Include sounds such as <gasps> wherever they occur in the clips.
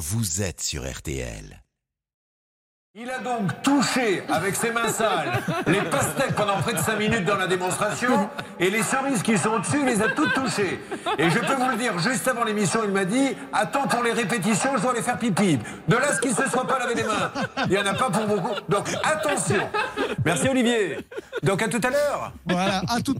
vous êtes sur RTL. Il a donc touché avec ses mains sales les pastèques pendant près de 5 minutes dans la démonstration et les cerises qui sont au-dessus, il les a toutes touchées. Et je peux vous le dire, juste avant l'émission, il m'a dit Attends pour les répétitions, je dois les faire pipi. De là, ce qu'il ne se soit pas lavé les mains. Il n'y en a pas pour beaucoup. Donc attention. Merci Olivier. Donc à tout à l'heure. Voilà, à tout.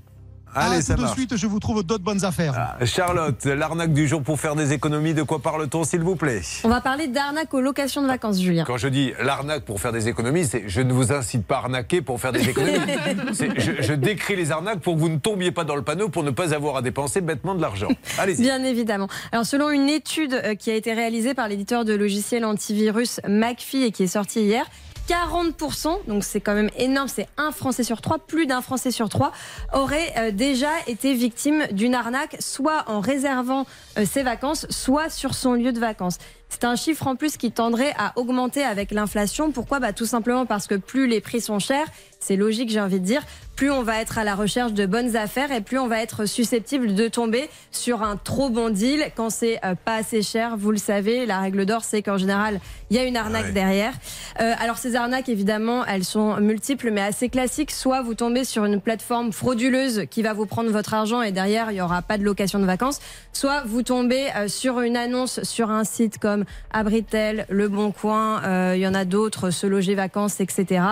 Allez, Ah, ça tout de suite, je vous trouve d'autres bonnes affaires. Ah, Charlotte, l'arnaque du jour pour faire des économies, de quoi parle-t-on s'il vous plaît? On va parler d'arnaque aux locations de vacances, Julien. Quand je dis l'arnaque pour faire des économies, c'est je ne vous incite pas à arnaquer pour faire des économies. <laughs> C'est- je, je décris les arnaques pour que vous ne tombiez pas dans le panneau pour ne pas avoir à dépenser bêtement de l'argent. Allez-y. Bien évidemment. Alors, selon une étude euh, qui a été réalisée par l'éditeur de logiciels antivirus McAfee et qui est sortie hier, 40%, donc c'est quand même énorme, c'est un Français sur trois, plus d'un Français sur trois, aurait euh, déjà été victime d'une arnaque, soit en réservant euh, ses vacances, soit sur son lieu de vacances. C'est un chiffre en plus qui tendrait à augmenter avec l'inflation. Pourquoi? Bah, Tout simplement parce que plus les prix sont chers, c'est logique j'ai envie de dire, plus on va être à la recherche de bonnes affaires et plus on va être susceptible de tomber sur un trop bon deal quand c'est euh, pas assez cher. Vous le savez, la règle d'or, c'est qu'en général, il y a une arnaque Ouais. derrière. Euh, alors ces arnaques, évidemment, elles sont multiples mais assez classiques. Soit vous tombez sur une plateforme frauduleuse qui va vous prendre votre argent et derrière, il n'y aura pas de location de vacances. Soit vous tombez euh, sur une annonce sur un site comme Abritel, Le Bon Coin, euh, il y en a d'autres, Se Loger Vacances, etc.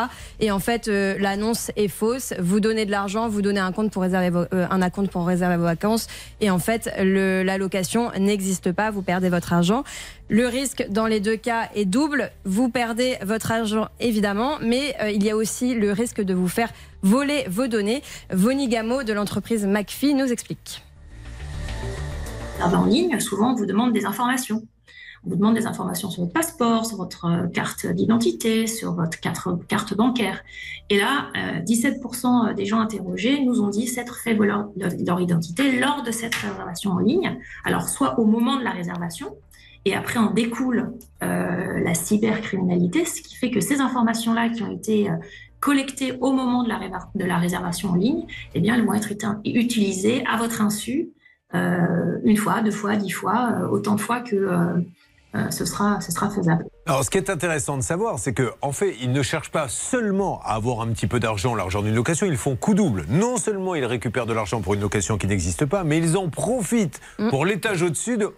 Et en fait, euh, l'annonce est fausse. Vous donnez de l'argent, vous donnez un compte pour réserver vos, euh, vacances, et en fait, le, la location n'existe pas. Vous perdez votre argent. Le risque dans les deux cas est double. Vous perdez votre argent évidemment, mais euh, il y a aussi le risque de vous faire voler vos données. Voni Gamo de l'entreprise McPhee nous explique. En ligne, souvent, on vous demande des informations. On vous demande des informations sur votre passeport, sur votre euh, carte d'identité, sur votre carte, bancaire. Et là, euh, 17% des gens interrogés nous ont dit s'être fait voler leur, identité lors de cette réservation en ligne. Alors, soit au moment de la réservation, et après en découle euh, la cybercriminalité, ce qui fait que ces informations-là qui ont été euh, collectées au moment de la, réservation en ligne, eh bien, elles vont être utilisées à votre insu euh, une fois, deux fois, dix fois, euh, autant de fois que euh, ce, sera, ce sera faisable. Alors, ce qui est intéressant de savoir, c'est que, en fait, ils ne cherchent pas seulement à avoir un petit peu d'argent, l'argent d'une location, ils font coup double. Non seulement ils récupèrent de l'argent pour une location qui n'existe pas, mais ils en profitent Mm. pour l'étage au-dessus de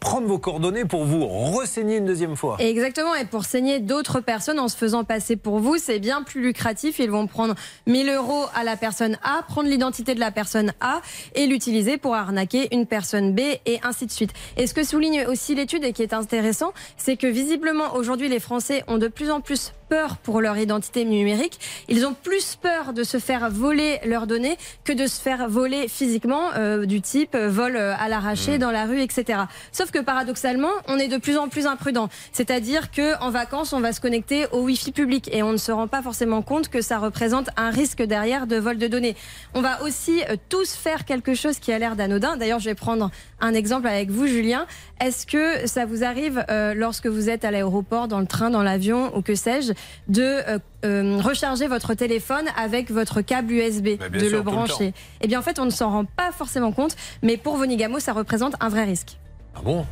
prendre vos coordonnées pour vous renseigner une deuxième fois. Exactement, et pour saigner d'autres personnes en se faisant passer pour vous, c'est bien plus lucratif. Ils vont prendre 1000 euros à la personne A, prendre l'identité de la personne A et l'utiliser pour arnaquer une personne B et ainsi de suite. Et ce que souligne aussi l'étude et qui est intéressant, c'est que visiblement aujourd'hui les Français ont de plus en plus peur pour leur identité numérique. Ils ont plus peur de se faire voler leurs données que de se faire voler physiquement, euh, du type euh, vol euh, à l'arraché dans la rue, etc. Sauf que paradoxalement, on est de plus en plus imprudent. C'est-à-dire que en vacances, on va se connecter au Wi-Fi public et on ne se rend pas forcément compte que ça représente un risque derrière de vol de données. On va aussi tous faire quelque chose qui a l'air d'anodin. D'ailleurs, je vais prendre un exemple avec vous, Julien. Est-ce que ça vous arrive euh, lorsque vous êtes à l'aéroport, dans le train, dans l'avion ou que sais-je, de euh, euh, recharger votre téléphone avec votre câble USB, de sûr, le brancher? Eh bien, en fait, on ne s'en rend pas forcément compte, mais pour Vonigamo, ça représente un vrai risque. Ah bon?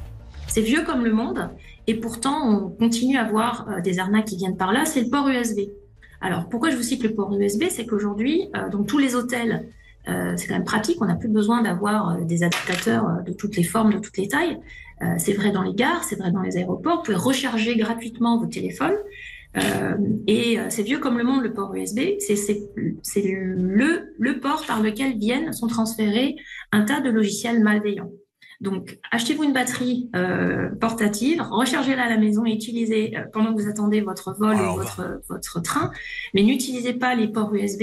C'est vieux comme le monde, et pourtant on continue à voir euh, des arnaques qui viennent par là, c'est le port USB. Alors pourquoi je vous cite le port USB C'est qu'aujourd'hui, euh, dans tous les hôtels, euh, c'est quand même pratique, on n'a plus besoin d'avoir euh, des adaptateurs euh, de toutes les formes, de toutes les tailles. Euh, c'est vrai dans les gares, c'est vrai dans les aéroports, vous pouvez recharger gratuitement vos téléphones. Euh, et c'est vieux comme le monde, le port USB, c'est le, le port par lequel viennent, sont transférés un tas de logiciels malveillants. Donc, achetez-vous une batterie euh, portative, rechargez-la à la maison et utilisez euh, pendant que vous attendez votre vol Alors, ou votre, votre train, mais n'utilisez pas les ports USB.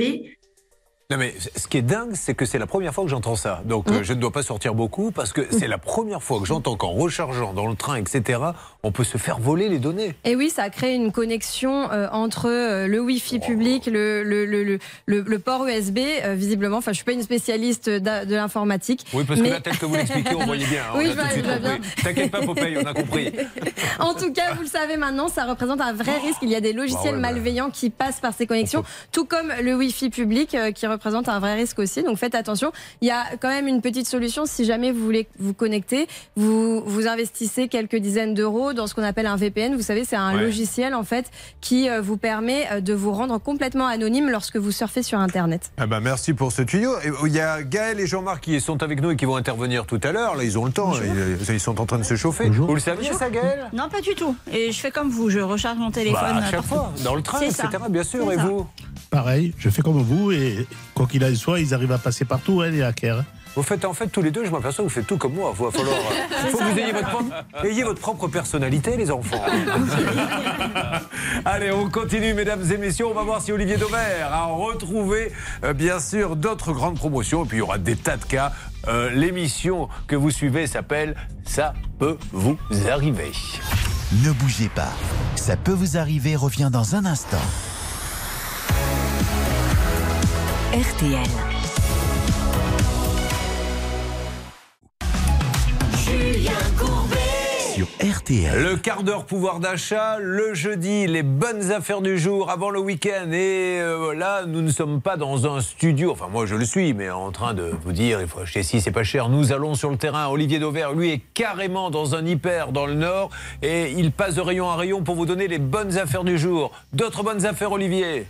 Non mais ce qui est dingue, c'est que c'est la première fois que j'entends ça. Donc Mmh. euh, je ne dois pas sortir beaucoup parce que c'est la première fois que j'entends qu'en rechargeant dans le train, etc., on peut se faire voler les données. Et oui, ça a créé une connexion euh, entre euh, le Wi-Fi public, le, le, le, le, le- le port USB, visiblement. Enfin, je suis pas une spécialiste de l'informatique. Oui, parce que la tête que vous l'expliquez, on voyait bien. hein, <laughs> Oui, on a je tout bien. T'inquiète pas, Popeye, on a compris. <laughs> En tout cas, vous le savez maintenant, ça représente un vrai risque. Il y a des logiciels Bah ouais, bah. malveillants qui passent par ces connexions, tout comme le Wi-Fi public qui représente représente un vrai risque aussi. Donc faites attention. Il y a quand même une petite solution si jamais vous voulez vous connecter. Vous, vous investissez quelques dizaines d'euros dans ce qu'on appelle un VPN. Vous savez, c'est un Ouais. logiciel en fait qui euh, vous permet euh, de vous rendre complètement anonyme lorsque vous surfez sur Internet. Ah bah merci pour ce tuyau. Et Il y a Gaël et Jean-Marc qui sont avec nous et qui vont intervenir tout à l'heure. Là, ils ont le temps. Ils, ils sont en train de se chauffer. Vous le saviez, ça, Gaël? Non, pas du tout. Et je fais comme vous, je recharge mon téléphone. Bah, à chaque partout. fois, dans le train, C'est etc. ça. Bien sûr. Et ça. vous? Pareil, je fais comme vous et quoi qu'il en soit, ils arrivent à passer partout, hein, les hackers. Vous faites en fait tous les deux, je m'aperçois que vous faites tout comme moi. Il va falloir. <laughs> faut que vous ayez votre, propre, ayez votre propre personnalité, les enfants. <laughs> Allez, on continue, mesdames et messieurs. On va voir si Olivier Dauvert a retrouvé, euh, bien sûr, d'autres grandes promotions. Et puis, il y aura des tas de cas. Euh, L'émission que vous suivez s'appelle Ça peut vous arriver. Ne bougez pas. Ça peut vous arriver revient dans un instant. RTL. Sur RTL. Le quart d'heure pouvoir d'achat, le jeudi, les bonnes affaires du jour avant le week-end. Et euh, là, nous ne sommes pas dans un studio, enfin moi je le suis, mais en train de vous dire, il faut acheter ci, c'est pas cher. Nous allons sur le terrain. Olivier Dauvert, lui, est carrément dans un hyper dans le nord et il passe de rayon à rayon pour vous donner les bonnes affaires du jour. D'autres bonnes affaires, Olivier?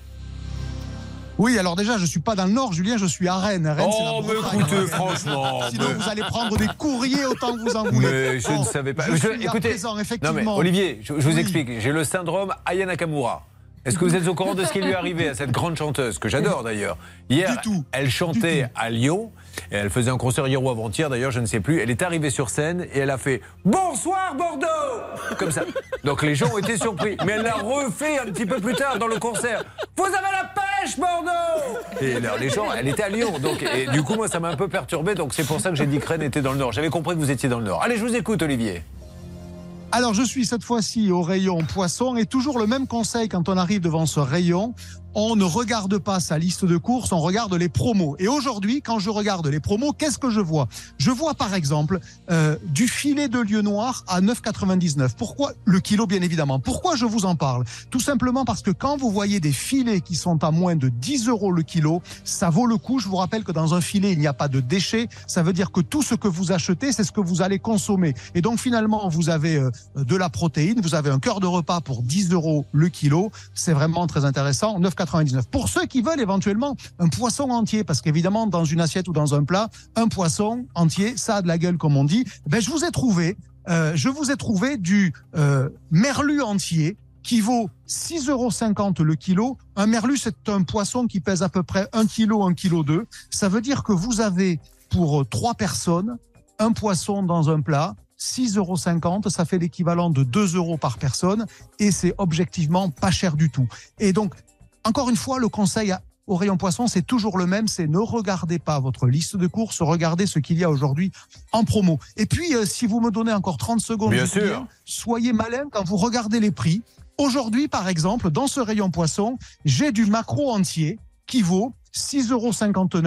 Oui, alors déjà, je suis pas dans le Nord, Julien, je suis à Rennes. Rennes, Oh, mais écoutez, franchement. <laughs> Sinon, mais- vous allez prendre des courriers autant que vous en voulez. Mais je ne savais pas. Je Je- suis à écoutez, Non mais Olivier, je, je vous Oui. explique. J'ai le syndrome Aya Nakamura. Est-ce que vous êtes au courant de ce qui lui est arrivé à cette grande chanteuse, que j'adore d'ailleurs? Hier, Du tout. elle chantait à Lyon, et elle faisait un concert hier ou avant-hier d'ailleurs, je ne sais plus. Elle est arrivée sur scène et elle a fait Bonsoir Bordeaux Comme ça. Donc les gens ont été surpris. Mais elle l'a refait un petit peu plus tard dans le concert. Vous avez la pêche Bordeaux Et là, les gens, elle était à Lyon. Donc, et du coup, moi, ça m'a un peu perturbé. Donc c'est pour ça que j'ai dit que Rennes était dans le Nord. J'avais compris que vous étiez dans le Nord. Allez, je vous écoute, Olivier. Alors, je suis cette fois-ci au rayon poisson et toujours le même conseil quand on arrive devant ce rayon. On ne regarde pas sa liste de courses, on regarde les promos. Et aujourd'hui, quand je regarde les promos, qu'est-ce que je vois? Je vois par exemple euh, du filet de lieu noir à 9,99. Pourquoi? Le kilo, bien évidemment Pourquoi je vous en parle? Tout simplement parce que quand vous voyez des filets qui sont à moins de 10 euros le kilo, ça vaut le coup. Je vous rappelle que dans un filet, il n'y a pas de déchets. Ça veut dire que tout ce que vous achetez, c'est ce que vous allez consommer. Et donc finalement, vous avez euh, de la protéine, vous avez un cœur de repas pour 10 euros le kilo. C'est vraiment très intéressant. 9,99. Pour ceux qui veulent éventuellement un poisson entier, parce qu'évidemment, dans une assiette ou dans un plat, un poisson entier, ça a de la gueule, comme on dit. Ben, je vous ai trouvé, euh, je vous ai trouvé du euh, merlu entier qui vaut 6,50 euros le kilo. Un merlu, c'est un poisson qui pèse à peu près 1 kilo, 1 kilo 2. Ça veut dire que vous avez pour trois personnes un poisson dans un plat, 6,50 euros, ça fait l'équivalent de 2 euros par personne et c'est objectivement pas cher du tout. Et donc, encore une fois, le conseil à- au rayon poisson, c'est toujours le même, c'est ne regardez pas votre liste de courses, regardez ce qu'il y a aujourd'hui en promo. Et puis, euh, si vous me donnez encore 30 secondes, Bien sûr. soyez malin quand vous regardez les prix. Aujourd'hui, par exemple, dans ce rayon poisson, j'ai du macro entier qui vaut 6,59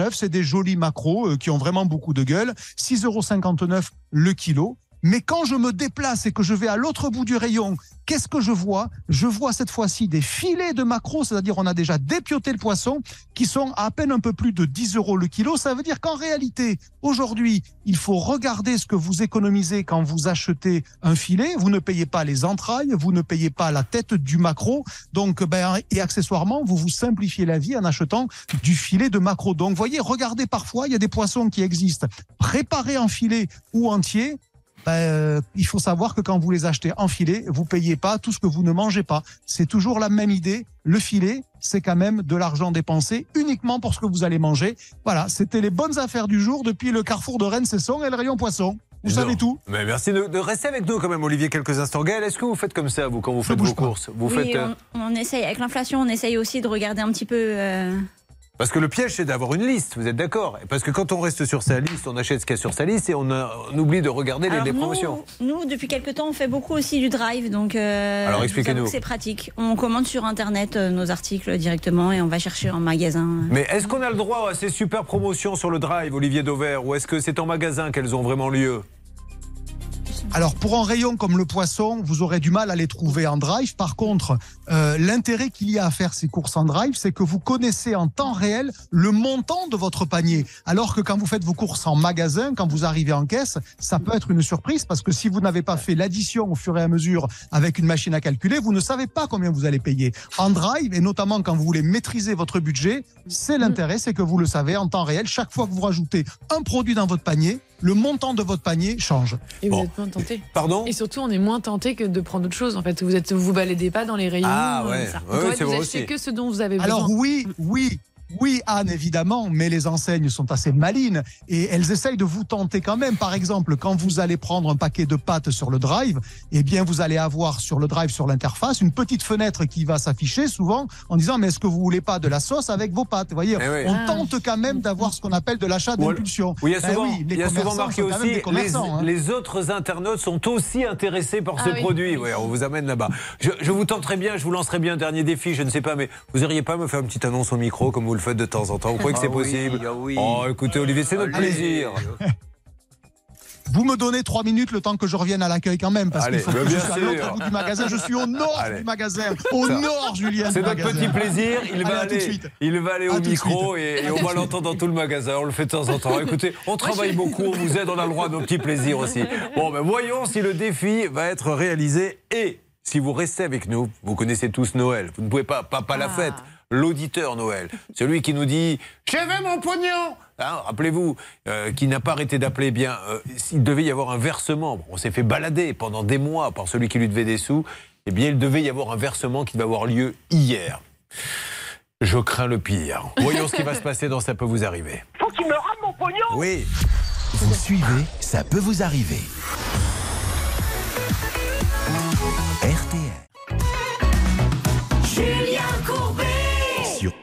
euros. C'est des jolis macros euh, qui ont vraiment beaucoup de gueule. 6,59 euros le kilo. Mais quand je me déplace et que je vais à l'autre bout du rayon, qu'est-ce que je vois? Je vois cette fois-ci des filets de macros, c'est-à-dire on a déjà dépioté le poisson, qui sont à, peine un peu plus de 10 euros le kilo. Ça veut dire qu'en réalité, aujourd'hui, il faut regarder ce que vous économisez quand vous achetez un filet. Vous ne payez pas les entrailles, vous ne payez pas la tête du macro. Donc, ben, et accessoirement, vous vous simplifiez la vie en achetant du filet de macro. Donc, voyez, regardez parfois, il y a des poissons qui existent préparés en filet ou entier. Ben, euh, il faut savoir que quand vous les achetez en filet, vous payez pas tout ce que vous ne mangez pas. C'est toujours la même idée. Le filet, c'est quand même de l'argent dépensé uniquement pour ce que vous allez manger. Voilà, c'était les bonnes affaires du jour depuis le carrefour de Rennes-Cesson et le rayon poisson. Vous Non. savez tout. Mais merci de, de rester avec nous quand même, Olivier, quelques instants. Gaël, est-ce que vous faites comme ça, vous, quand vous faites vos pas. courses? Vous oui, faites, euh, on, on essaye, avec l'inflation, on essaye aussi de regarder un petit peu. euh, Parce que le piège, c'est d'avoir une liste, vous êtes d'accord? Parce que quand on reste sur sa liste, on achète ce qu'il y a sur sa liste et on, a- on oublie de regarder les, promotions. Nous, depuis quelques temps, on fait beaucoup aussi du drive. Donc, euh, Alors, expliquez-nous. C'est pratique. On commande sur Internet euh, nos articles directement et on va chercher en magasin. Mais est-ce qu'on a le droit à ces super promotions sur le drive, Olivier Dauvert? Ou est-ce que c'est en magasin qu'elles ont vraiment lieu? Alors pour un rayon comme le poisson, vous aurez du mal à les trouver en drive. Par contre, euh, l'intérêt qu'il y a à faire ces courses en drive, c'est que vous connaissez en temps réel le montant de votre panier. Alors que quand vous faites vos courses en magasin, quand vous arrivez en caisse, ça peut être une surprise parce que si vous n'avez pas fait l'addition au fur et à mesure avec une machine à calculer, vous ne savez pas combien vous allez payer. En drive, et notamment quand vous voulez maîtriser votre budget, c'est l'intérêt, c'est que vous le savez en temps réel. Chaque fois que vous rajoutez un produit dans votre panier, le montant de votre panier change. Et vous Bon. êtes moins tenté. Pardon Et surtout, on est moins tenté que de prendre autre chose. En fait, vous êtes, vous baladez pas dans les rayons. Ah, ouais. euh, ça. Ouais, fait, c'est vous achetez aussi. que ce dont vous avez besoin. Alors oui, oui, oui, Anne, évidemment, mais les enseignes sont assez malines et elles essayent de vous tenter quand même. Par exemple, quand vous allez prendre un paquet de pâtes sur le drive, eh bien, vous allez avoir sur le drive, sur l'interface, une petite fenêtre qui va s'afficher souvent en disant, mais est-ce que vous voulez pas de la sauce avec vos pâtes? Vous voyez, Eh oui. on Ah. tente quand même d'avoir ce qu'on appelle de l'achat d'impulsion. Oui, il y a Ben souvent, oui, les il y a souvent commerçants marqué aussi des les, hein. les autres internautes sont aussi intéressés par ce Ah oui. produit. On vous amène là-bas. Je, je vous tenterai bien, je vous lancerai bien un dernier défi, je ne sais pas, mais vous n'auriez pas me faire une petite annonce au micro comme vous le faites de temps en temps Vous croyez que c'est possible Oh, écoutez, Olivier, c'est notre Allez. plaisir. <laughs> Vous me donnez trois minutes le temps que je revienne à l'accueil quand même, parce Allez, qu'il faut mais que je sois à l'autre bout du magasin. Je suis au nord Allez. du magasin. Au nord, Julien. C'est notre magasin. petit plaisir. Il va Allez, à tout de aller, suite. il va aller À au micro et, on va l'entendre dans tout le magasin. On le fait de temps en temps. Écoutez, on travaille beaucoup, on vous aide, on a le droit à nos petits plaisirs aussi. Bon, ben voyons si le défi va être réalisé et si vous restez avec nous, vous connaissez tous Noël. Vous ne pouvez pas, pas, pas la Ah. fête. L'auditeur Noël, celui qui nous dit veux mon pognon Hein, Rappelez-vous, euh, qui n'a pas arrêté d'appeler bien, euh, s'il devait y avoir un versement, on s'est fait balader pendant des mois par celui qui lui devait des sous, eh bien il devait y avoir un versement qui devait avoir lieu hier. Je crains le pire. Voyons ce qui va se passer dans Ça peut vous arriver. Faut qu'il me rende mon pognon Oui. Vous suivez, ça peut vous arriver. RTL.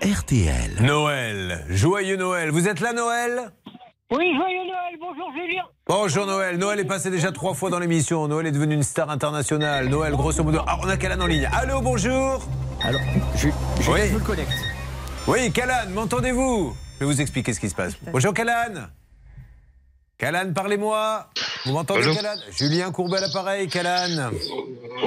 RTL. Noël, joyeux Noël. Vous êtes là Noël? Oui, joyeux Noël, bonjour Julien Bonjour Noël. Noël est passé déjà trois fois dans l'émission. Noël est devenu une star internationale. Noël, grosso modo. Ah, on a Calan en ligne. Allô, bonjour. Alors, je, je, Oui. je me connecte. Oui, Calan, m'entendez-vous? Je vais vous expliquer ce qui se passe. Bonjour Calan. Calan, parlez-moi. Vous m'entendez. Calan? Julien Courbet à l'appareil, Calan.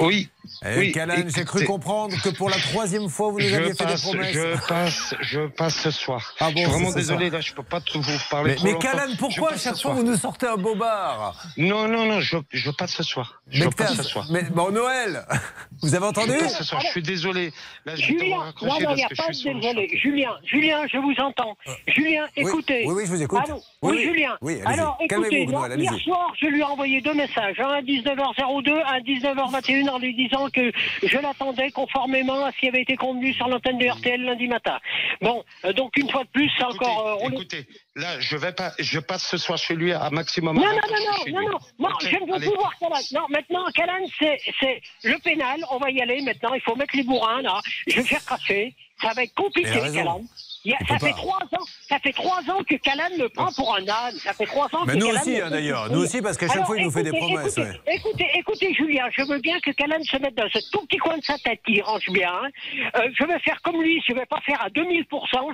Oui. Eh, Oui, Calan, j'ai cru comprendre que pour la troisième fois, vous nous aviez Je fait des passe, promesses. je passe, je passe ce soir. Ah bon, je suis vraiment désolé, là, je peux pas trop vous parler. Mais, mais. Calan, pourquoi à passe chaque fois soir. vous nous sortez un bobard Non, non, non, je, je passe ce soir. Je Mais passe ce soir. Mais bon, Noël, <laughs> vous avez entendu Je passe ce soir. Je suis désolé. Là, je Julien, non, non, il n'y a pas je de désolé. Julien, Julien, je vous entends. Julien, Euh, oui, écoutez. oui, oui, je vous écoute. Allô Oui. Julien. Oui. Alors, écoutez, hier soir, je lui ai envoyé deux messages. Un à 19h02, un à 19h21 en lui disant que je l'attendais conformément à ce qui avait été convenu sur l'antenne de RTL lundi matin. Bon, euh, donc une fois de plus, c'est encore... euh, on Écoutez, là, je vais pas, je passe ce soir chez lui à maximum. Non, non, non, non, lui. non, non, Ok, je ne veux allez. plus voir Calan. Non, maintenant, Calan, c'est, c'est le pénal. On va y aller maintenant. Il faut mettre les bourrins, là. Je vais faire cracher. Ça va être compliqué. Calan. Ça fait trois ans, ça fait trois ans que Calan me prend pour un âne. Ça fait trois ans Mais que nous aussi, hein, d'ailleurs. Nous aussi, parce qu'à chaque Alors, fois, il nous fait des promesses, Écoutez, écoutez, écoutez, Julien, je veux bien que Calan se mette dans ce tout petit coin de sa tête qui range bien. Euh, je vais faire comme lui. Je vais pas faire à 2000%.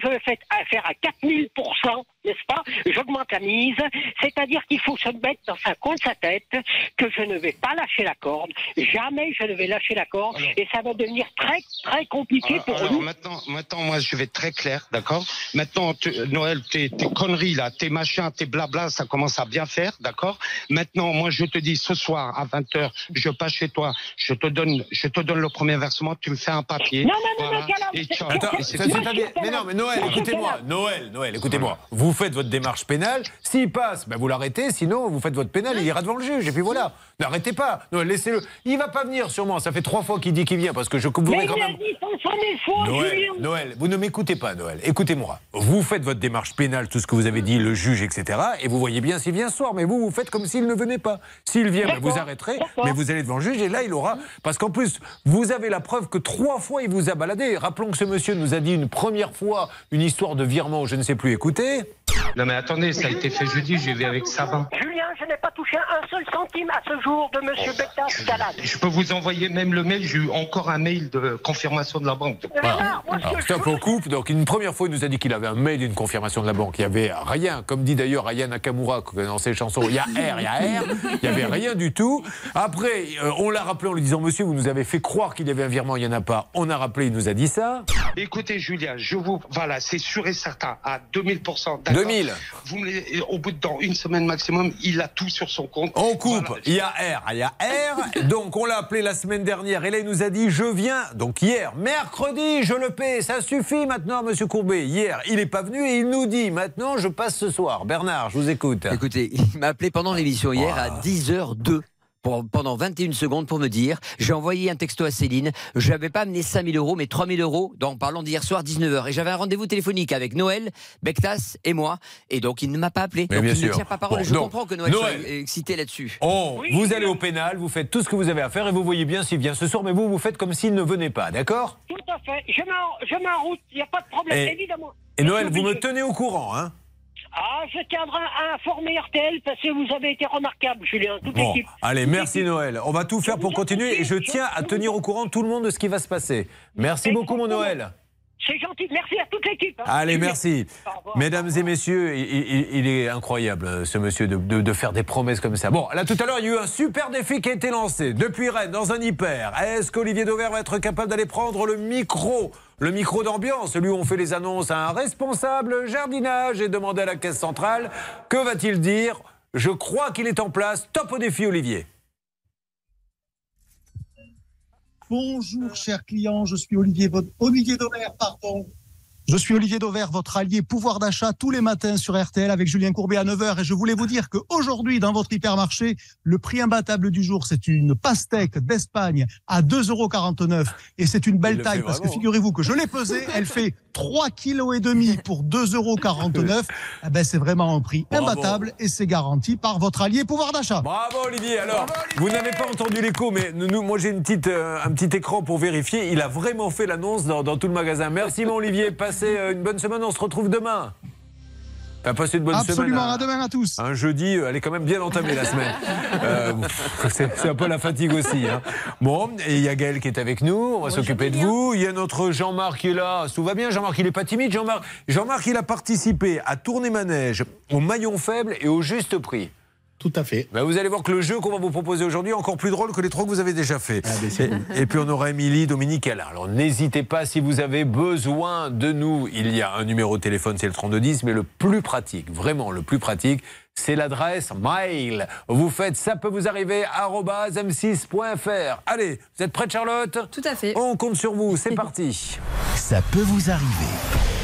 Je vais faire à, faire à 4000%, n'est-ce pas J'augmente la mise. C'est-à-dire qu'il faut se mettre dans un coin de sa tête que je ne vais pas lâcher la corde. Jamais je ne vais lâcher la corde. et ça va devenir très, très compliqué Alors, pour alors, nous. maintenant, maintenant, moi, je vais être très clair, d'accord Maintenant, tu- Noël, tes, tes conneries, là, tes machins, tes blabla, ça commence à bien faire, d'accord Maintenant, moi, je te dis, ce soir, à 20h, je passe chez toi, je te donne, je te donne le premier versement, tu me fais un papier. Non, non, non, non, Calam, et c'est- ciao. Attends, Et c'est ça, tout. c'est-à-dire- mais non, mais Noël, écoutez-moi. Noël, Noël, écoutez-moi. Vous faites votre démarche pénale. S'il passe, ben vous l'arrêtez. Sinon, vous faites votre pénal, il ira devant le juge. Et puis voilà. N'arrêtez pas. Laissez-le. Il va pas venir, sûrement. Ça fait trois fois qu'il dit qu'il vient parce que je il quand même. dit 500 000 fois, Noël. Noël, vous ne m'écoutez pas, Noël. Écoutez-moi. Vous faites votre démarche pénale, tout ce que vous avez dit, le juge, etc. Et vous voyez bien s'il vient ce soir. Mais vous, vous faites comme s'il ne venait pas. S'il vient, ben, vous arrêterez. Mais vous allez devant le juge et là, il aura. Parce qu'en plus, vous avez la preuve que trois fois, il vous a baladé. Rappelons que ce monsieur nous a dit une première fois une histoire de virement, je ne sais plus écouter. Non mais attendez, ça a été fait jeudi, j'ai vu avec Sabin. Julien, je n'ai pas touché un seul centime à ce jour de Monsieur oh, Bectas je, je peux vous envoyer même le mail, j'ai eu encore un mail de confirmation de la banque. Eh voilà. Ben, Alors, stop, on coupe. Donc une première fois, il nous a dit qu'il avait un mail d'une confirmation de la banque. Il n'y avait rien, comme dit d'ailleurs Aya Nakamura dans ses chansons, il y a R, il y a R, il n'y avait rien du tout. Après, euh, on l'a rappelé en lui disant, monsieur, vous nous avez fait croire qu'il y avait un virement, il n'y en a pas. On a rappelé, il nous a dit ça. Écoutez, Julien, je vous... Voilà, c'est sûr et certain, à 2000%. 2000 vous me au bout de dans une semaine maximum, il a tout sur son compte. On coupe. Il y a R. Il y a R. donc on l'a appelé la semaine dernière. Et là, il nous a dit je viens. Donc hier, mercredi, je le paie. Ça suffit maintenant, Monsieur Courbet. Hier, il n'est pas venu et il nous dit maintenant, je passe ce soir. Bernard, je vous écoute. Écoutez, il m'a appelé pendant l'émission hier à 10h02. Pour, pendant 21 secondes pour me dire, j'ai envoyé un texto à Céline, je n'avais pas amené 5000 euros, mais 3000 euros, donc parlons d'hier soir 19h. Et j'avais un rendez-vous téléphonique avec Noël, Bectas et moi, et donc il ne m'a pas appelé. Mais donc bien il ne sûr. tient pas parole, Bon, je donc, comprends que Noël, Noël. soit excité là-dessus. On, vous allez au pénal, vous faites tout ce que vous avez à faire et vous voyez bien s'il vient ce soir, mais vous, vous faites comme s'il ne venait pas, d'accord? Tout à fait. Je mets en, je mets en route, il n'y a pas de problème, Et- évidemment. Et Noël, vous me tenez au courant, hein? Ah, je tiendrai à informer RTL parce que vous avez été remarquable, Julien, toute Bon, l'équipe. allez, merci Noël. On va tout faire pour continuer et je tiens à tenir au courant tout le monde de ce qui va se passer. Merci beaucoup, mon Noël. C'est gentil, merci à toute l'équipe. hein. Allez, merci. Mesdames et messieurs, il, il- il est incroyable, euh, ce monsieur, de, de- de faire des promesses comme ça. Bon, là, tout à l'heure, il y a eu un super défi qui a été lancé. Depuis Rennes, dans un hyper. Est-ce qu'Olivier Dauvert va être capable d'aller prendre le micro le micro d'ambiance, celui où on fait les annonces à un responsable jardinage et demander à la caisse centrale, que va-t-il dire? Je crois qu'il est en place. Top au défi, Olivier. Bonjour, chers clients. Je suis Olivier, Olivier Dauvert, pardon. Je suis Olivier Dauvert, votre allié pouvoir d'achat tous les matins sur RTL avec Julien Courbet à 9h. Et je voulais vous dire qu'aujourd'hui, dans votre hypermarché, le prix imbattable du jour, c'est une pastèque d'Espagne à 2,49 euros. Et c'est une belle le taille parce que figurez-vous que je l'ai pesée. Elle fait 3,5 kg pour 2,49 euros. Eh ben, c'est vraiment un prix Bravo. imbattable et c'est garanti par votre allié pouvoir d'achat. Bravo Olivier. Alors, vous n'avez pas entendu l'écho, mais nous, nous- moi j'ai une petite, euh, un petit écran pour vérifier. Il a vraiment fait l'annonce dans, dans tout le magasin. Merci mon Olivier. Passez euh, une bonne semaine. On se retrouve demain. Enfin, passez une bonne Absolument. semaine. À demain à tous. Un jeudi, euh, elle est quand même bien entamée la semaine. <laughs> Euh, c'est un peu la fatigue aussi. hein. Bon, et il y a Gaël qui est avec nous, on va s'occuper de vous. Il y a notre Jean-Marc qui est là. Tout va bien, Jean-Marc, il n'est pas timide. Jean-Marc, Jean-Marc, il a participé à tourner manège au maillon faible et au juste prix. Tout à fait. Ben, vous allez voir que le jeu qu'on va vous proposer aujourd'hui est encore plus drôle que les trois que vous avez déjà fait. et, et puis on aura Émilie, Dominique, elle. Alors n'hésitez pas si vous avez besoin de nous. Il y a un numéro de téléphone, c'est le 3210, mais le plus pratique, vraiment le plus pratique, c'est l'adresse mail. Vous faites ça peut vous arriver arobase m6.fr. Allez, vous êtes prête Charlotte? Tout à fait. On compte sur vous, c'est <laughs> parti. Ça peut vous arriver.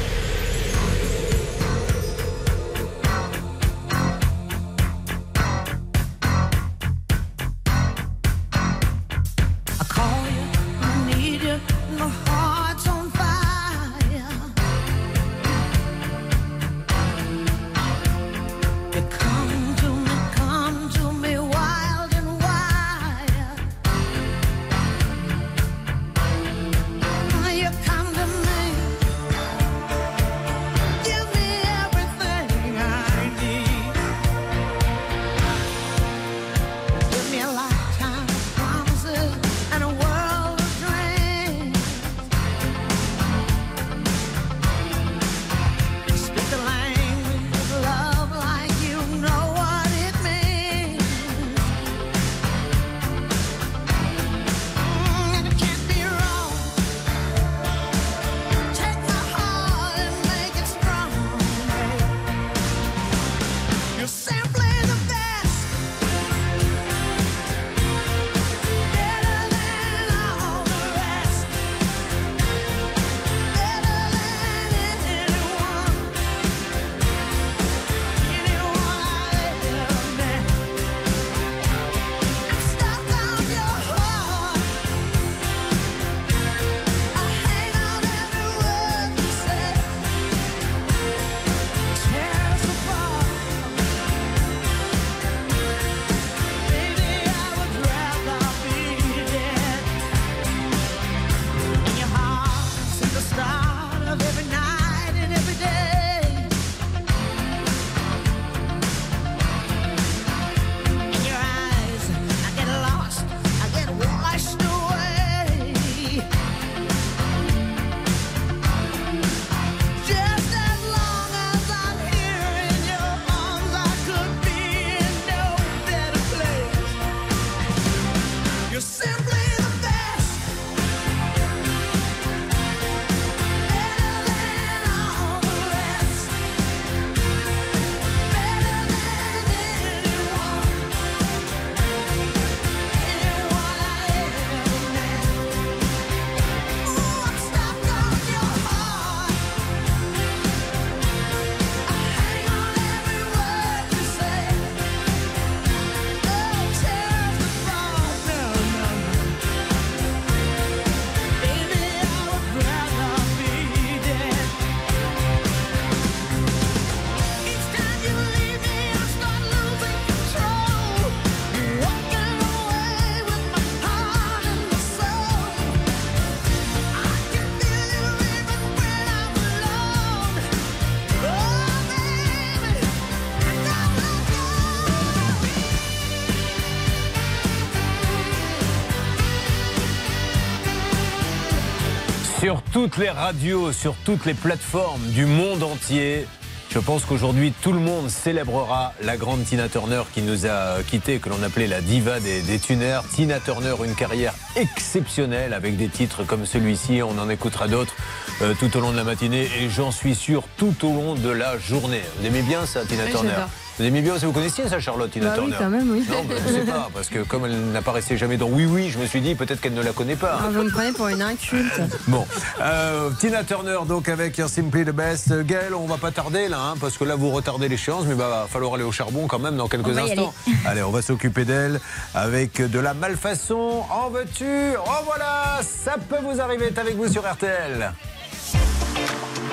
Sur toutes les radios, sur toutes les plateformes du monde entier, je pense qu'aujourd'hui tout le monde célébrera la grande Tina Turner qui nous a quittés, que l'on appelait la diva des, des tuners. Tina Turner, une carrière exceptionnelle avec des titres comme celui-ci, on en écoutera d'autres euh, tout au long de la matinée et j'en suis sûr tout au long de la journée. Vous aimez bien ça, Tina Oui, Turner? Vous aimez bien Vous connaissiez ça, Charlotte, Tina Bah oui, Turner quand même, oui. Non, bah, je sais pas, parce que comme elle n'apparaissait jamais dans Oui Oui, je me suis dit peut-être qu'elle ne la connaît pas. Ah, vous me prenez pour une inculte. <laughs> Bon, euh, Tina Turner donc avec un Simply the Best. Gaël, on va pas tarder là, hein, parce que là vous retardez l'échéance, mais bah, va falloir aller au charbon quand même dans quelques instants. <laughs> Allez, on va s'occuper d'elle avec de la malfaçon. En veux-tu? Oh voilà, ça peut vous arriver. est avec vous sur RTL.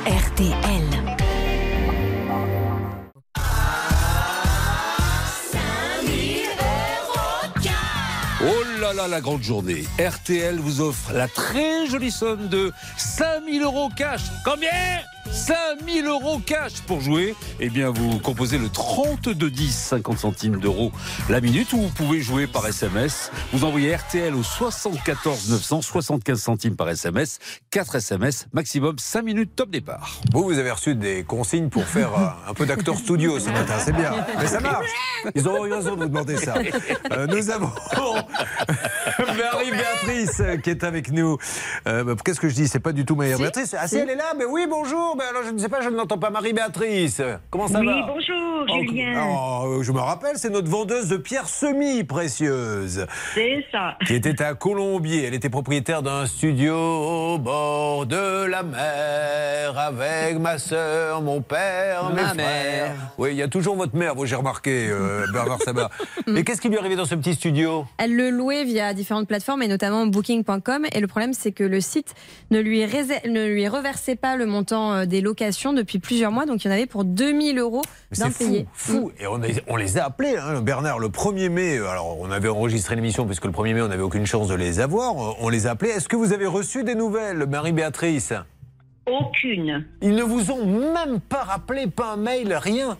RTL. Là là, la grande journée. RTL vous offre la très jolie somme de 5000 euros cash. Combien? 5000 euros cash pour jouer. Eh bien, vous composez le 32 10, 50 centimes d'euros la minute, ou vous pouvez jouer par SMS. Vous envoyez RTL au 74 900, 75 centimes par SMS, 4 SMS, maximum 5 minutes, top départ. Vous, vous avez reçu des consignes pour faire euh, un peu d'acteur studio ce matin, c'est bien. Mais ça marche. Ils ont eu raison de vous demander ça. Euh, nous avons Marie-Béatrice euh, qui est avec nous. Euh, Qu'est-ce que je dis? C'est pas du tout Marie-Béatrice. Ah si, elle est là Mais oui, bonjour. Mais alors, je ne sais pas, je ne l'entends pas. Marie-Béatrice, comment ça oui, va? bonjour, Oh, Julien. oh, je me rappelle, c'est notre vendeuse de pierres semi-précieuses. C'est ça. Qui était à Colombier. Elle était propriétaire d'un studio au bord de la mer avec ma sœur, mon père, Ma mes mère. frères. Oui, il y a toujours votre mère, vous, j'ai remarqué, euh, Bernard Sabat. <laughs> Et qu'est-ce qui lui est arrivé dans ce petit studio? Elle le louait via différentes plateformes et notamment booking.com. Et le problème, c'est que le site ne lui, ne lui reversait pas le montant euh, des locations depuis plusieurs mois. Donc il y en avait pour 2000 euros d'impayés. fou, fou. Et on, a- on les a appelés, hein, Bernard, le 1er mai. euh, Alors, on avait enregistré l'émission puisque le 1er mai, on n'avait aucune chance de les avoir. On- On les a appelés. Est-ce que vous avez reçu des nouvelles, Marie-Béatrice? Aucune. Ils ne vous ont même pas rappelé, pas un mail, rien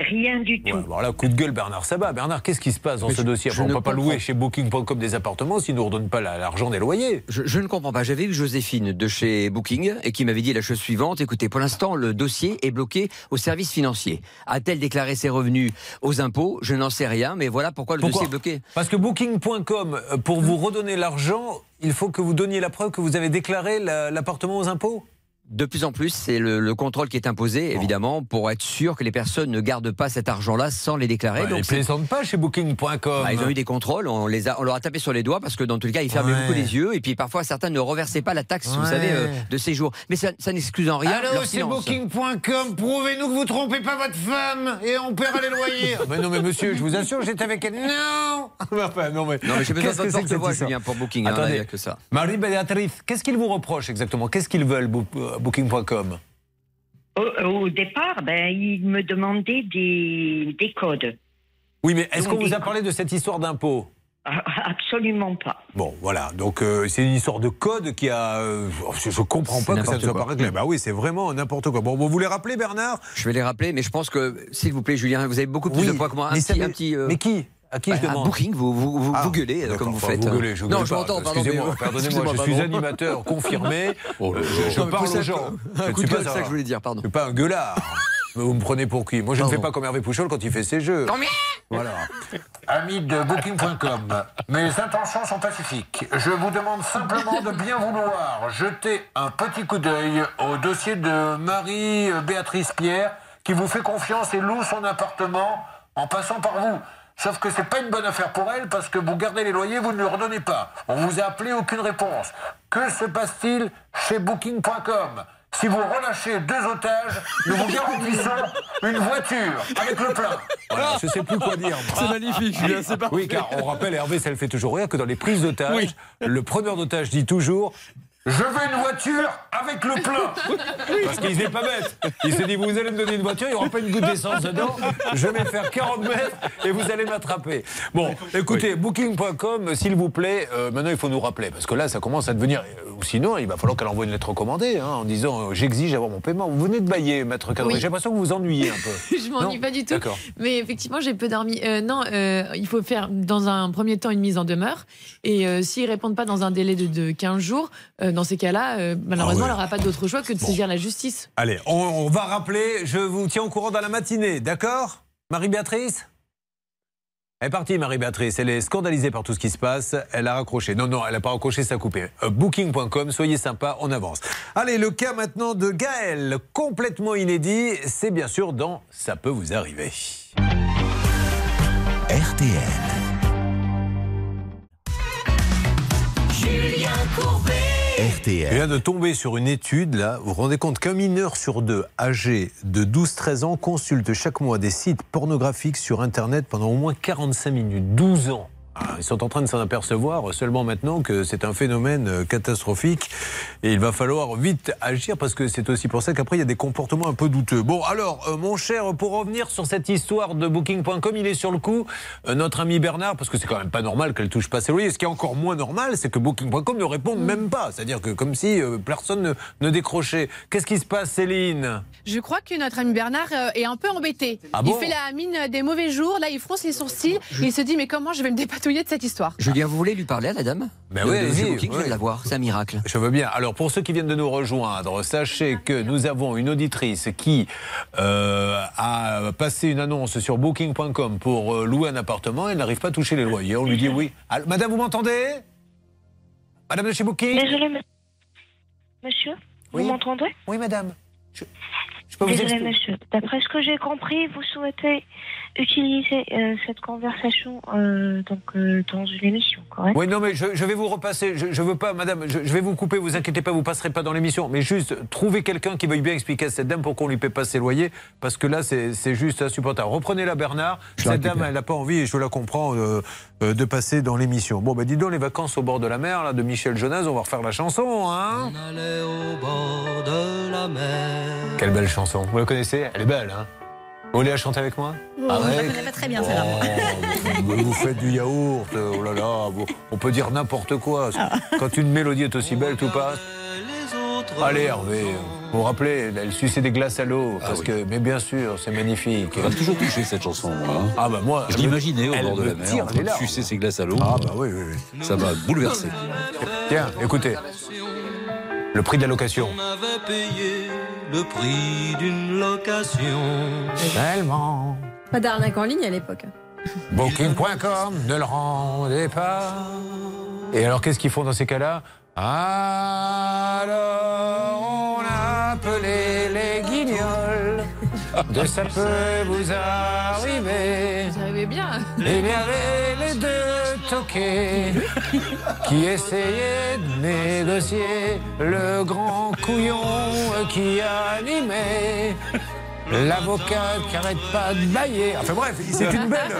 Rien du tout. Ouais, alors là, coup de gueule, Bernard Sabat. Bernard, qu'est-ce qui se passe dans Mais ce je- dossier je On ne peut pas louer chez Booking.com des appartements s'ils ne nous redonnent pas la- l'argent des loyers. Je, je ne comprends pas. J'avais eu Joséphine de chez Booking et qui m'avait dit la chose suivante. Écoutez, pour l'instant, le dossier est bloqué au service financier. A-t-elle déclaré ses revenus aux impôts Je n'en sais rien, mais voilà pourquoi le Pourquoi dossier est bloqué. Parce que Booking.com, euh, pour vous redonner l'argent, il faut que vous donniez la preuve que vous avez déclaré la- l'appartement aux impôts De plus en plus, c'est le, le contrôle qui est imposé, évidemment, pour être sûr que les personnes ne gardent pas cet argent-là sans les déclarer. Ouais, Donc Ils plaisantent pas chez Booking.com. Bah, ils ont eu des contrôles, on, les a, on leur a tapé sur les doigts parce que dans tous les cas, ils fermaient Ouais. beaucoup les yeux et puis parfois certains ne reversaient pas la taxe, vous savez, euh, de séjour. Mais ça, ça n'excuse en rien Allô, c'est. Booking.com. Prouvez-nous que vous trompez pas votre femme et on paiera les loyers. <laughs> mais non, mais monsieur, je vous assure, j'étais avec elle. Non Enfin, <laughs> non, mais. Non, mais j'ai besoin de votre porte-voix, Julien, pour Booking. hein, là, il Attendez. a que ça. Marie-Béatrice, qu'est-ce qu'ils vous reprochent exactement? Qu'est-ce qu'ils veulent, euh, Booking.com Au, au départ, ben, ils me demandaient des, des codes. Oui, mais est-ce qu'on vous a parlé de cette histoire d'impôt? Ah, Absolument pas. Bon, voilà. Donc, euh, c'est une histoire de code qui a. euh, je, je comprends pas que ça ne soit pas réglé. Bah oui, c'est vraiment n'importe quoi. Bon, vous voulez rappeler, Bernard? Je vais les rappeler, mais je pense que, s'il vous plaît, Julien, vous avez beaucoup plus Oui, de poids que moi. Un mais ça petit, met- un petit, euh, Mais qui? À qui je bah, demande un Booking, vous, vous, vous, Ah, vous gueulez euh, comme vous faites. Vous gueulez, je non, je m'entends. Excusez-moi, pardonnez-moi, je suis animateur confirmé. Oh Euh, je, je Non, parle aux gens. Je ne c'est ça un- que je voulais dire, pardon. Je suis pas un gueulard. Mais vous me prenez pour qui? Moi, je ne fais pas comme Hervé Pouchol quand il fait ses jeux. Combien Voilà. Amis de Booking.com, mes intentions sont pacifiques. Je vous demande simplement de bien vouloir jeter un petit coup d'œil au dossier de Marie-Béatrice Pierre qui vous fait confiance et loue son appartement en passant par vous. Sauf que c'est pas une bonne affaire pour elle parce que vous gardez les loyers, vous ne le redonnez pas. On vous a appelé, aucune réponse. Que se passe-t-il chez Booking.com si vous relâchez deux otages, nous vous garantissons une voiture avec le plein. Voilà, je sais plus quoi dire. C'est magnifique, Julien, c'est parfait. Oui, car on rappelle, Hervé, ça le fait toujours rire, que dans les prises d'otages, le preneur d'otages dit toujours Je veux une voiture avec le plein <laughs> Parce qu'il n'est pas bête. Il s'est dit Vous allez me donner une voiture, il n'y aura pas une goutte d'essence dedans, je vais faire 40 mètres et vous allez m'attraper. Bon, écoutez, Booking.com, s'il vous plaît, euh, maintenant il faut nous rappeler, parce que là, ça commence à devenir. euh, Ou sinon, il va falloir qu'elle envoie une lettre recommandée hein, en disant euh, j'exige avoir mon paiement. Vous venez de bailler, maître. Oui. J'ai l'impression que vous vous ennuyez un peu. <laughs> Je m'ennuie pas du tout. D'accord. Mais effectivement, j'ai peu dormi. Euh, non, euh, il faut faire dans un premier temps une mise en demeure. Et euh, s'ils répondent pas dans un délai de, de 15 jours, euh, dans ces cas-là, euh, malheureusement, Ah ouais. elle n'aura pas d'autre choix que de saisir la justice. Allez, on, on va rappeler. Je vous tiens au courant dans la matinée, d'accord? Marie-Béatrice? Elle est partie, Marie-Béatrice. Elle est scandalisée par tout ce qui se passe. Elle a raccroché. Non, non, elle n'a pas raccroché, ça a coupé. Euh, Booking.com, soyez sympa, on avance. Allez, le cas maintenant de Gaël, complètement inédit. C'est bien sûr dans Ça peut vous arriver. RTL. Julien Courbet. Je RTL. viens de tomber sur une étude, là. Vous vous rendez compte qu'un mineur sur deux âgé de 12-13 ans consulte chaque mois des sites pornographiques sur Internet pendant au moins 45 minutes. 12 ans. Ah, Ils sont en train de s'en apercevoir seulement maintenant que c'est un phénomène euh, catastrophique et il va falloir vite agir parce que c'est aussi pour ça qu'après il y a des comportements un peu douteux. Bon alors euh, mon cher, pour revenir sur cette histoire de Booking.com, il est sur le coup euh, notre ami Bernard parce que c'est quand même pas normal qu'elle touche pas ses loyers. Ce qui est encore moins normal, c'est que Booking.com ne réponde même pas. C'est-à-dire que comme si euh, personne ne, ne décrochait. Qu'est-ce qui se passe Céline? Je crois que notre ami Bernard euh, est un peu embêté. Ah il bon? fait la mine des mauvais jours, là il fronce les sourcils, et il se dit mais comment je vais me dépatouiller de cette histoire Julien, vous voulez lui parler à la dame Ben oui, de allez-y, Je de la voir, c'est un miracle. Je veux bien. Alors, pour ceux qui viennent de nous rejoindre, sachez que nous avons une auditrice qui euh, a passé une annonce sur Booking.com pour euh, louer un appartement. Elle n'arrive pas à toucher les loyers. On lui dit oui. Allô, Madame, vous m'entendez? Madame de chez Booking? Désolé, monsieur, Oui. vous m'entendez? Oui, madame. Je, peux vous Désolé, expliquer. monsieur. D'après ce que j'ai compris, vous souhaitez utiliser euh, cette conversation euh, donc, euh, dans une émission, correct? Oui, non, mais je, je vais vous repasser. Je, je veux pas, madame, je, je vais vous couper, vous inquiétez pas, vous passerez pas dans l'émission. Mais juste, trouvez quelqu'un qui veuille bien expliquer à cette dame pourquoi on lui paie pas ses loyers, parce que là, c'est c'est juste insupportable. Reprenez-la, Bernard. Cette dame, elle n'a pas envie, et je la comprends, euh, euh, de passer dans l'émission. Bon, bah, dis donc, les vacances au bord de la mer, là, de Michel Jonas, on va refaire la chanson, hein? Quelle belle chanson. Vous la connaissez? Elle est belle, hein? Vous voulez la chanter avec moi? Je la connais pas très bien, celle-là. Oh, vous, vous faites du yaourt, oh là là, vous- on peut dire n'importe quoi. Quand une mélodie est aussi belle, tout passe. Allez Hervé, vous vous rappelez, elle suçait des glaces à l'eau, parce que, mais bien sûr, c'est magnifique. Ça m'a toujours touché cette chanson. moi, hein. Ah bah moi, Je elle- l'imaginais au elle bord de la mer, tire en train de sucer ses glaces à l'eau. Ah bah oui, oui, oui. Ça m'a bouleversé. Tiens, écoutez. Le prix de la location. avait payé le prix d'une location. Tellement. Pas d'arnaque en ligne à l'époque. <laughs> Booking.com, ne le rendez pas. Et alors, qu'est-ce qu'ils font dans ces cas-là? Alors, on a appelé les guignols. <laughs> De ça peut vous arriver. Vous arrivez bien. Il y avait les deux qui essayaient de négocier le grand couillon qui animait. L'avocat qui arrête pas de bailler. Enfin bref, c'est une belle,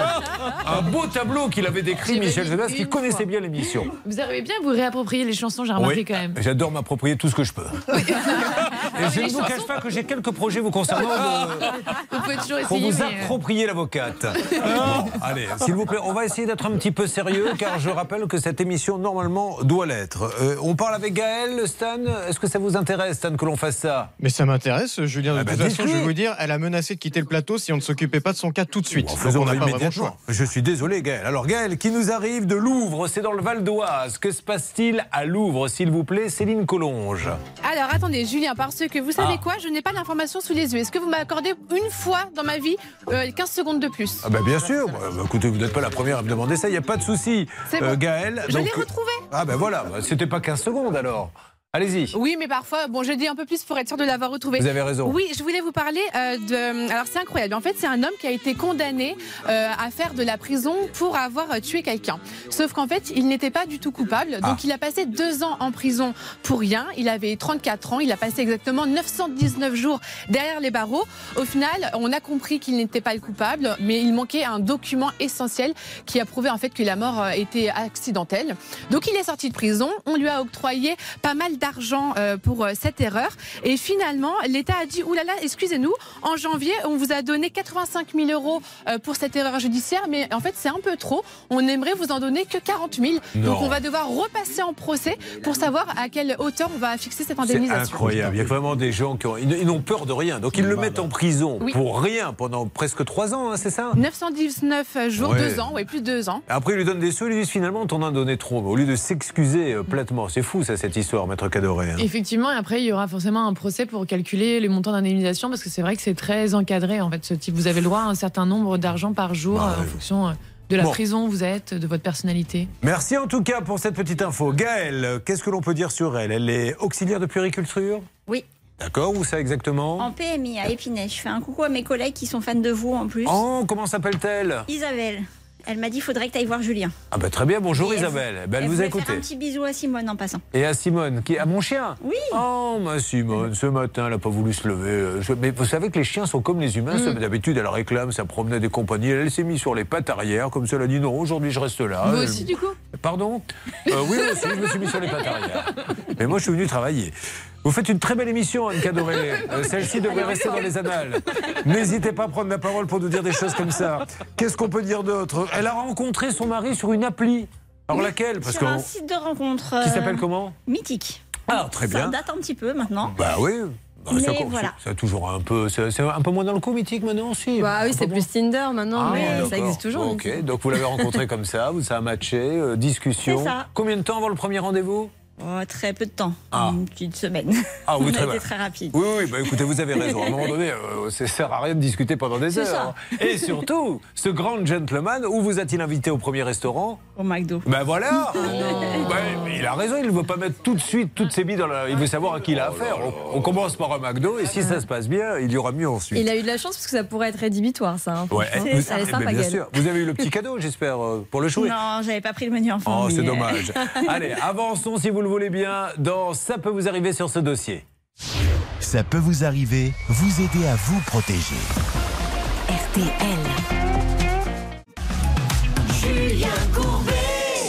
un beau tableau qu'il avait décrit Michel Jonas qui connaissait fois. bien l'émission. Vous arrivez bien à vous réapproprier les chansons, j'ai remarqué Oui, quand même. J'adore m'approprier tout ce que je peux. Et je ne vous cache chansons- pas que j'ai quelques projets vous concernant de- Vous pouvez toujours pour essayer. vous mais, euh, approprier l'avocate. Bon, allez, s'il vous plaît, on va essayer d'être un petit peu sérieux car je rappelle que cette émission normalement doit l'être. Euh, on parle avec Gaël, Stan. Est-ce que ça vous intéresse, Stan, que l'on fasse ça? Mais ça m'intéresse, Julien. De Ah bah, toute façon, je vais vous dire, elle a menacé de quitter le plateau si on ne s'occupait pas de son cas tout de suite. Donc, Faisons on immédiatement. choix. Je suis désolé, Gaël. Alors, Gaël, qui nous arrive de Louvre, c'est dans le Val d'Oise. Que se passe-t-il à Louvre, s'il vous plaît, Céline Collonge Alors attendez, Julien, parce que vous savez Ah. quoi? Je n'ai pas l'information sous les yeux. Est-ce que vous m'accordez une fois dans ma vie euh, 15 secondes de plus? Ah bah bien sûr. Bah, bah, écoutez, vous n'êtes pas la première à me demander ça. Il n'y a pas de souci, C'est Euh, bon. Gaël. Je l'ai donc- retrouvé. Ah ben voilà. C'était pas 15 secondes alors. Allez-y. Oui, mais parfois, bon, je dis un peu plus pour être sûr de l'avoir retrouvé. Vous avez raison. Oui, je voulais vous parler euh, de. Alors, c'est incroyable. En fait, c'est un homme qui a été condamné euh, à faire de la prison pour avoir euh, tué quelqu'un. Sauf qu'en fait, il n'était pas du tout coupable. Donc, Ah. il a passé deux ans en prison pour rien. Il avait 34 ans. Il a passé exactement 919 jours derrière les barreaux. Au final, on a compris qu'il n'était pas le coupable, mais il manquait un document essentiel qui a prouvé en fait que la mort euh, était accidentelle. Donc, il est sorti de prison. On lui a octroyé pas mal d'argent euh, pour euh, cette erreur. Et finalement, l'État a dit oulala, excusez-nous, en janvier, on vous a donné 85 000 euros euh, pour cette erreur judiciaire, mais en fait, c'est un peu trop. On aimerait vous en donner que 40 000. Non. Donc, on va devoir repasser en procès pour savoir à quelle hauteur on va fixer cette C'est indemnisation. incroyable. Il y a vraiment des gens qui ont, ils n'ont peur de rien. Donc ils le mettent en prison Oui. pour rien pendant presque trois ans, hein, c'est ça? 919 jours, Ouais. deux ans, oui, plus de deux ans. Après, ils lui donnent des sous, ils lui disent finalement, on t'en a donné trop. Au lieu de s'excuser euh, platement. C'est fou, ça, cette histoire, maître Hein. Effectivement, et après, il y aura forcément un procès pour calculer les montants d'indemnisation parce que c'est vrai que c'est très encadré en fait ce type. Vous avez le droit à un certain nombre d'argent par jour euh, en fonction euh, de la Bon. prison où vous êtes, de votre personnalité. Merci en tout cas pour cette petite info. Gaëlle, qu'est-ce que l'on peut dire sur elle? Elle est auxiliaire de puériculture? Oui. D'accord, où ça exactement? En PMI à Épinay. Je fais un coucou à mes collègues qui sont fans de vous en plus. Oh, comment s'appelle-t-elle? Isabelle. Elle m'a dit il faudrait que tu ailles voir Julien. Ah bah très bien, bonjour Et Isabelle. Eh ben, elle Elle vous faire un petit bisou à Simone en passant. Et à Simone, qui à mon chien Oui. Oh, ma Simone, ce matin, elle n'a pas voulu se lever. Euh, je- Mais vous savez que les chiens sont comme les humains. Mm. D'habitude, elle réclame, ça promenait des compagnies. Elle s'est mise sur les pattes arrière, comme ça, elle a dit non, aujourd'hui, je reste là. Vous Elle- aussi, du coup? Pardon? Euh, Oui, moi aussi, je me suis mis sur les pattes arrière. <laughs> Mais moi, je suis venu travailler. Vous faites une très belle émission, Anne Cadoré. <laughs> Euh, Celle-ci devrait rester dans les annales. N'hésitez pas à prendre la parole pour nous dire des choses comme ça. Qu'est-ce qu'on peut dire d'autre? Elle a rencontré son mari sur une appli. Alors laquelle? Parce Sur un site de rencontre. Qui euh, s'appelle comment? Mythique. Ah, très Ça bien. date un petit peu maintenant. Bah oui. Bah, Mais ça, voilà. ça a toujours un peu, c'est c'est un peu moins dans le coup mythique maintenant aussi. Bah oui, Un c'est plus Tinder maintenant, Ah, mais d'accord. ça existe toujours. Ok, donc vous l'avez rencontré comme ça, vous ça a matché, euh, discussion. C'est ça. Combien de temps avant le premier rendez-vous? Oh, très peu de temps. Ah. Une petite semaine. Ah oui, On très a bien. été très rapide. Oui, oui, bah écoutez, vous avez raison. À un moment donné, euh, ça sert à rien de discuter pendant des heures. Et surtout, ce grand gentleman, où vous a-t-il invité au premier restaurant? Au McDo. Ben voilà <laughs> mais Il a raison, il ne veut pas mettre tout de suite toutes ses billes dans la... Il veut savoir à qui il a affaire. On, on commence par un McDo, et si ça se passe bien, il y aura mieux ensuite. Il a eu de la chance parce que ça pourrait être rédhibitoire, ça. hein, Ouais, vous- sympa, bien Gaëlle. sûr. Vous avez eu le petit cadeau, j'espère, euh, pour le jouer. Non, j'avais pas pris le menu enfant. Oh, c'est dommage. <laughs> Allez, avançons si vous le voulez bien dans Ça peut vous arriver sur ce dossier. Ça peut vous arriver, vous aider à vous protéger. RTL. Julien Courbet.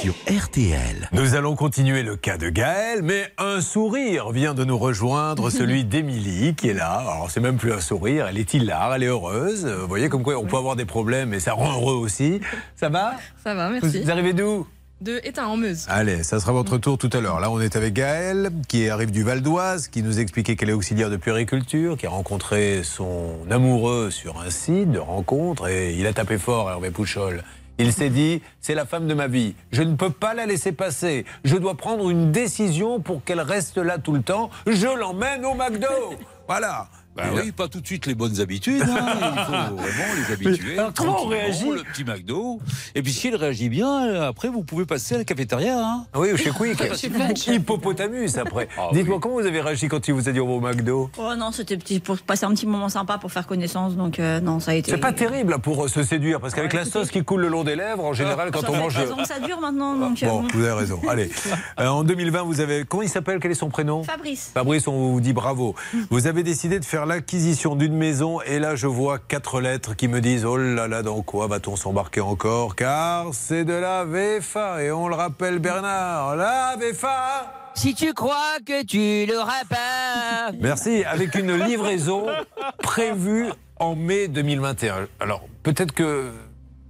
Sur RTL. Nous allons continuer le cas de Gaël, mais un sourire vient de nous rejoindre, <laughs> celui d'Émilie qui est là. Alors c'est même plus un sourire, elle est hilar, elle est heureuse. Vous voyez comme quoi on peut avoir des problèmes, mais ça rend heureux aussi. Ça va? Ça va, vous, merci. vous arrivez d'où? De éteint en Meuse. Allez, ça sera votre tour tout à l'heure. Là, on est avec Gaël, qui arrive du Val d'Oise, qui nous expliquait qu'elle est auxiliaire de puériculture, qui a rencontré son amoureux sur un site de rencontre, et il a tapé fort, Hervé Pouchol. Il s'est dit, c'est la femme de ma vie. Je ne peux pas la laisser passer. Je dois prendre une décision pour qu'elle reste là tout le temps. Je l'emmène au McDo. Voilà. Bah oui, pas tout de suite les bonnes habitudes. hein. Il faut <laughs> vraiment les habituer. Comment on réagit Le petit McDo. Et puis si elle réagit bien, euh, après vous pouvez passer à la cafétéria. Hein. Oui, chez Quick. <laughs> Hippopotamus après. Ah Dites-moi, comment vous avez réagi quand il vous a dit au McDo? Oh non, c'était petit- pour passer un petit moment sympa pour faire connaissance, donc euh, non, ça a été. C'est pas terrible pour euh, se séduire, parce qu'avec la sauce qui coule le long des lèvres, en général, quand Ça on mange. que ça dure maintenant, donc. euh, Bon, bon. vous avez raison. Allez. <laughs> Euh, en 2020, vous avez. Comment il s'appelle? Quel est son prénom? Fabrice. Fabrice, on vous dit bravo. Vous avez décidé de faire l'acquisition d'une maison et là, je vois quatre lettres qui me disent Oh là là, dans quoi va-t-on s'embarquer encore? Car c'est de la VFA et on le rappelle, Bernard, la VFA Si tu crois que tu l'auras pas. Merci. Avec une livraison prévue en mai 2021. Alors, peut-être que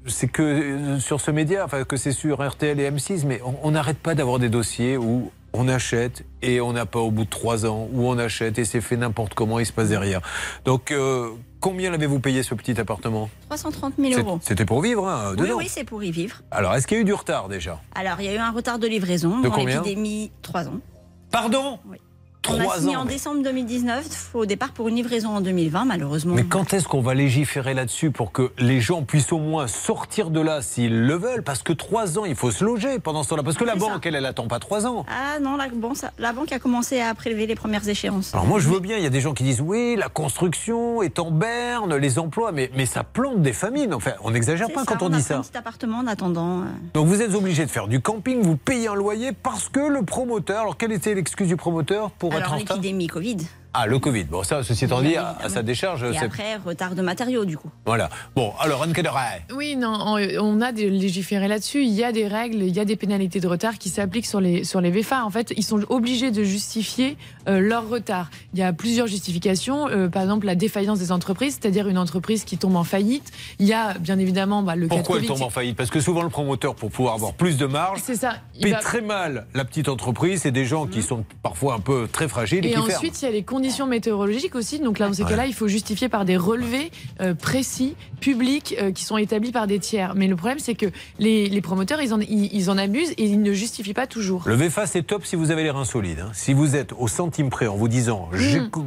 c'est que sur ce média, enfin que c'est sur RTL et M6, mais on n'arrête pas d'avoir des dossiers où on achète et on n'a pas au bout de trois ans, où on achète et c'est fait n'importe comment, il se passe derrière. Donc, euh, combien l'avez-vous payé ce petit appartement? 330 000 C'est- euros. C'était pour vivre, hein, Oui, dedans. oui, c'est pour y vivre. Alors, est-ce qu'il y a eu du retard déjà? Alors, il y a eu un retard de livraison De dans combien? l'épidémie, 3 ans. Pardon? Oui. On a Trois signé ans, en décembre 2019, au départ pour une livraison en 2020, malheureusement. Mais quand est-ce qu'on va légiférer là-dessus pour que les gens puissent au moins sortir de là s'ils le veulent? Parce que trois ans, il faut se loger pendant ce temps-là. Parce que la banque, ça. elle, elle attend pas trois ans. Ah non, la, bon, ça- la banque a commencé à prélever les premières échéances. Alors moi, je veux bien. Il y a des gens qui disent oui, la construction est en berne, les emplois, mais, mais ça plante des famines. Enfin, on n'exagère pas ça, quand on, a dit ça. un petit appartement en attendant. euh. Donc vous êtes obligé de faire du camping, vous payez un loyer parce que le promoteur. Alors quelle était l'excuse du promoteur pour Alors l'épidémie Covid. Ah, le Covid. Bon, ça, ceci étant dit, à, à sa décharge, Et c'est. après, retard de matériaux, du coup. Voilà. Bon, alors, Anne. Oui, non, on, a légiféré là-dessus. Il y a des règles, il y a des pénalités de retard qui s'appliquent sur les, sur les VFA. En fait, ils sont obligés de justifier euh, leur retard. Il y a plusieurs justifications. Euh, par exemple, la défaillance des entreprises, c'est-à-dire une entreprise qui tombe en faillite. Il y a bien évidemment bah, le Pourquoi elle tombe en faillite? Parce que souvent, le promoteur, pour pouvoir avoir plus de marge, C'est ça. Il paie va- très mal la petite entreprise. C'est des gens qui sont parfois un peu très fragiles et, Et qui ferment. ensuite, il y a les conditions météorologiques aussi. Donc là, dans ces Ouais. cas-là, il faut justifier par des relevés euh, précis, publics, euh, qui sont établis par des tiers. Mais le problème, c'est que les, les promoteurs, ils en, ils, ils en abusent et ils ne justifient pas toujours. Le VFA, c'est top si vous avez les reins solides. hein. Si vous êtes au centime près en vous disant Mm.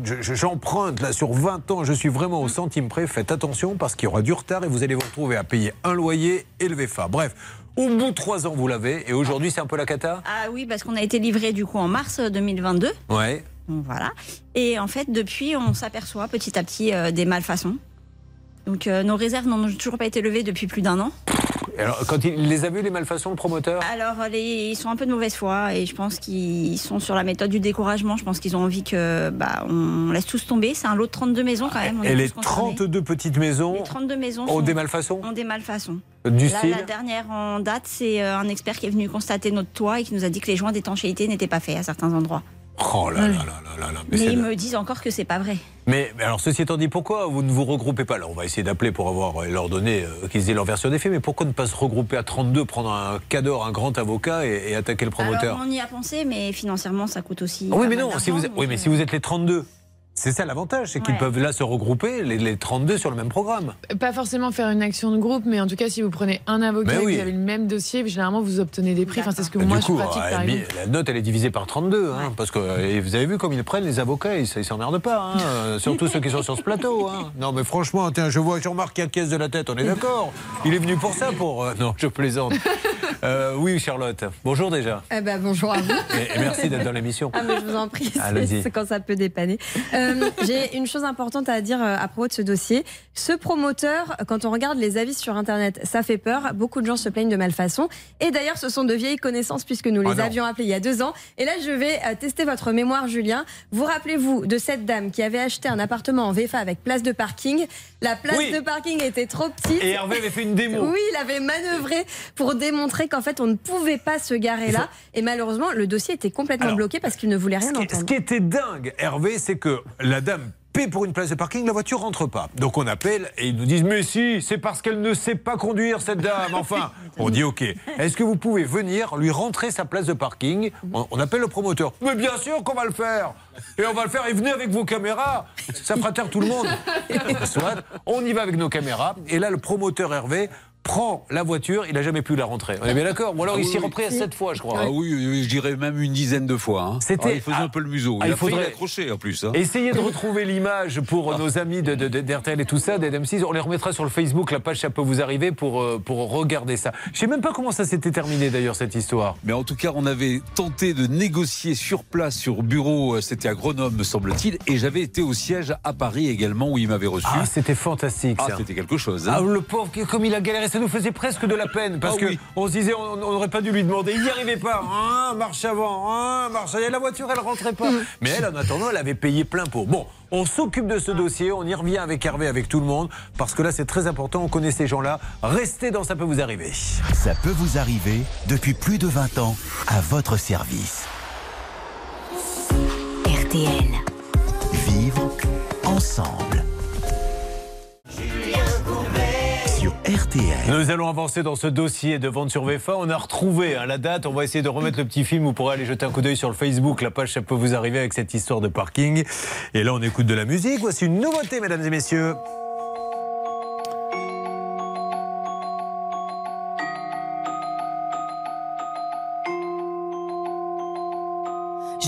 je- j'emprunte là sur 20 ans, je suis vraiment au centime près, faites attention parce qu'il y aura du retard et vous allez vous retrouver à payer un loyer et le VFA. Bref, au bout de trois ans, vous l'avez et aujourd'hui, c'est un peu la cata? Ah oui, parce qu'on a été livré du coup en mars 2022. Ouais. Voilà. Et en fait, depuis, on s'aperçoit petit à petit euh, des malfaçons. Donc euh, nos réserves n'ont toujours pas été levées depuis plus d'un an. Alors, quand il les a vus, les malfaçons, le promoteur? Alors les, ils sont un peu de mauvaise foi et je pense qu'ils sont sur la méthode du découragement. Je pense qu'ils ont envie que bah, on laisse tous tomber. C'est un lot de 32 maisons quand même. on Et les concernés. 32 petites maisons Les 32 maisons ont sont- des malfaçons? ont des malfaçons. Du Là, style La dernière en date, c'est euh, un expert qui est venu constater notre toit et qui nous a dit que les joints d'étanchéité n'étaient pas faits à certains endroits. Oh là là là là là là. Mais ils de- me disent encore que c'est pas vrai. Mais, mais alors, ceci étant dit, pourquoi vous ne vous regroupez pas? Là, on va essayer d'appeler pour avoir euh, leur donner euh, qu'ils aient leur version des faits, mais pourquoi ne pas se regrouper à 32, prendre un cadre, un grand avocat et, et attaquer le promoteur? Alors on y a pensé, mais financièrement ça coûte aussi. Oui, mais non, si oui, mais euh, si vous êtes les 32, c'est ça l'avantage, c'est qu'ils Ouais. peuvent là se regrouper, les, les 32 sur le même programme. Pas forcément faire une action de groupe, mais en tout cas, si vous prenez un avocat Mais et que oui. vous avez le même dossier, généralement vous obtenez des prix. Enfin, c'est ce que Bah, moi du je pratique euh, par la note, elle est divisée par 32, hein, parce que euh, et vous avez vu comme ils prennent les avocats, ils s'emmerdent pas, hein, euh, <laughs> surtout ceux qui sont sur ce plateau. hein. Non, mais franchement, tiens, je vois Jean-Marc qui acquiesce de la tête, on est d'accord. Il est venu pour ça, pour. euh, non, je plaisante. <laughs> Euh, oui, Charlotte. Bonjour déjà. Eh ben, bonjour à vous. Et, et merci d'être dans l'émission. Ah, mais je vous en prie, c'est- quand ça peut dépanner. Euh, J'ai une chose importante à dire euh, à propos de ce dossier. Ce promoteur, quand on regarde les avis sur Internet, ça fait peur. Beaucoup de gens se plaignent de malfaçon. Et d'ailleurs, ce sont de vieilles connaissances puisque nous les non. avions appelés il y a deux ans. Et là, je vais euh, tester votre mémoire, Julien. Vous rappelez-vous de cette dame qui avait acheté un appartement en VFA avec place de parking La place Oui. de parking était trop petite. Et Hervé avait fait une démo. <laughs> Oui, il avait manœuvré pour démontrer qu'en fait, on ne pouvait pas se garer là. Et malheureusement, le dossier était complètement Alors, bloqué parce qu'il ne voulait rien Ce qui, entendre. ce qui était dingue, Hervé, c'est que la dame paie pour une place de parking, la voiture rentre pas. Donc on appelle et ils nous disent Mais si, c'est parce qu'elle ne sait pas conduire, cette dame. Enfin, <laughs> on dit Ok, est-ce que vous pouvez venir lui rentrer sa place de parking? On, on appelle le promoteur. Mais bien sûr qu'on va le faire Et on va le faire, et venez avec vos caméras Ça fera taire tout le monde. <laughs> Soit, on y va avec nos caméras, et là, le promoteur Hervé prend la voiture, il n'a jamais pu la rentrer. On est bien d'accord Ou alors Ah il oui, s'y oui. repris à sept fois, je crois. Ah oui, oui, je dirais même une dizaine de fois. hein. C'était- Ah, il faisait ah, un peu le museau. ah, Il, il a failli faudrait- l'accrocher en plus. hein. Essayez de <laughs> retrouver l'image pour nos amis de, de- de- d'RTL et tout ça, d'M6. On les remettra sur le Facebook, la page Ça peut vous arriver pour, euh, pour regarder ça. Je sais même pas comment ça s'était terminé d'ailleurs cette histoire. Mais en tout cas, on avait tenté de négocier sur place, sur bureau, euh, c'était à Grenoble, me semble-t-il, et j'avais été au siège à Paris également, où il m'avait reçu. Ah, c'était fantastique Ah, ça. c'était quelque chose. hein. Ah, le pauvre, comme il a galéré, ça nous faisait presque de la peine. Parce Ah que oui. on se disait, on n'aurait pas dû lui demander. Il n'y arrivait pas. Hein, marche avant, hein, marche arrière. La voiture, elle rentrait pas. Mais elle, en attendant, elle avait payé plein pot. Bon, on s'occupe de ce dossier. On y revient avec Hervé, avec tout le monde. Parce que là, c'est très important. On connaît ces gens-là. Restez dans Ça peut vous arriver. Ça peut vous arriver depuis plus de 20 ans à votre service. RTL. Vivre ensemble. RTL. Nous allons avancer dans ce dossier de vente sur VFA. On a retrouvé hein, la date. On va essayer de remettre le petit film. Vous pourrez aller jeter un coup d'œil sur le Facebook. La page, ça peut vous arriver avec cette histoire de parking. Et là, on écoute de la musique. Voici une nouveauté, mesdames et messieurs.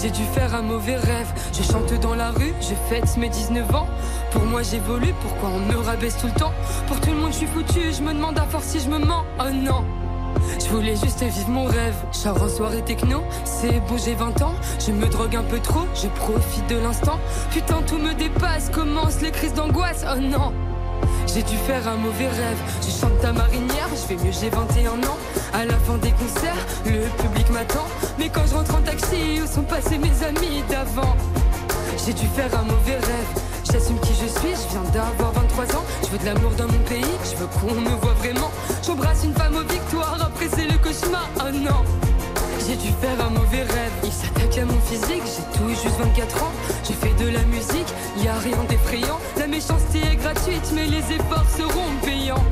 J'ai dû faire un mauvais rêve, je chante dans la rue, je fête mes 19 ans. Pour moi j'évolue, pourquoi on me rabaisse tout le temps? Pour tout le monde je suis foutu, je me demande à force si je me mens, oh non. Je voulais juste vivre mon rêve. Sors en soirée techno, c'est beau, j'ai 20 ans. Je me drogue un peu trop, je profite de l'instant. Putain, tout me dépasse, commencent les crises d'angoisse. Oh non! J'ai dû faire un mauvais rêve. Je chante ta marinière, je fais mieux, j'ai 21 ans. À la fin des concerts, le public m'attend. Mais quand je rentre en où sont passés mes amis d'avant? J'ai dû faire un mauvais rêve. J'assume qui je suis, je viens d'avoir 23 ans. Je veux de l'amour dans mon pays, je veux qu'on me voit vraiment. J'embrasse une femme aux victoires, après c'est le cauchemar. Oh non! J'ai dû faire un mauvais rêve. Il s'attaque à mon physique, j'ai tout juste 24 ans. J'ai fait de la musique, y a rien d'effrayant. La méchanceté est gratuite, mais les efforts seront payants.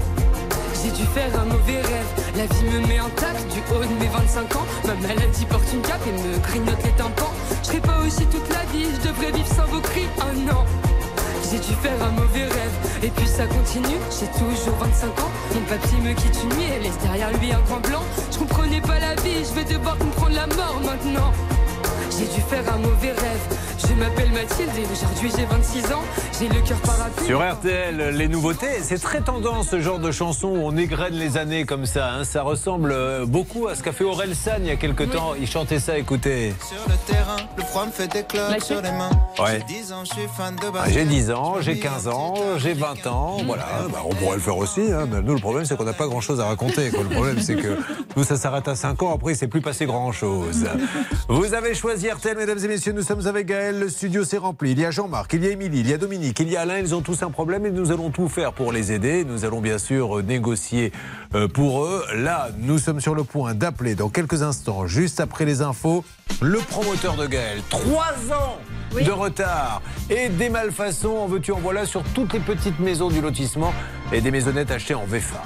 J'ai dû faire un mauvais rêve. La vie me met intact du haut de mes 25 ans. Ma maladie porte une cape et me grignote les tympans. Je serai pas aussi toute la vie, je devrais vivre sans vos cris. Oh non! J'ai dû faire un mauvais rêve Et puis ça continue, j'ai toujours 25 ans Mon papy me quitte une nuit et laisse derrière lui un grand blanc Je comprenais pas la vie, je vais devoir comprendre la mort maintenant J'ai dû faire un mauvais rêve Je m'appelle Mathilde et aujourd'hui j'ai 26 ans J'ai le cœur parapluie Sur RTL, les nouveautés, c'est très tendance ce genre de chanson où on égrène les années comme ça. hein. Ça ressemble euh, beaucoup à ce qu'a fait Aurel San il y a quelque temps. Il chantait ça, écoutez. Sur le terrain, le froid me fait des cloques sur les mains. Ouais. J'ai 10 ans, je suis fan de Ah, basket. J'ai 10 ans, j'ai 15 ans, j'ai 20 ans, voilà. Bah, on pourrait le faire aussi. hein. Mais Nous, le problème, c'est qu'on n'a pas grand-chose à raconter. quoi. Le problème, c'est que nous, ça s'arrête à 5 ans. Après, il s'est plus passé grand-chose. Vous avez choisi RTL, mesdames et messieurs. Nous sommes avec Gaël. Le studio s'est rempli. Il y a Jean-Marc, il y a Émilie, il y a Dominique, il y a Alain. Ils ont tous un problème et nous allons tout faire pour les aider. Nous allons bien sûr euh, négocier euh, pour eux. Là, nous sommes sur le point d'appeler dans quelques instants, juste après les infos, le promoteur de Gaël. Trois ans de retard et des malfaçons, en veux-tu, en voilà, sur toutes les petites maisons du lotissement et des maisonnettes achetées en VFA.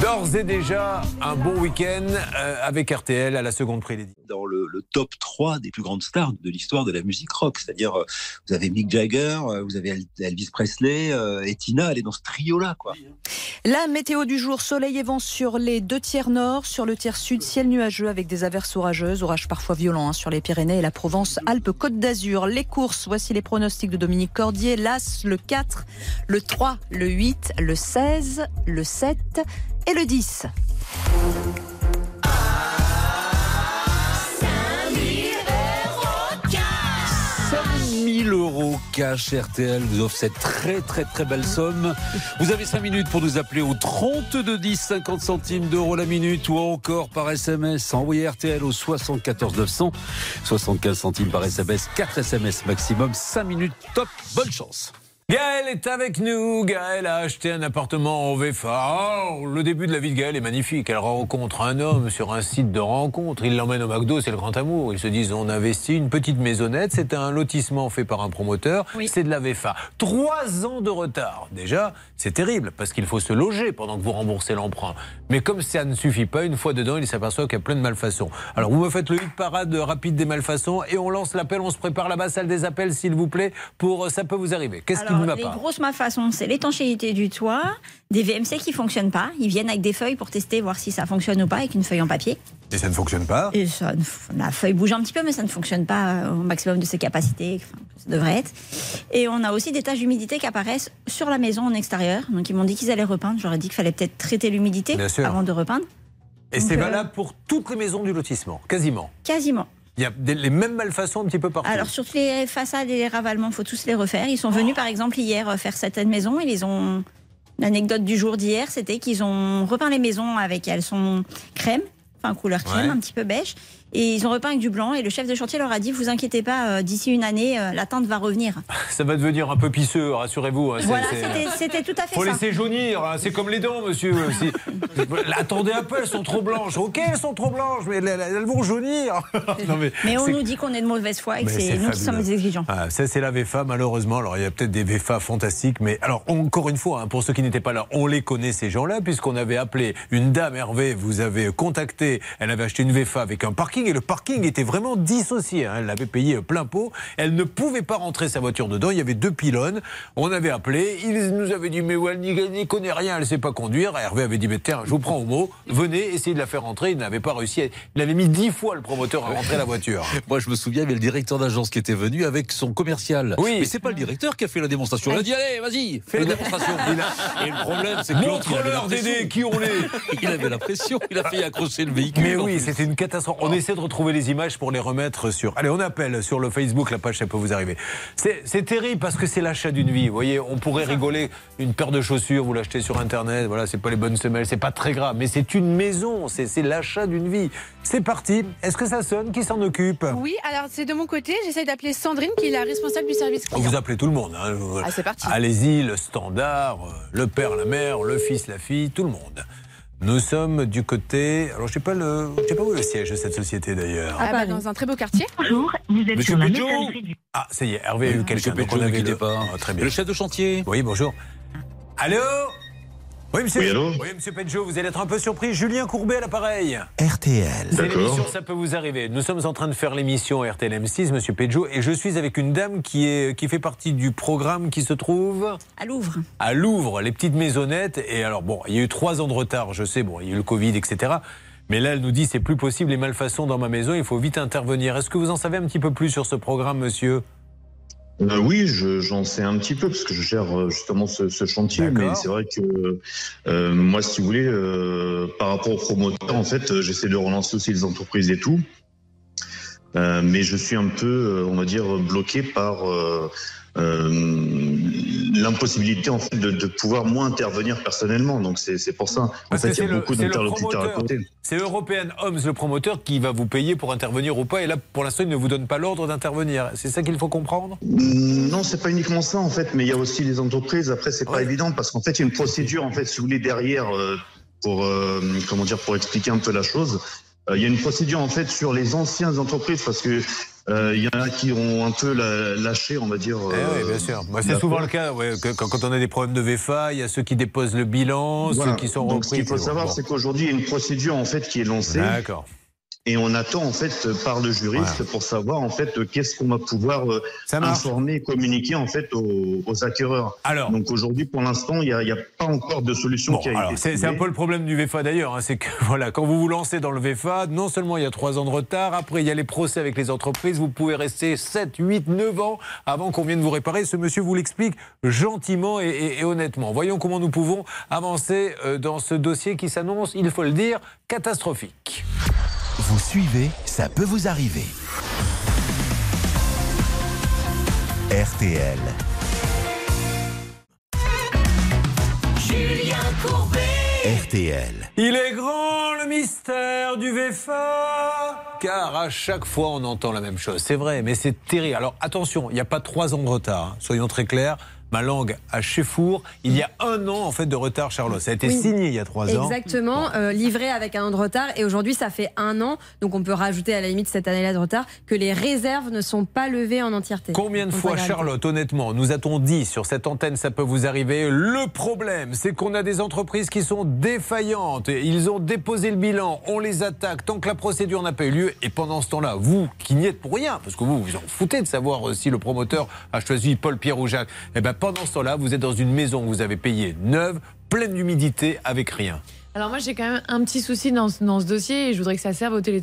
D'ores et déjà, un bon week-end euh, avec RTL à la seconde prélédie. dans le, le top 3 des plus grandes stars de l'histoire de la musique rock. C'est-à-dire, euh, vous avez Mick Jagger, euh, vous avez El- Elvis Presley euh, et Tina, elle est dans ce trio-là, quoi. La météo du jour, soleil et vent sur les deux tiers nord, sur le tiers sud, ciel nuageux avec des averses orageuses, orages parfois violents hein, sur les Pyrénées et la Provence, Alpes, Côte d'Azur. Les courses, voici les pronostics de Dominique Cordier. L'As, le 4, le 3, le 8, le 16, le 7 et le 10. Euros cash RTL vous offre cette très très très belle somme. Vous avez 5 minutes pour nous appeler au 32 10 50 centimes d'euros la minute ou encore par SMS. Envoyez RTL au 74 900 75 centimes par SMS, 4 SMS maximum, 5 minutes top. Bonne chance. Gaël est avec nous. Gaël a acheté un appartement en VFA. Oh, le début de la vie de Gaël est magnifique. Elle rencontre un homme sur un site de rencontre. Il l'emmène au McDo, c'est le grand amour. Ils se disent on investit une petite maisonnette. C'est un lotissement fait par un promoteur. C'est de la VFA. Trois ans de retard. Déjà, c'est terrible parce qu'il faut se loger pendant que vous remboursez l'emprunt. Mais comme ça ne suffit pas, une fois dedans, il s'aperçoit qu'il y a plein de malfaçons. Alors vous me faites le hit parade rapide des malfaçons et on lance l'appel. On se prépare là-bas, salle des appels, s'il vous plaît, pour euh, ça peut vous arriver. Qu'est-ce Alors, les pas grosses malfaçons, c'est l'étanchéité du toit, des VMC qui fonctionnent pas. Ils viennent avec des feuilles pour tester, voir si ça fonctionne ou pas, avec une feuille en papier. Et ça ne fonctionne pas Et ça, la feuille bouge un petit peu, mais ça ne fonctionne pas euh, au maximum de ses capacités. Enfin, ça devrait être. Et on a aussi des taches d'humidité qui apparaissent sur la maison en extérieur. Donc ils m'ont dit qu'ils allaient repeindre. J'aurais dit qu'il fallait peut-être traiter l'humidité avant de repeindre. Et c'est euh, valable pour toutes les maisons du lotissement, quasiment. Quasiment. Il y a des- les mêmes malfaçons un petit peu partout. Alors, sur les façades et les ravalements, il faut tous les refaire. Ils sont venus, par exemple, hier euh, faire certaines maisons. Ils ont. L'anecdote du jour d'hier, c'était qu'ils ont repeint les maisons avec. Elles sont crème, enfin couleur crème, Ouais. un petit peu beige. Et ils ont repeint avec du blanc. Et le chef de chantier leur a dit Vous inquiétez pas, euh, d'ici une année, euh, la teinte va revenir. <laughs> Ça va devenir un peu pisseux, rassurez-vous. hein, Voilà, c'était- tout à fait Faut ça. laisser jaunir, hein, c'est comme les dents, monsieur. Si- <laughs> Attendez un peu, elles sont trop blanches. Ok, elles sont trop blanches, mais elles, vont jaunir. <laughs> Non, mais Mais on nous dit qu'on est de mauvaise foi et que c'est nous qui sommes exigeants. Ah, ça, c'est la VFA, malheureusement. Alors, il y a peut-être des VFA fantastiques, mais alors, encore une fois, hein, pour ceux qui n'étaient pas là, on les connaît, ces gens-là, puisqu'on avait appelé une dame, Hervé, vous avez contacté, elle avait acheté une VFA avec un parking, et le parking était vraiment dissocié. hein. Elle l'avait payé plein pot. Elle ne pouvait pas rentrer sa voiture dedans. Il y avait deux pylônes. On avait appelé. Il nous avait dit, mais elle n'y connaît rien, elle ne sait pas conduire. Hervé avait dit, mais tiens, je vous prends au mot. Venez, essayez de la faire rentrer. Il n'avait pas réussi. Il avait mis dix fois le promoteur à rentrer la voiture. <laughs> Moi, je me souviens, il y avait le directeur d'agence qui était venu avec son commercial. Oui. Mais c'est pas le directeur qui a fait la démonstration. Il a dit allez, vas-y, fais la démonstration. <laughs> Et le problème, c'est que Montre-leur. Dédé, qui on est. Il avait la pression. Il a fait accrocher le véhicule. Mais oui, c'était une catastrophe. On de retrouver les images pour les remettre sur. Allez, on appelle sur le Facebook, la page, ça peut vous arriver. C'est terrible parce que c'est l'achat d'une vie. Vous voyez, on pourrait rigoler. Une paire de chaussures, vous l'achetez sur Internet, voilà, c'est pas les bonnes semelles, c'est pas très grave. Mais c'est une maison, c'est l'achat d'une vie. C'est parti. Est-ce que ça sonne? Qui s'en occupe? Oui, alors c'est de mon côté. J'essaie d'appeler Sandrine, qui est la responsable du service client. Vous appelez tout le monde. hein. Ah, c'est parti. Allez-y, le standard, le père, la mère, le fils, la fille, tout le monde. Nous sommes du côté. Alors, je sais pas le, je sais pas où est le siège de cette société d'ailleurs. Ah bah, dans un très beau quartier. Bonjour, vous êtes Monsieur sur la du... Ah, ça y est, Hervé a eu quelqu'un. Donc on avait le- pas. Ah, très bien. Le chef de chantier. Oui, bonjour. Allô? Oui, monsieur. Oui, allô Oui, monsieur Pedjo, vous allez être un peu surpris. Julien Courbet à l'appareil. RTL. C'est D'accord. l'émission, ça peut vous arriver. Nous sommes en train de faire l'émission RTL M6, monsieur Pedjo, et je suis avec une dame qui, est, qui fait partie du programme qui se trouve À Louvre. à Louvre, les petites maisonnettes. Et alors, bon, il y a eu trois ans de retard, je sais, bon, il y a eu le Covid, etc. Mais là, elle nous dit, c'est plus possible les malfaçons dans ma maison, il faut vite intervenir. Est-ce que vous en savez un petit peu plus sur ce programme, monsieur? Euh, oui, je- j'en sais un petit peu parce que je gère euh, justement ce, ce chantier. Mais c'est vrai que euh, moi, si vous voulez, euh, par rapport aux promoteurs, en fait, euh, j'essaie de relancer aussi les entreprises et tout. Euh, mais je suis un peu, on va dire, bloqué par l'impossibilité en fait de, de pouvoir moi intervenir personnellement. Donc c'est pour ça. En Parce fait, il y a le- beaucoup d'interlocuteurs à côté. C'est European Homes, le promoteur, qui va vous payer pour intervenir ou pas. Et là, pour l'instant, il ne vous donne pas l'ordre d'intervenir. C'est ça qu'il faut comprendre? Mm, Non, c'est pas uniquement ça en fait, mais il y a aussi les entreprises. Après, c'est pas évident parce qu'en fait, il y a une procédure en fait, si vous voulez, derrière euh, pour euh, comment dire, pour expliquer un peu la chose. Euh, Il y a une procédure en fait sur les anciennes entreprises parce que euh, il y en a qui ont un peu lâché, on va dire. Eh euh, oui, bien sûr. Moi, c'est souvent le cas. ouais, que- quand, quand on a des problèmes de VFA, il y a ceux qui déposent le bilan, Voilà. ceux qui sont Donc, ce repris. qu'il faut savoir, Bon. c'est qu'aujourd'hui, il y a une procédure en fait qui est lancée. Et on attend en fait par le juriste pour savoir en fait qu'est-ce qu'on va pouvoir euh, informer communiquer en fait aux, aux acquéreurs. Alors. Donc aujourd'hui, pour l'instant, il n'y a, pas encore de solution Bon, qui a été c'est un peu le problème du VFA d'ailleurs. hein, c'est que <laughs> voilà, quand vous vous lancez dans le VFA, non seulement il y a trois ans de retard, après il y a les procès avec les entreprises, vous pouvez rester 7, 8, 9 ans avant qu'on vienne vous réparer. Ce monsieur vous l'explique gentiment et, et- et honnêtement. Voyons comment nous pouvons avancer euh, dans ce dossier qui s'annonce, il faut le dire, catastrophique. Vous suivez, ça peut vous arriver. RTL. Julien Courbet. RTL. Il est grand le mystère du VFA Car à chaque fois on entend la même chose. C'est vrai, mais c'est terrible. Alors attention, il n'y a pas trois ans de retard. hein. Soyons très clairs. Ma langue à Chefour, il y a un an en fait de retard, Charlotte. Ça a été Oui. signé il y a trois ans. Exactement, euh, livré avec un an de retard. Et aujourd'hui, ça fait un an. Donc, on peut rajouter à la limite cette année-là de retard que les réserves ne sont pas levées en entièreté. Combien de fois. Charlotte, honnêtement, nous a-t-on dit sur cette antenne, ça peut vous arriver? Le problème, c'est qu'on a des entreprises qui sont défaillantes. Et Ils ont déposé le bilan, on les attaque tant que la procédure n'a pas eu lieu. Et pendant ce temps-là, vous, qui n'y êtes pour rien, parce que vous, vous en foutez de savoir euh, si le promoteur a choisi Paul, Pierre ou Jacques, et ben pendant ce temps-là, vous êtes dans une maison que vous avez payée neuve, pleine d'humidité, avec rien. Alors moi j'ai quand même un petit souci dans, ce- dans ce dossier et je voudrais que ça serve aux, télé-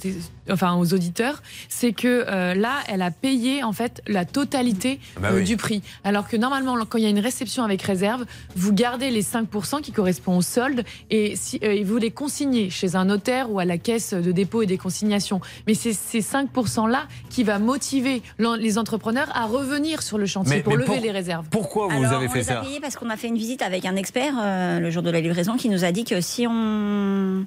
enfin, aux auditeurs, c'est que euh, là elle a payé en fait la totalité Bah euh, oui. du prix. Alors que normalement quand il y a une réception avec réserve, vous gardez les 5% qui correspondent au solde et, si, euh, et vous les consignez chez un notaire ou à la caisse de dépôt et des consignations. Mais c'est ces 5% là qui va motiver les entrepreneurs à revenir sur le chantier Mais- pour mais lever pour- les réserves. Pourquoi vous Alors, avez on fait les a ça payés parce qu'on a fait une visite avec un expert euh, le jour de la livraison qui nous a dit que si on, Hmm.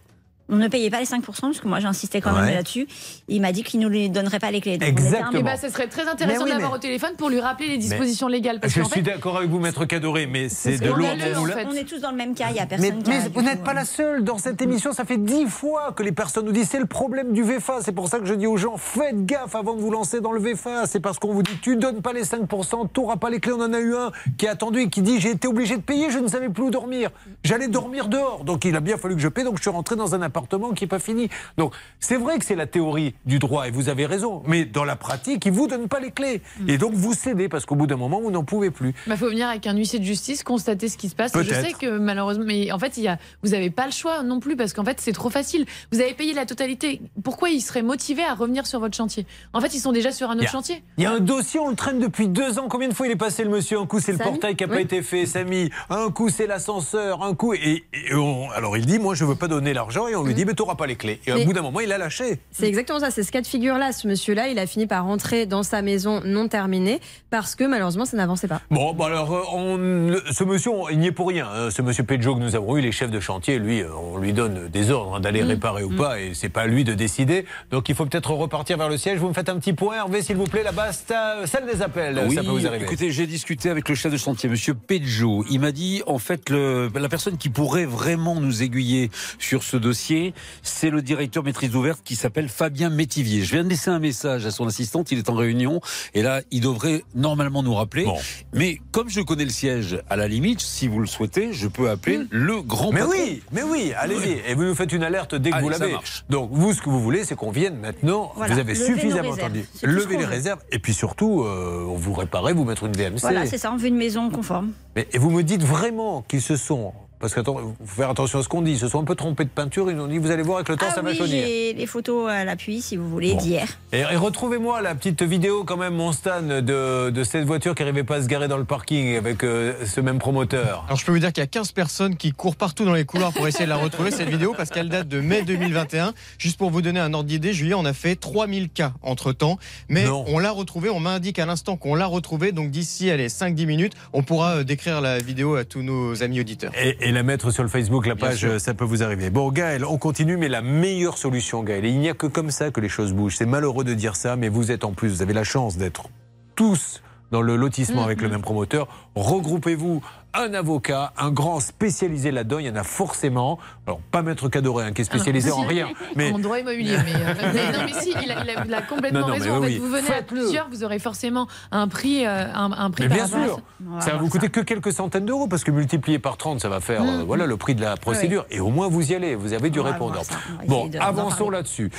On ne payait pas les 5%, parce que moi j'insistais quand Ouais. même là-dessus, il m'a dit qu'il nous les donnerait pas les clés. Donc, Exactement. Eh ben, ce serait très intéressant oui, d'avoir mais- au téléphone pour lui rappeler les dispositions légales. Parce Je suis fait, d'accord avec vous, maître Cadoré, mais c'est de l'eau en fait. On est tous dans le même cas, il n'y a Mais, personne qui mais a- vous n'êtes pas la seule dans cette émission. Ça fait dix fois que les personnes nous disent c'est le problème du VFA. C'est pour ça que je dis aux gens faites gaffe avant de vous lancer dans le VFA. C'est parce qu'on vous dit tu donnes pas les 5%, tu n'auras pas les clés. On en a eu un qui a attendu et qui dit j'ai été obligé de payer, je ne savais plus où dormir. J'allais dormir dehors. Donc il a bien fallu que je paie. Donc je suis rentré dans un appartement qui n'est pas fini. Donc c'est vrai que c'est la théorie du droit et vous avez raison. Mais dans la pratique, ils vous donnent pas les clés. Et donc vous cédez parce qu'au bout d'un moment, vous n'en pouvez plus. Il faut venir avec un huissier de justice, constater ce qui se passe. Je sais que malheureusement, mais en fait, il y a, vous n'avez pas le choix non plus parce qu'en fait, c'est trop facile. Vous avez payé la totalité. Pourquoi ils seraient motivés à revenir sur votre chantier? En fait, ils sont déjà sur un Il autre a- chantier. Il y a un dossier, on le traîne depuis deux ans. Combien de fois il est passé le monsieur? Un coup, c'est le portail qui n'a pas Oui. été fait, Samy. Un coup, c'est l'ascenseur. Un coup, et, et on- alors il dit, moi, je veux pas donner l'argent, et on lui dit, mais tu n'auras pas les clés. Et au bout d'un moment, il a lâché. C'est exactement ça, c'est ce cas de figure-là. Ce monsieur-là, il a fini par rentrer dans sa maison non terminée parce que malheureusement, ça n'avançait pas. Bon, bah alors, euh, on- ce monsieur, on- il n'y est pour rien. hein. Ce monsieur Pedjo que nous avons eu, les chefs de chantier, lui, euh, on lui donne des ordres hein, d'aller Mm. réparer ou pas, et c'est pas à lui de décider. Donc il faut peut-être repartir vers le siège. Vous me faites un petit point, Hervé, s'il vous plaît, là-bas, c'est à- celle des appels. Oui, ça peut vous arriver. écoutez, j'ai discuté avec le chef de chantier, Monsieur Pedjo. Il m'a dit, en fait, le, la personne qui pourrait vraiment nous aiguiller sur ce dossier, c'est le directeur maîtrise ouverte qui s'appelle Fabien Métivier. Je viens de laisser un message à son assistante, il est en réunion, et là, il devrait normalement nous rappeler. Mais comme je connais le siège, à la limite, si vous le souhaitez, je peux appeler le grand Mais patron. oui, mais oui, allez-y. Et vous nous faites une alerte dès que Allez, vous ça l'avez. marche. Donc, vous, ce que vous voulez, c'est qu'on vienne maintenant. Voilà, vous avez suffisamment entendu. Qu'on les réserves. Et puis surtout, euh, on vous réparer, vous mettre une VMC. Voilà, c'est ça, on veut une maison conforme. Mais, et vous me dites vraiment qu'ils se sont. Parce qu'il faut faire attention à ce qu'on dit. Ils se sont un peu trompés de peinture. Ils nous ont dit vous allez voir avec le temps, Ah ça va oui, jaunir. j'ai les photos à l'appui, si vous voulez, Bon. d'hier. Et, et retrouvez-moi la petite vidéo quand même, mon Stan, de, de cette voiture qui n'arrivait pas à se garer dans le parking avec euh, ce même promoteur. Alors je peux vous dire qu'il y a 15 personnes qui courent partout dans les couloirs pour essayer de la retrouver cette vidéo parce qu'elle date de mai 2021. Juste pour vous donner un ordre d'idée, Juillet, on a fait 3000 cas entre temps, mais on l'a retrouvée. On m'indique à l'instant qu'on l'a retrouvée, donc d'ici allez 5-10 minutes, on pourra euh, décrire la vidéo à tous nos amis auditeurs. Et, et la mettre sur le Facebook, la page, euh, ça peut vous arriver. Bon, Gaël, on continue, mais la meilleure solution, Gaël, et il n'y a que comme ça que les choses bougent. C'est malheureux de dire ça, mais vous êtes en plus, vous avez la chance d'être tous dans le lotissement avec le même promoteur. Regroupez-vous un avocat, un grand spécialisé là-dedans, il y en a forcément. Alors, pas Maître Cadoré, hein, qui est spécialisé en rien. <laughs> Mais En droit immobilier. <laughs> Mais, euh, mais non, mais si, il a, il a- il a complètement Non, non, mais raison. en oui, fait, oui. vous venez à plusieurs, vous aurez forcément un prix, euh, un, un prix Mais par bien rapport à sûr, ça va vous coûter que quelques centaines d'euros parce que multiplié par 30, ça va faire Mm. euh, voilà le prix de la procédure. Et au moins vous y allez, vous avez du répondant. Bon, avançons là-dessus.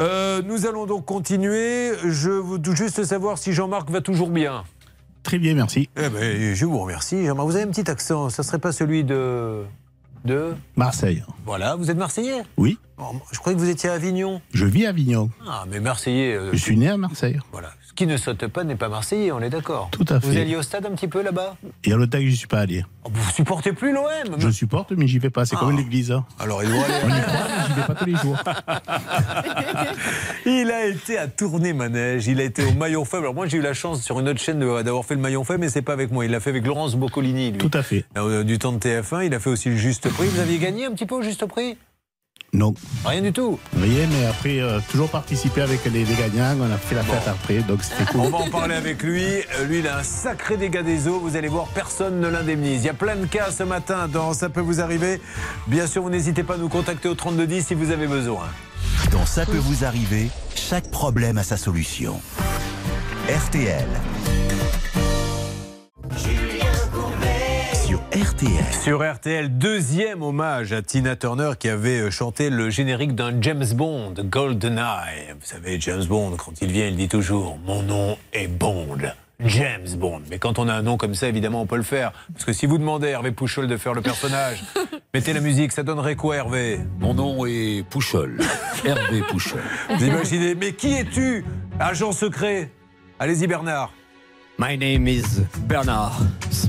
Euh, nous allons donc continuer. Je veux juste savoir si Jean-Marc va toujours bien. Très bien, merci. Eh ben, je vous remercie. Vous avez un petit accent. Ça serait pas celui de de Marseille. Voilà, vous êtes Marseillais? Oui, Oh, Je croyais que vous étiez à Avignon. je vis à Avignon. Ah, mais Marseillais. euh, Je suis né à Marseille. Voilà. Qui ne saute pas n'est pas Marseillais, on est d'accord. Tout à Vous fait. alliez au stade un petit peu là-bas? Et à l'automne, je suis pas allé. Oh, Vous supportez plus l'OM Je supporte, mais j'y vais pas. C'est Ah. comme l'église. hein. Alors il doit aller. On y croit, mais j'y vais pas tous les jours. <laughs> Il a été à tourner manège, il a été au maillon faible. Alors moi j'ai eu la chance sur une autre chaîne d'avoir fait le maillon faible, mais c'est pas avec moi. Il l'a fait avec Laurence Boccolini. Lui. Tout à fait. Euh, Du temps de TF1, il a fait aussi le juste prix. Vous aviez gagné un petit peu au juste prix? Non. Rien du tout. Rien, mais après, euh, toujours participer avec les, les gagnants. On a fait la fête après, donc c'était cool. On va en parler avec lui. Euh, Lui, il a un sacré dégât des eaux. Vous allez voir, personne ne l'indemnise. Il y a plein de cas ce matin dans Ça peut vous arriver. Bien sûr, vous n'hésitez pas à nous contacter au 3210 si vous avez besoin. Dans Ça peut vous arriver, chaque problème a sa solution. RTL. RTL. Sur RTL, deuxième hommage à Tina Turner qui avait euh, chanté le générique d'un James Bond, GoldenEye. Vous savez, James Bond, quand il vient, il dit toujours Mon nom est Bond. James Bond. Mais quand on a un nom comme ça, évidemment, on peut le faire. Parce que si vous demandez à Hervé Pouchol de faire le personnage, <laughs> Mettez la musique, ça donnerait quoi, Hervé? Mon nom est Pouchol. Hervé Pouchol. Vous imaginez Mais qui es-tu? Agent secret Allez-y, Bernard. My name is Bernard.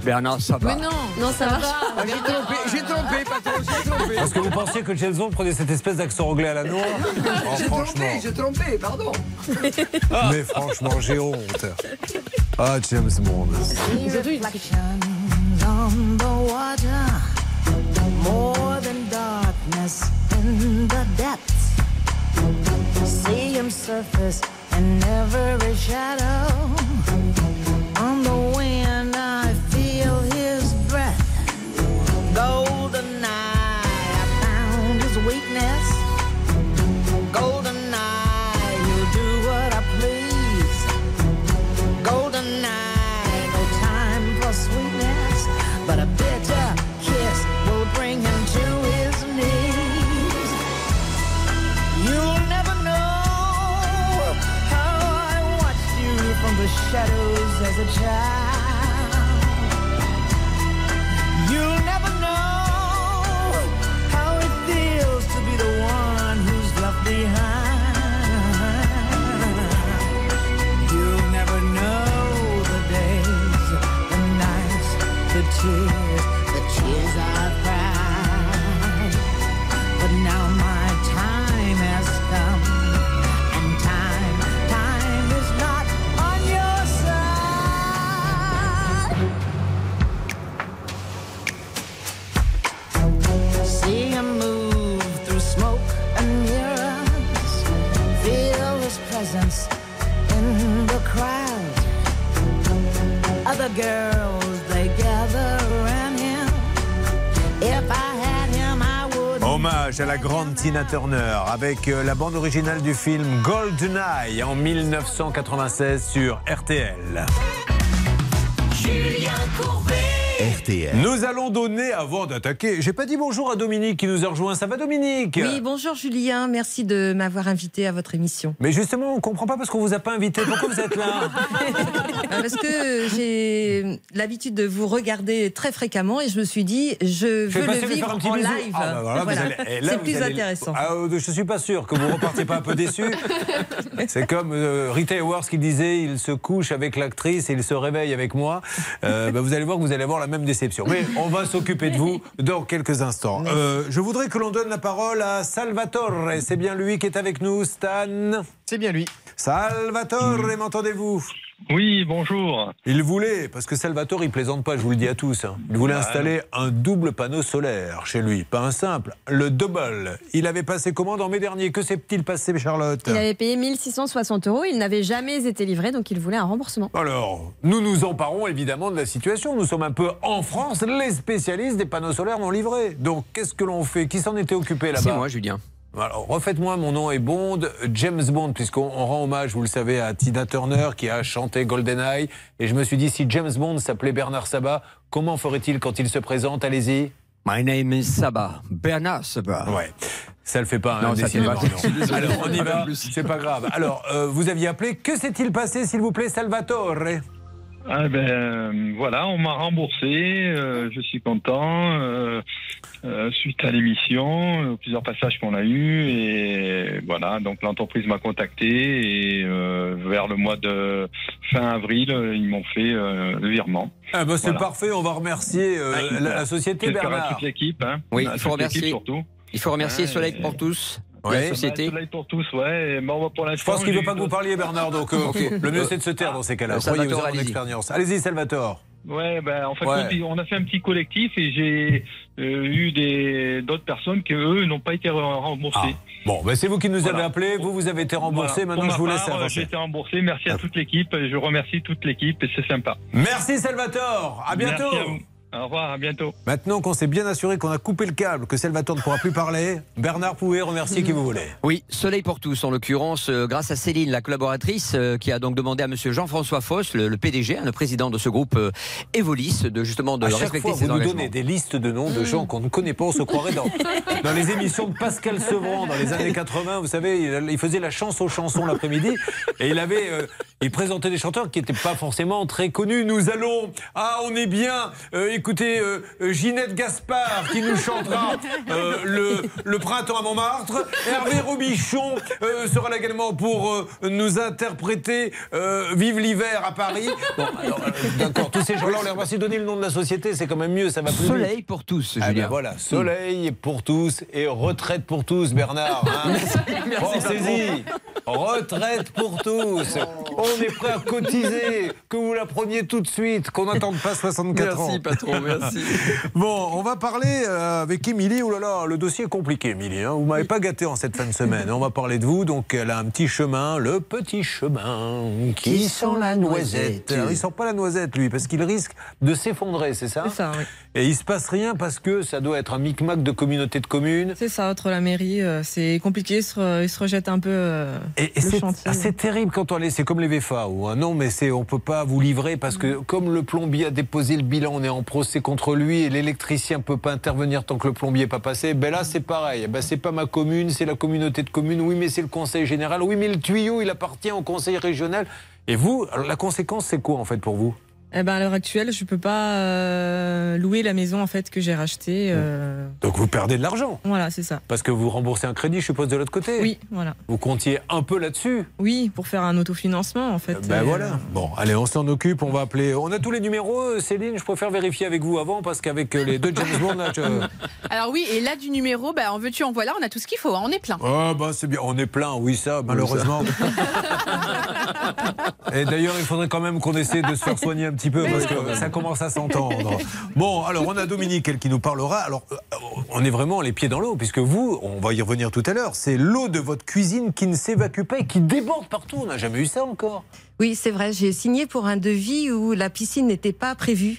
Bernard, ça va. Mais non, Non, ça marche Ah, J'ai trompé, j'ai trompé, patron, j'ai trompé. Parce que vous pensiez que James Bond prenait cette espèce d'accent anglais à la noix Oh, J'ai Franchement. trompé, j'ai trompé, pardon. <laughs> Mais franchement, j'ai honte. Ah, James Bond. More than darkness in the depths. See him surface in every shadow. Weakness. Golden eye, he'll do what I please. Golden eye, no time for sweetness, but a bitter kiss will bring him to his knees. You'll never know how I watched you from the shadows as a child. Other girls, they gather around him. If I had him, I would. Hommage à la grande Tina Turner avec euh, la bande originale du film GoldenEye en 1996 sur RTL. Julien Courbet. RTL. Nous allons donner, avant d'attaquer, j'ai pas dit bonjour à Dominique qui nous a rejoint. Ça va Dominique? Oui, bonjour Julien, merci de m'avoir invité à votre émission. Mais justement, on comprend pas parce qu'on vous a pas invité. Pourquoi vous êtes là? <laughs> Parce que j'ai l'habitude de vous regarder très fréquemment et je me suis dit, je veux le vivre en live. Ah, bah voilà, Voilà. là, C'est plus allez- intéressant. Ah, euh, je suis pas sûr que vous repartiez pas un peu déçu. <laughs> C'est comme euh, Rita Hayworth qui disait il se couche avec l'actrice et il se réveille avec moi. Euh, bah, vous allez voir que vous allez avoir la même déception. Mais <laughs> on va s'occuper de vous dans quelques instants. Euh, je voudrais que l'on donne la parole à Salvatore. C'est bien lui qui est avec nous, Stan? C'est bien lui. Salvatore, m'entendez-vous? Oui, bonjour. Il voulait, parce que Salvatore, il plaisante pas, je vous le dis à tous, hein. il voulait Ah, installer un double panneau solaire chez lui. Pas un simple, le double. Il avait passé commande en mai dernier. Que s'est-il passé, Charlotte? Il avait payé 1660 euros, il n'avait jamais été livré, donc il voulait un remboursement. Alors, nous nous emparons évidemment de la situation. Nous sommes un peu en France, les spécialistes des panneaux solaires non livrés. Donc, qu'est-ce que l'on fait? Qui s'en était occupé là-bas? C'est moi, Julien. Alors, refaites-moi, mon nom est Bond, James Bond, puisqu'on on rend hommage, vous le savez, à Tina Turner qui a chanté GoldenEye. Et je me suis dit, si James Bond s'appelait Bernard Sabat, comment ferait-il quand il se présente? Allez-y. My name is Saba. Bernard Saba. Ouais. Ça le fait pas, Non, hein, ça fait pas. non. <laughs> Alors, on y va, c'est pas grave. Alors, euh, vous aviez appelé, que s'est-il passé, s'il vous plaît, Salvatore Ah ben euh, voilà, on m'a remboursé, euh, je suis content. euh, euh, suite à l'émission, euh, plusieurs passages qu'on a eus et voilà, donc l'entreprise m'a contacté et euh, vers le mois de fin avril, ils m'ont fait euh, le virement. Ah bah, c'est Voilà. parfait, on va remercier euh, Ah, la, la société, Bernard. toute l'équipe. Hein, Oui, il faut remercier. surtout. Il faut remercier Ouais, Soleil pour tous, Ouais. la société. Soleil pour tous, ouais. Pour Je pense qu'il ne j'ai veut pas que vous parliez, Bernard, donc euh, le mieux c'est de se taire dans ces cas-là. Euh, Croyez, allez-y. expérience. Allez-y, Salvatore. Ouais, ben en fait, Ouais. on a fait un petit collectif et j'ai euh, eu des d'autres personnes qui eux n'ont pas été remboursées. Bon, ben, c'est vous qui nous Voilà. avez appelé, vous, vous avez été remboursé, Voilà. maintenant je vous laisse euh, J'ai avancer. été remboursé. Merci à toute l'équipe. Je remercie toute l'équipe et c'est sympa. Merci Salvatore, à bientôt. Merci à vous. Au revoir, à bientôt. Maintenant qu'on s'est bien assuré qu'on a coupé le câble, que Salvatore ne pourra plus parler, Bernard pouvez remercier qui vous voulez. Oui, Soleil pour tous, en l'occurrence, euh, grâce à Céline, la collaboratrice, euh, qui a donc demandé à Monsieur Jean-François Foss, le, le PDG, hein, le président de ce groupe euh, Evolis, de justement de à chaque respecter fois, ses vous nous donnez des listes de noms de gens qu'on ne connaît pas, on se croirait dans, <laughs> dans les émissions de Pascal Sevran dans les années 80. Vous savez, il, il faisait la chance aux chansons l'après-midi et il avait, euh, Il présentait des chanteurs qui n'étaient pas forcément très connus. Nous allons, ah, on est bien, écoutez, euh, euh, Ginette Gaspard qui nous chantera <laughs> euh, le, le printemps à Montmartre. Hervé Robichon euh, sera là également pour euh, nous interpréter euh, Vive l'hiver à Paris. Bon, alors, euh, d'accord, tous ces gens-là, on leur va se donner le nom de la société, c'est quand même mieux, ça va plus vite. Soleil pour tous, Ah Julien. ben voilà, soleil pour tous et retraite pour tous, Bernard. hein. <laughs> Pensez-y. Retraite pour tous. On est prêt à cotiser, que vous la preniez tout de suite, qu'on n'attende pas 64 ans. Merci, patron, merci. <laughs> Bon, on va parler euh, avec Émilie. Oh là là, le dossier est compliqué, Émilie. hein. Vous m'avez pas gâté en cette fin de semaine. On va parler de vous. Donc, elle a un petit chemin, le petit chemin qui sent la noisette. Alors, il sent pas la noisette, lui, parce qu'il risque de s'effondrer, c'est ça? C'est ça, oui. Et il se passe rien parce que ça doit être un micmac de communauté de communes. C'est ça, entre la mairie, euh, c'est compliqué, ils se, ils se rejettent un peu euh, Et, et le c'est chantier. ah, c'est terrible quand on est. C'est comme les VFA ou hein, non, mais c'est on peut pas vous livrer parce que comme le plombier a déposé le bilan, on est en procès contre lui et l'électricien peut pas intervenir tant que le plombier n'est pas passé. Ben là c'est pareil. Ben c'est pas ma commune, c'est la communauté de communes. Oui, mais c'est le conseil général. Oui, mais le tuyau il appartient au conseil régional. Et vous, alors, la conséquence c'est quoi en fait pour vous? Eh ben, à l'heure actuelle, je peux pas euh, louer la maison en fait que j'ai rachetée. euh, Donc vous perdez de l'argent Voilà, c'est ça. parce que vous remboursez un crédit, je suppose de l'autre côté. Oui, voilà. Vous comptiez un peu là-dessus. Oui, pour faire un autofinancement en fait. Ben Euh, voilà. Bon, allez, on s'en occupe. On va appeler. On a tous les numéros, Céline. Je préfère vérifier avec vous avant parce qu'avec les deux James Bond, là, je... <laughs> Alors oui, et là du numéro, bah, en veux-tu, en voilà, on a tout ce qu'il faut, hein, on est plein. Oh, bah, c'est bien. On est plein, oui, ça, malheureusement. <laughs> Et d'ailleurs, il faudrait quand même qu'on essaie de se faire soigner un petit peu parce que ça commence à s'entendre. Bon, alors, on a Dominique, elle, qui nous parlera. Alors, euh, on est vraiment les pieds dans l'eau puisque vous, on va y revenir tout à l'heure, c'est l'eau de votre cuisine qui ne s'évacue pas et qui déborde partout. On n'a jamais eu ça encore. Oui, c'est vrai, j'ai signé pour un devis où la piscine n'était pas prévue.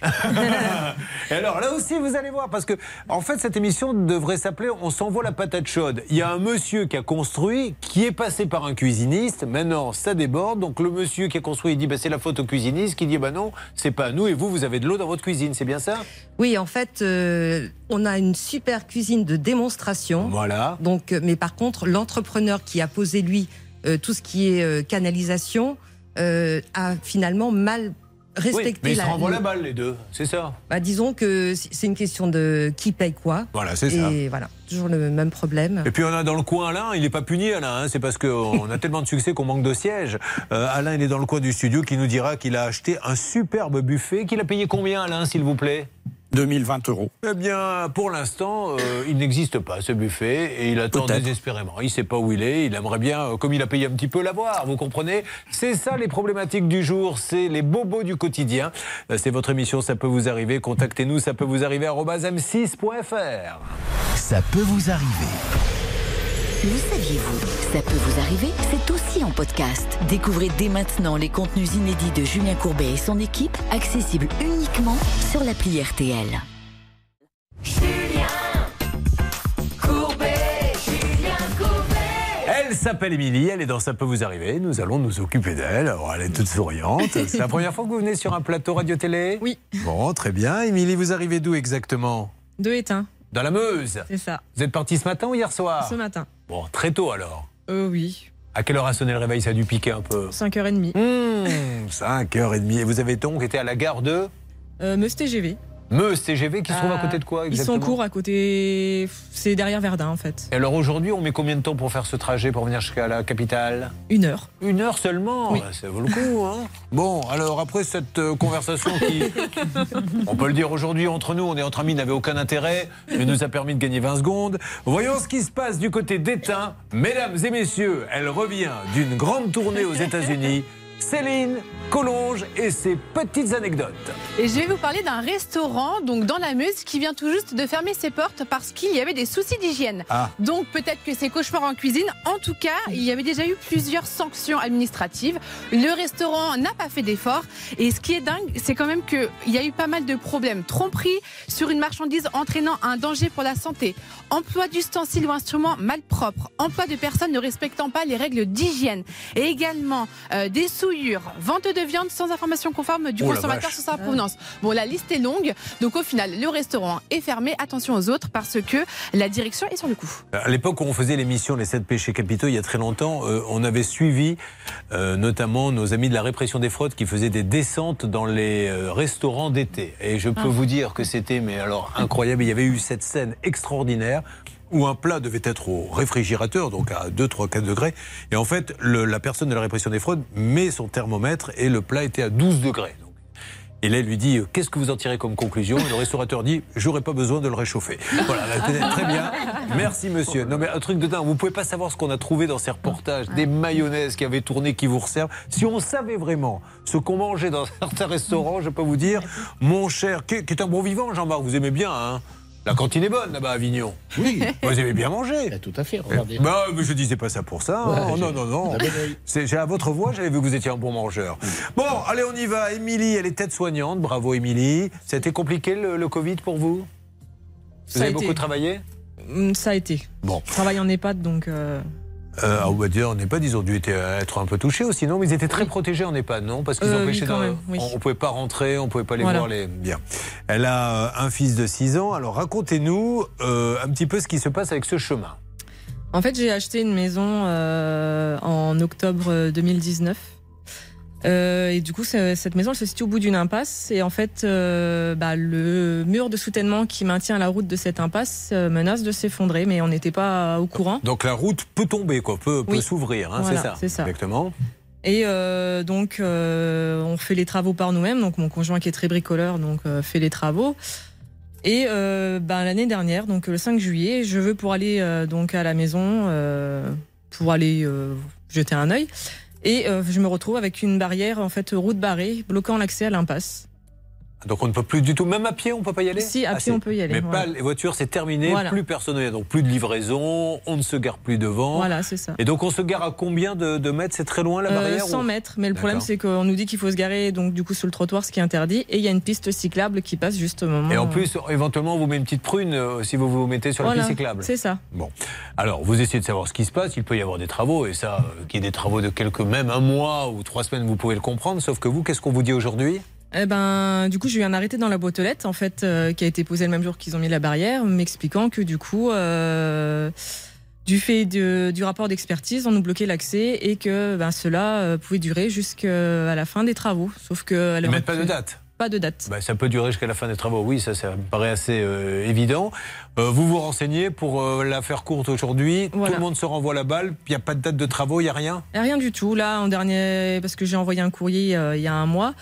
<laughs> Et alors là aussi, vous allez voir, parce que en fait, cette émission devrait s'appeler On s'envoie la patate chaude. Il y a un monsieur qui a construit, qui est passé par un cuisiniste. Maintenant, ça déborde. Donc le monsieur qui a construit, il dit bah, c'est la faute au cuisiniste, qui dit bah non, c'est pas à nous. Et vous, vous avez de l'eau dans votre cuisine, c'est bien ça? Oui, en fait, euh, on a une super cuisine de démonstration. Voilà. Donc, euh, mais par contre, l'entrepreneur qui a posé lui euh, tout ce qui est euh, canalisation euh, a finalement mal respecté Oui, mais ils se la. renvoient la balle, les deux. C'est ça. Bah, disons que c'est une question de qui paye quoi. Voilà, c'est Et ça. voilà, toujours le même problème. Et puis on a dans le coin Alain, il n'est pas puni Alain, hein, c'est parce qu'on a <laughs> tellement de succès qu'on manque de sièges. Euh, Alain, il est dans le coin du studio qui nous dira qu'il a acheté un superbe buffet. Qu'il a payé combien Alain, s'il vous plaît? 2020 euros. Eh bien, pour l'instant, euh, il n'existe pas ce buffet et il attend désespérément. Il ne sait pas où il est. Il aimerait bien, euh, comme il a payé un petit peu, l'avoir. Vous comprenez C'est ça les problématiques du jour. C'est les bobos du quotidien. Euh, C'est votre émission. Ça peut vous arriver. Contactez-nous. Ça peut vous arriver. arobase m6.fr. Ça peut vous arriver. Le saviez-vous Ça peut vous arriver, c'est aussi en podcast. Découvrez dès maintenant les contenus inédits de Julien Courbet et son équipe, accessibles uniquement sur l'appli RTL. Elle s'appelle Émilie, elle est dans Ça peut vous arriver. Nous allons nous occuper d'elle. Alors, elle est toute souriante. <laughs> C'est la première fois que vous venez sur un plateau radio-télé Oui. Bon, très bien. Émilie, vous arrivez d'où exactement? Deux éteints, Dans la Meuse. c'est ça. Vous êtes parti ce matin ou hier soir Ce matin. Bon, très tôt alors. Euh, oui, À quelle heure a sonné le réveil? Ça a dû piquer un peu. 5h30. Mmh, 5h30. Et vous avez donc été à la gare de? Euh, Meuse TGV. Meuse TGV qui se trouve à Euh, côté de quoi Ils exactement sont courts à côté. C'est derrière Verdun en fait. Et alors aujourd'hui, on met combien de temps pour faire ce trajet pour venir jusqu'à la capitale? Une heure. Une heure seulement? Oui. Ah, Ça vaut le coup, hein Bon, alors après cette euh, conversation qui, on peut le dire aujourd'hui entre nous, on est entre amis, n'avait aucun intérêt, mais nous a permis de gagner 20 secondes. Voyons ce qui se passe du côté d'Étain. Mesdames et messieurs, elle revient d'une grande tournée aux États-Unis. Céline Collonge et ses petites anecdotes. Et je vais vous parler d'un restaurant, donc dans la Meuse, qui vient tout juste de fermer ses portes parce qu'il y avait des soucis d'hygiène. Ah. Donc peut-être que c'est cauchemar en cuisine. En tout cas, il y avait déjà eu plusieurs sanctions administratives. Le restaurant n'a pas fait d'efforts. Et ce qui est dingue, c'est quand même qu'il y a eu pas mal de problèmes. Tromperie sur une marchandise entraînant un danger pour la santé. Emploi d'ustensiles ou instruments malpropres. Emploi de personnes ne respectant pas les règles d'hygiène. Et également euh, des vente de de viande sans information conforme du Oh consommateur sur sa provenance. Bon, la liste est longue, donc au final, le restaurant est fermé. Attention aux autres parce que la direction est sur le coup. À l'époque où on faisait l'émission Les 7 péchés capitaux, il y a très longtemps, euh, on avait suivi euh, notamment nos amis de la répression des fraudes qui faisaient des descentes dans les euh, restaurants d'été. Et je peux Ah. vous dire que c'était mais alors incroyable. Il y avait eu cette scène extraordinaire où un plat devait être au réfrigérateur, donc à 2, 3, 4 degrés. Et en fait, le- la personne de la répression des fraudes met son thermomètre et le plat était à 12 degrés. Et là, il lui dit euh, Qu'est-ce que vous en tirez comme conclusion? Et le restaurateur dit J'aurais pas besoin de le réchauffer. <laughs> Voilà, là, très bien. Merci, monsieur. Non, mais un truc de dingue. Vous pouvez pas savoir ce qu'on a trouvé dans ces reportages. Des mayonnaises qui avaient tourné, qui vous resservent. Si on savait vraiment ce qu'on mangeait dans <laughs> certains restaurants, je peux vous dire, mon cher, qui est un bon vivant, Jean-Marc, vous aimez bien, hein? La cantine est bonne là-bas à Avignon. Oui. Vous aimez bien manger. Tout à fait, regardez. Bah, mais je disais pas ça pour ça. hein. Ouais, non, non, non. C'est- j'ai- à votre voix, j'avais vu que vous étiez un bon mangeur. Bon, allez, on y va. Émilie, elle est tête soignante. Bravo, Émilie. Ça a été compliqué le, le Covid pour vous? Vous Ça avez été. beaucoup travaillé? Mm, Ça a été. Bon. Je travaille en EHPAD, donc. euh, euh, ah, on va dire, on n'est pas, ils ont dû être, être un peu touchés aussi, non? Mais ils étaient très protégés en EHPAD, non? Parce qu'ils Euh, empêchaient même, oui. On ne pouvait pas rentrer, on ne pouvait pas les Voilà. voir. Les... Bien. Elle a euh, un fils de 6 ans. Alors, racontez-nous euh, un petit peu ce qui se passe avec ce chemin. En fait, j'ai acheté une maison euh, en octobre 2019. Euh, et du coup, ce- cette maison, elle se situe au bout d'une impasse. Et en fait, euh, bah, le mur de soutènement qui maintient la route de cette impasse euh, menace de s'effondrer, mais on n'était pas au courant. Donc, la route peut tomber, quoi, peut, s'ouvrir, hein, Voilà, c'est ça. Exactement. Et donc, on fait les travaux par nous-mêmes. Donc, mon conjoint qui est très bricoleur, donc fait les travaux. Et ben, l'année dernière, donc le 5 juillet, je veux pour aller donc à la maison, pour aller jeter un œil. Et euh, je me retrouve avec une barrière, en fait, route barrée, bloquant l'accès à l'impasse. Donc on ne peut plus du tout, même à pied, on peut pas y aller Si, à Ah, pied, on peut y aller, Mais voilà. pas les voitures, c'est terminé, Voilà. plus personne ne vient. Donc plus de livraison, on ne se gare plus devant. Voilà, c'est ça. Et donc on se gare à combien de, de mètres? C'est très loin la Euh, barrière 100 ou- mètres, mais le problème c'est qu'on nous dit qu'il faut se garer donc du coup sur le trottoir, ce qui est interdit, et il y a une piste cyclable qui passe juste au moment. Et en plus, éventuellement, on vous met une petite prune euh, si vous vous mettez sur la piste cyclable. C'est ça. Bon. Alors, vous essayez de savoir ce qui se passe. Il peut y avoir des travaux, et ça, euh, qu'il y ait des travaux de quelques, même un mois ou trois semaines, vous pouvez le comprendre. Sauf que vous, qu'est-ce qu'on vous dit aujourd'hui? Eh ben, du coup, j'ai eu un arrêté dans la boîte aux lettres, en fait, euh, qui a été posé le même jour qu'ils ont mis la barrière, m'expliquant que du coup, euh, du fait de- du rapport d'expertise, on nous bloquait l'accès et que ben, cela euh, pouvait durer jusqu'à la fin des travaux. Sauf que. Ils mettent pas de date Pas de date. Bah, ça peut durer jusqu'à la fin des travaux, oui, ça, ça me paraît assez évident. Vous vous renseignez pour la faire courte aujourd'hui. Voilà. Tout le monde se renvoie la balle. Il n'y a pas de date de travaux, il n'y a rien? Rien du tout. Là, en dernier, parce que j'ai envoyé un courrier il y a un mois.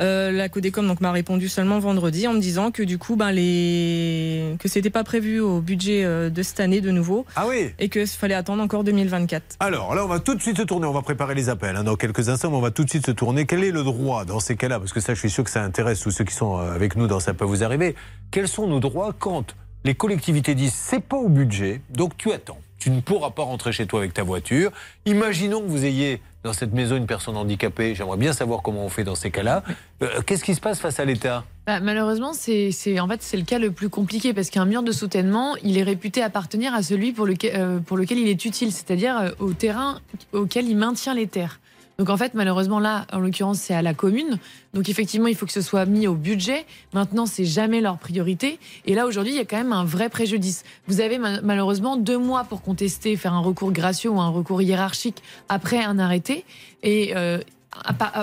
Euh, la Codecom donc m'a répondu seulement vendredi en me disant que du coup ben les que c'était pas prévu au budget euh, de cette année de nouveau ah oui et que fallait attendre encore 2024 Alors là, on va tout de suite se tourner. On va préparer les appels hein, dans quelques instants, mais on va tout de suite se tourner. Quel est le droit dans ces cas-là? Parce que ça, je suis sûr que ça intéresse tous ceux qui sont euh, avec nous dans Ça peut vous arriver. Quels sont nos droits quand les collectivités disent c'est pas au budget, donc tu attends. Tu ne pourras pas rentrer chez toi avec ta voiture. Imaginons que vous ayez dans cette maison une personne handicapée. J'aimerais bien savoir comment on fait dans ces cas-là. Euh, Qu'est-ce qui se passe face à l'État? Bah, malheureusement, c'est en fait c'est le cas le plus compliqué parce qu'un mur de soutènement, il est réputé appartenir à celui pour lequel, euh, pour lequel il est utile, c'est-à-dire euh, au terrain auquel il maintient les terres. Donc en fait, malheureusement là, en l'occurrence, c'est à la commune. Donc effectivement, il faut que ce soit mis au budget. Maintenant, c'est jamais leur priorité. Et là, aujourd'hui, il y a quand même un vrai préjudice. Vous avez ma- malheureusement deux mois pour contester, faire un recours gracieux ou un recours hiérarchique après un arrêté. Et euh,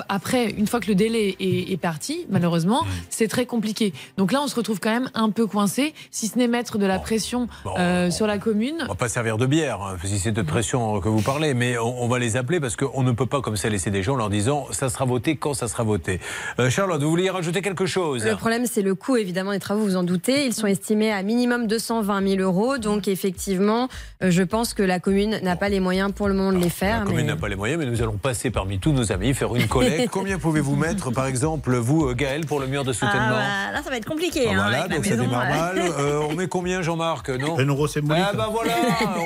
après, une fois que le délai est, est parti, malheureusement, c'est très compliqué. Donc là, on se retrouve quand même un peu coincé, si ce n'est mettre de la pression euh, sur la commune. On va pas servir de bière, hein, si c'est de pression que vous parlez, mais on, on va les appeler parce qu'on ne peut pas comme ça laisser des gens en leur disant ça sera voté quand ça sera voté. Euh, Charlotte, vous vouliez rajouter quelque chose Le problème, c'est le coût, évidemment, des travaux, vous en doutez. Ils sont estimés à minimum 220 000 euros. Donc, effectivement, euh, je pense que la commune n'a pas les moyens pour le moment de les faire. La commune mais- n'a pas les moyens, mais nous allons passer parmi tous nos amis, faire une collecte. <laughs> Combien pouvez-vous mettre, par exemple, vous, euh, Gaël, pour le mur de soutènement Ah, bah, là, ça va être compliqué. Ah, hein, voilà, avec la donc ça maison, démarre ouais. mal. <laughs> Euh, on met combien, Jean-Marc Non Un euro symbolique. Ah ben voilà,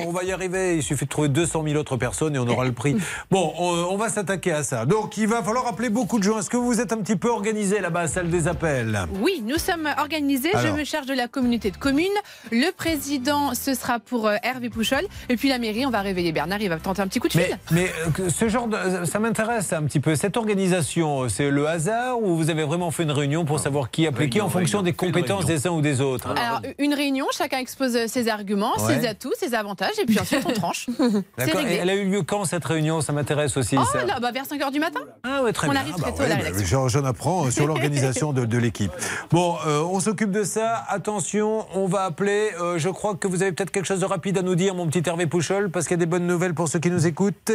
on va y arriver. Il suffit de trouver 200 000 autres personnes et on aura le prix. Bon, on, on va s'attaquer à ça. Donc, il va falloir appeler beaucoup de gens. Est-ce que vous êtes un petit peu organisé là-bas, à la salle des appels Oui, nous sommes organisés. Alors. Je me charge de la communauté de communes. Le président, ce sera pour euh, Hervé Pouchol. Et puis la mairie, on va réveiller Bernard. Il va tenter un petit coup de fil. Mais, mais ce genre de. Ça m'intéresse un petit peu. Peu. Cette organisation, c'est le hasard ou vous avez vraiment fait une réunion pour savoir qui appliquer qui en Réunion, fonction réunion. des compétences des uns ou des autres Alors, une réunion, chacun expose ses arguments, Ouais. ses atouts, ses avantages, et puis ensuite on tranche. <laughs> C'est D'accord. Elle a eu lieu quand cette réunion? Ça m'intéresse aussi. Oh ça. là, bah, vers 5h du matin Ah ouais, très On bien. arrive Ah bah très tôt à la ouais, bah, rédaction. j'en- apprends euh, sur <laughs> l'organisation de, de l'équipe. Bon, euh, on s'occupe de ça. Attention, on va appeler. euh, je crois que vous avez peut-être quelque chose de rapide à nous dire, mon petit Hervé Pouchol, parce qu'il y a des bonnes nouvelles pour ceux qui nous écoutent.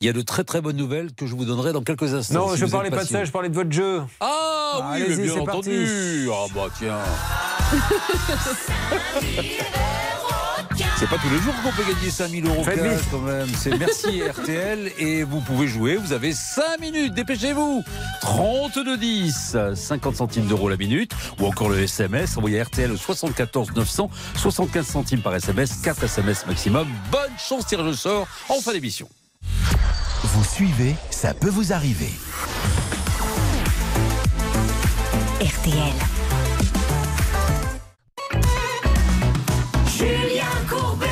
Il y a de très très bonnes nouvelles que je vous donnerai dans quelques instants. Non, si je vous parlais pas de ça, je parlais de votre jeu. Ah oui, mais Allez-y, bien entendu. Ah bah tiens. C'est pas tous les jours qu'on peut gagner 5000 euros cash quand même. C'est merci <laughs> RTL et vous pouvez jouer. Vous avez 5 minutes, dépêchez-vous. 32 10, 50 centimes d'euros la minute ou encore le SMS. Envoyez RTL au 74 900, 75 centimes par SMS, 4 SMS maximum. Bonne chance, tirage au sort en fin d'émission. Vous suivez, ça peut vous arriver. RTL. Julien Courbet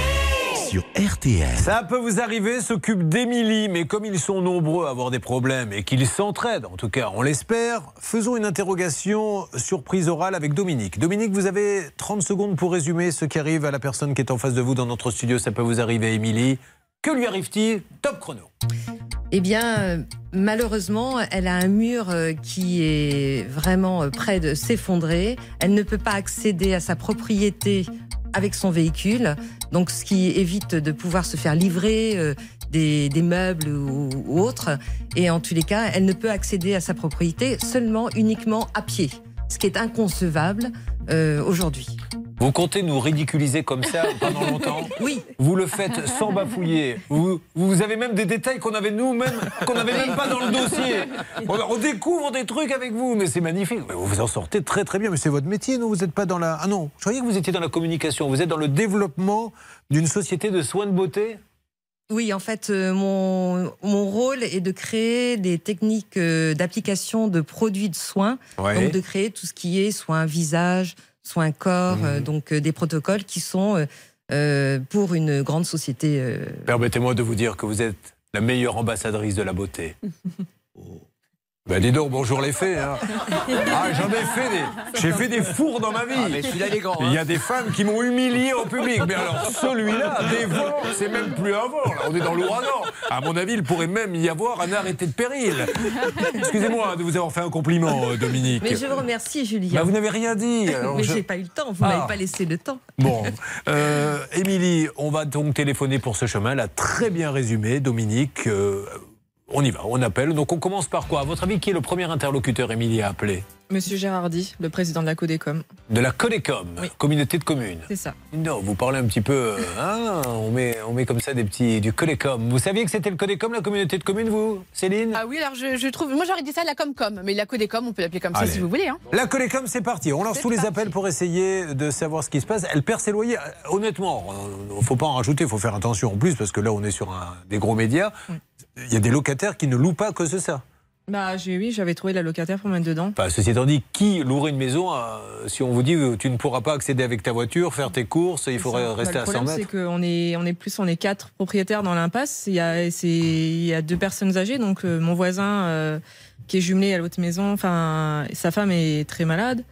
sur RTL. Ça peut vous arriver, s'occupe d'Émilie, mais comme ils sont nombreux à avoir des problèmes et qu'ils s'entraident, en tout cas on l'espère, faisons une interrogation surprise orale avec Dominique. Dominique, vous avez 30 secondes pour résumer ce qui arrive à la personne qui est en face de vous dans notre studio. Ça peut vous arriver, Émilie. Que lui arrive-t-il Top chrono. Eh bien, euh, malheureusement, elle a un mur euh, qui est vraiment euh, près de s'effondrer. Elle ne peut pas accéder à sa propriété avec son véhicule, donc ce qui évite de pouvoir se faire livrer des, meubles ou, ou autres. Et en tous les cas, elle ne peut accéder à sa propriété seulement uniquement à pied, ce qui est inconcevable aujourd'hui. Vous comptez nous ridiculiser comme ça pendant longtemps <laughs> Oui. Vous le faites sans bafouiller. Vous, vous avez même des détails qu'on avait nous-mêmes, qu'on n'avait même pas dans le dossier. On, on découvre des trucs avec vous, mais c'est magnifique. Mais vous vous en sortez très très bien. Mais c'est votre métier, non? Vous n'êtes pas dans la. Ah non, je croyais que vous étiez dans la communication. Vous êtes dans le développement d'une société de soins de beauté. Oui, en fait, euh, mon, mon rôle est de créer des techniques euh, d'application de produits de soins. Ouais. Donc, de créer tout ce qui est soins visage, soins corps, euh, donc euh, des protocoles qui sont euh, pour une grande société. euh, Permettez-moi de vous dire que vous êtes la meilleure ambassadrice de la beauté. <laughs> Ben dis donc, bonjour les fées. hein. <laughs> Ah, j'en ai fait des, j'ai fait des fours dans ma vie. Ah, mais celui-là, il est grand, Il y a hein. des femmes qui m'ont humilié au public. Mais alors celui-là, des vents, c'est même plus un vent. Là, on est dans l'ouragan. À mon avis, il pourrait même y avoir un arrêté de péril. Excusez-moi de vous avoir fait un compliment, euh, Dominique. Mais je vous remercie, Julien. Bah, vous n'avez rien dit. Alors, Mais je- j'ai pas eu le temps. Vous Ah. m'avez pas laissé le temps. Bon, euh, Émilie, on va donc téléphoner pour ce chemin. Elle a très bien résumé, Dominique. euh, on y va, on appelle. Donc on commence par quoi? À votre avis, qui est le premier interlocuteur, Émilie, à appeler? Monsieur Gérardi, le président de la Codecom. De la Codecom, communauté de communes. C'est ça. Non, vous parlez un petit peu. euh, hein, on, met, on met comme ça des petits. du Codecom. Vous saviez que c'était le Codecom, la communauté de communes, vous, Céline? Ah oui, alors je, je trouve. Moi j'aurais dit ça la Comcom, mais la Codecom, on peut l'appeler comme ça si vous voulez. Hein. La Colécom, c'est parti. On lance tous les appels pour essayer de savoir ce qui se passe. Elle perd ses loyers. Euh, Honnêtement, il ne faut pas en rajouter, il faut faire attention en plus, parce que là, on est sur un- des gros médias. Il y a des locataires qui ne louent pas cause de ça. Bah j'ai- oui, j'avais trouvé la locataire pour mettre dedans. Enfin, ceci étant dit, qui louerait une maison euh, si on vous dit que tu ne pourras pas accéder avec ta voiture, faire tes courses, il faudrait Bah, rester le à 100 problème, c'est mètres qu'on est, on est plus, on est quatre propriétaires dans l'impasse. Il y a, c'est, il y a deux personnes âgées, donc euh, mon voisin euh, qui est jumelé à l'autre maison, enfin, sa femme est très malade,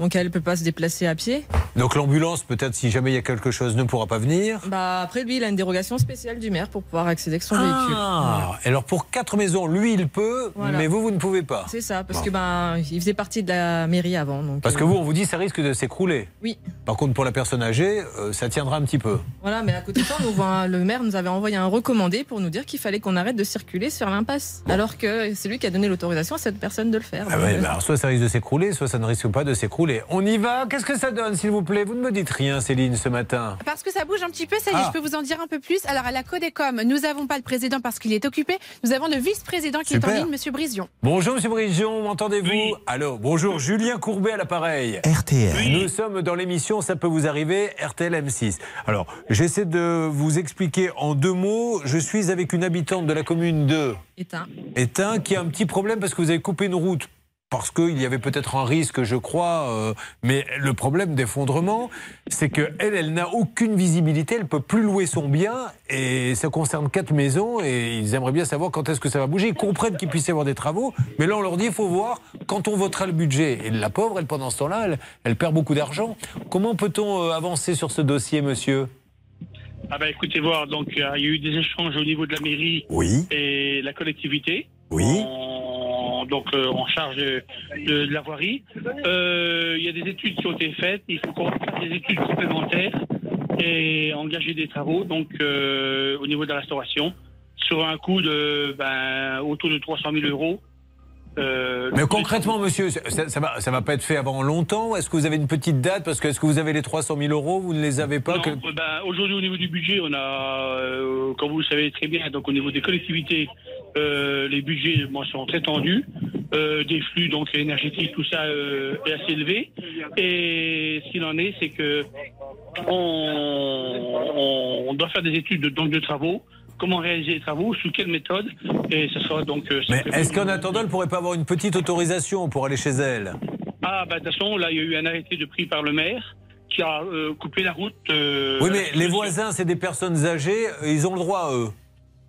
donc elle peut pas se déplacer à pied. Donc l'ambulance, peut-être si jamais il y a quelque chose, ne pourra pas venir. Bah après lui, il a une dérogation spéciale du maire pour pouvoir accéder avec son véhicule. Ah, alors pour quatre maisons, lui, il peut, Voilà. mais vous, vous ne pouvez pas. C'est ça, parce Bon. que ben, il faisait partie de la mairie avant. Donc, Parce euh, que vous, on vous dit ça risque de s'écrouler. Oui. Par contre, pour la personne âgée, euh, ça tiendra un petit peu. Voilà, mais à côté de ça, nous le maire nous avait envoyé un recommandé pour nous dire qu'il fallait qu'on arrête de circuler sur l'impasse. Alors que c'est lui qui a donné l'autorisation à cette personne de le faire. Ah ouais, euh, bah alors soit ça risque de s'écrouler, soit ça ne risque pas de s'écrouler. On y va Qu'est-ce que ça donne, s'il vous plaît? Vous ne me dites rien, Céline, ce matin. Parce que ça bouge un petit peu, ça y est, Ah. je peux vous en dire un peu plus. Alors à la Codecom, nous n'avons pas le président parce qu'il est occupé. Nous avons le vice-président qui est en ligne, Monsieur Brision. Bonjour, Monsieur Brigion, m'entendez-vous? Allô, bonjour, Julien Courbet à l'appareil. RTL. Nous sommes dans l'émission Ça peut vous arriver, RTL M6. Alors, j'essaie de vous expliquer en deux mots. Je suis avec une habitante de la commune de éteint. Étain qui a un petit problème parce que vous avez coupé une route parce qu'il y avait peut-être un risque, je crois. euh, mais le problème d'effondrement, c'est qu'elle, elle, n'a aucune visibilité, elle peut plus louer son bien, et ça concerne quatre maisons, et ils aimeraient bien savoir quand est-ce que ça va bouger. Ils comprennent qu'il puisse y avoir des travaux, mais là, on leur dit, il faut voir quand on votera le budget. Et la pauvre, elle, pendant ce temps-là, elle, elle perd beaucoup d'argent. Comment peut-on euh, avancer sur ce dossier, monsieur? Ah bah écoutez voir, donc euh, il y a eu des échanges au niveau de la mairie Oui. et la collectivité. Oui. Donc euh, en charge de, de- de la voirie. Euh, Il y a des études qui ont été faites, il faut qu'on fasse des études complémentaires et engager des travaux donc euh, au niveau de la restauration sur un coût de ben, autour de 300 000 euros. Euh, Mais concrètement, monsieur, ça, ça va, ça va pas être fait avant longtemps Est-ce que vous avez une petite date? Parce que est-ce que vous avez les 300 000 euros Vous ne les avez pas que- euh, ben, Aujourd'hui, au niveau du budget, on a, euh, comme vous le savez très bien, donc au niveau des collectivités, euh, les budgets moi, sont très tendus. Des flux donc énergétiques, tout ça est assez élevé. Et ce qu'il en est, c'est que on, on doit faire des études de, donc, de travaux. Comment réaliser les travaux, sous quelle méthode, et ce sera donc. euh, Mais est-ce qu'en attendant, elle pourrait pas avoir une petite autorisation pour aller chez elle? Ah, bah, de toute façon, là, il y a eu un arrêté de pris par le maire qui a euh, coupé la route. euh, Oui, mais les voisins, c'est des personnes âgées, ils ont le droit, eux.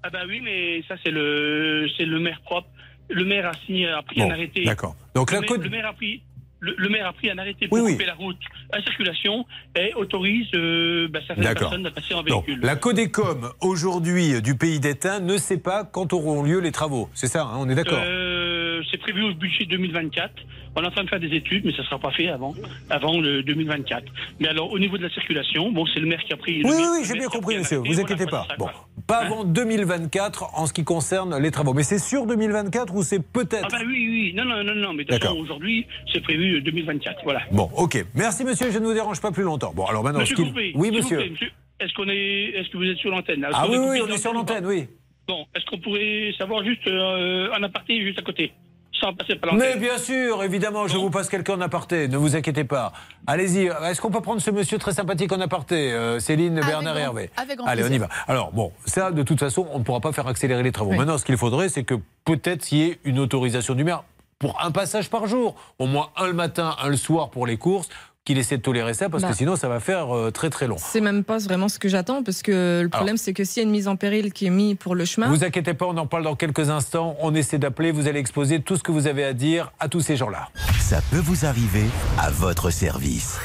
Ah bah oui, mais ça c'est le c'est le maire propre. Le maire a signé a pris Bon, un arrêté. d'accord. Donc le, la maire, le maire a pris le, le maire a pris un arrêté pour Oui, oui. couper la route à circulation et autorise euh, bah, certaines personnes à passer en véhicule. la Codécom, aujourd'hui, euh, du pays d'Étain, ne sait pas quand auront lieu les travaux. C'est ça, hein, on est d'accord Euh, c'est prévu au budget 2024. On est en train de faire des études, mais ça ne sera pas fait avant, avant le 2024. Mais alors, au niveau de la circulation, bon, c'est le maire qui a pris. Oui, oui, maire- oui, le j'ai bien compris, monsieur. Vous inquiétez pas. ça, Bon, pas avant 2024 en ce qui concerne les travaux. Mais c'est sûr 2024 ou c'est peut-être? Ah bah oui, oui, non, non, non, non, mais aujourd'hui, c'est prévu euh, 2024, voilà. Bon, ok. Merci, monsieur. Je ne vous dérange pas plus longtemps. Bon, alors maintenant, Monsieur ce Oui, monsieur. plaît, monsieur, Est-ce qu'on est, est-ce que vous êtes sur l'antenne Ah oui, on est sur l'antenne, oui. Bon, est-ce qu'on pourrait savoir juste euh, un aparté juste à côté, sans passer par Mais bien sûr, évidemment, je vous passe quelqu'un en aparté, ne vous inquiétez pas. Allez-y, est-ce qu'on peut prendre ce monsieur très sympathique en aparté euh, Céline, Bernard et Hervé? avec grand Allez, on y va. Alors, bon, ça, de toute façon, on ne pourra pas faire accélérer les travaux. Oui. Maintenant, ce qu'il faudrait, c'est que peut-être qu'il y ait une autorisation du maire pour un passage par jour. Au moins un le matin, un le soir pour les courses, qu'il essaie de tolérer ça, parce Bah. que sinon, ça va faire euh, très très long. C'est même pas vraiment ce que j'attends, parce que le problème, c'est que s'il y a une mise en péril qui est mise pour le chemin. Vous inquiétez pas, on en parle dans quelques instants. On essaie d'appeler, vous allez exposer tout ce que vous avez à dire à tous ces gens-là. Ça peut vous arriver à votre service.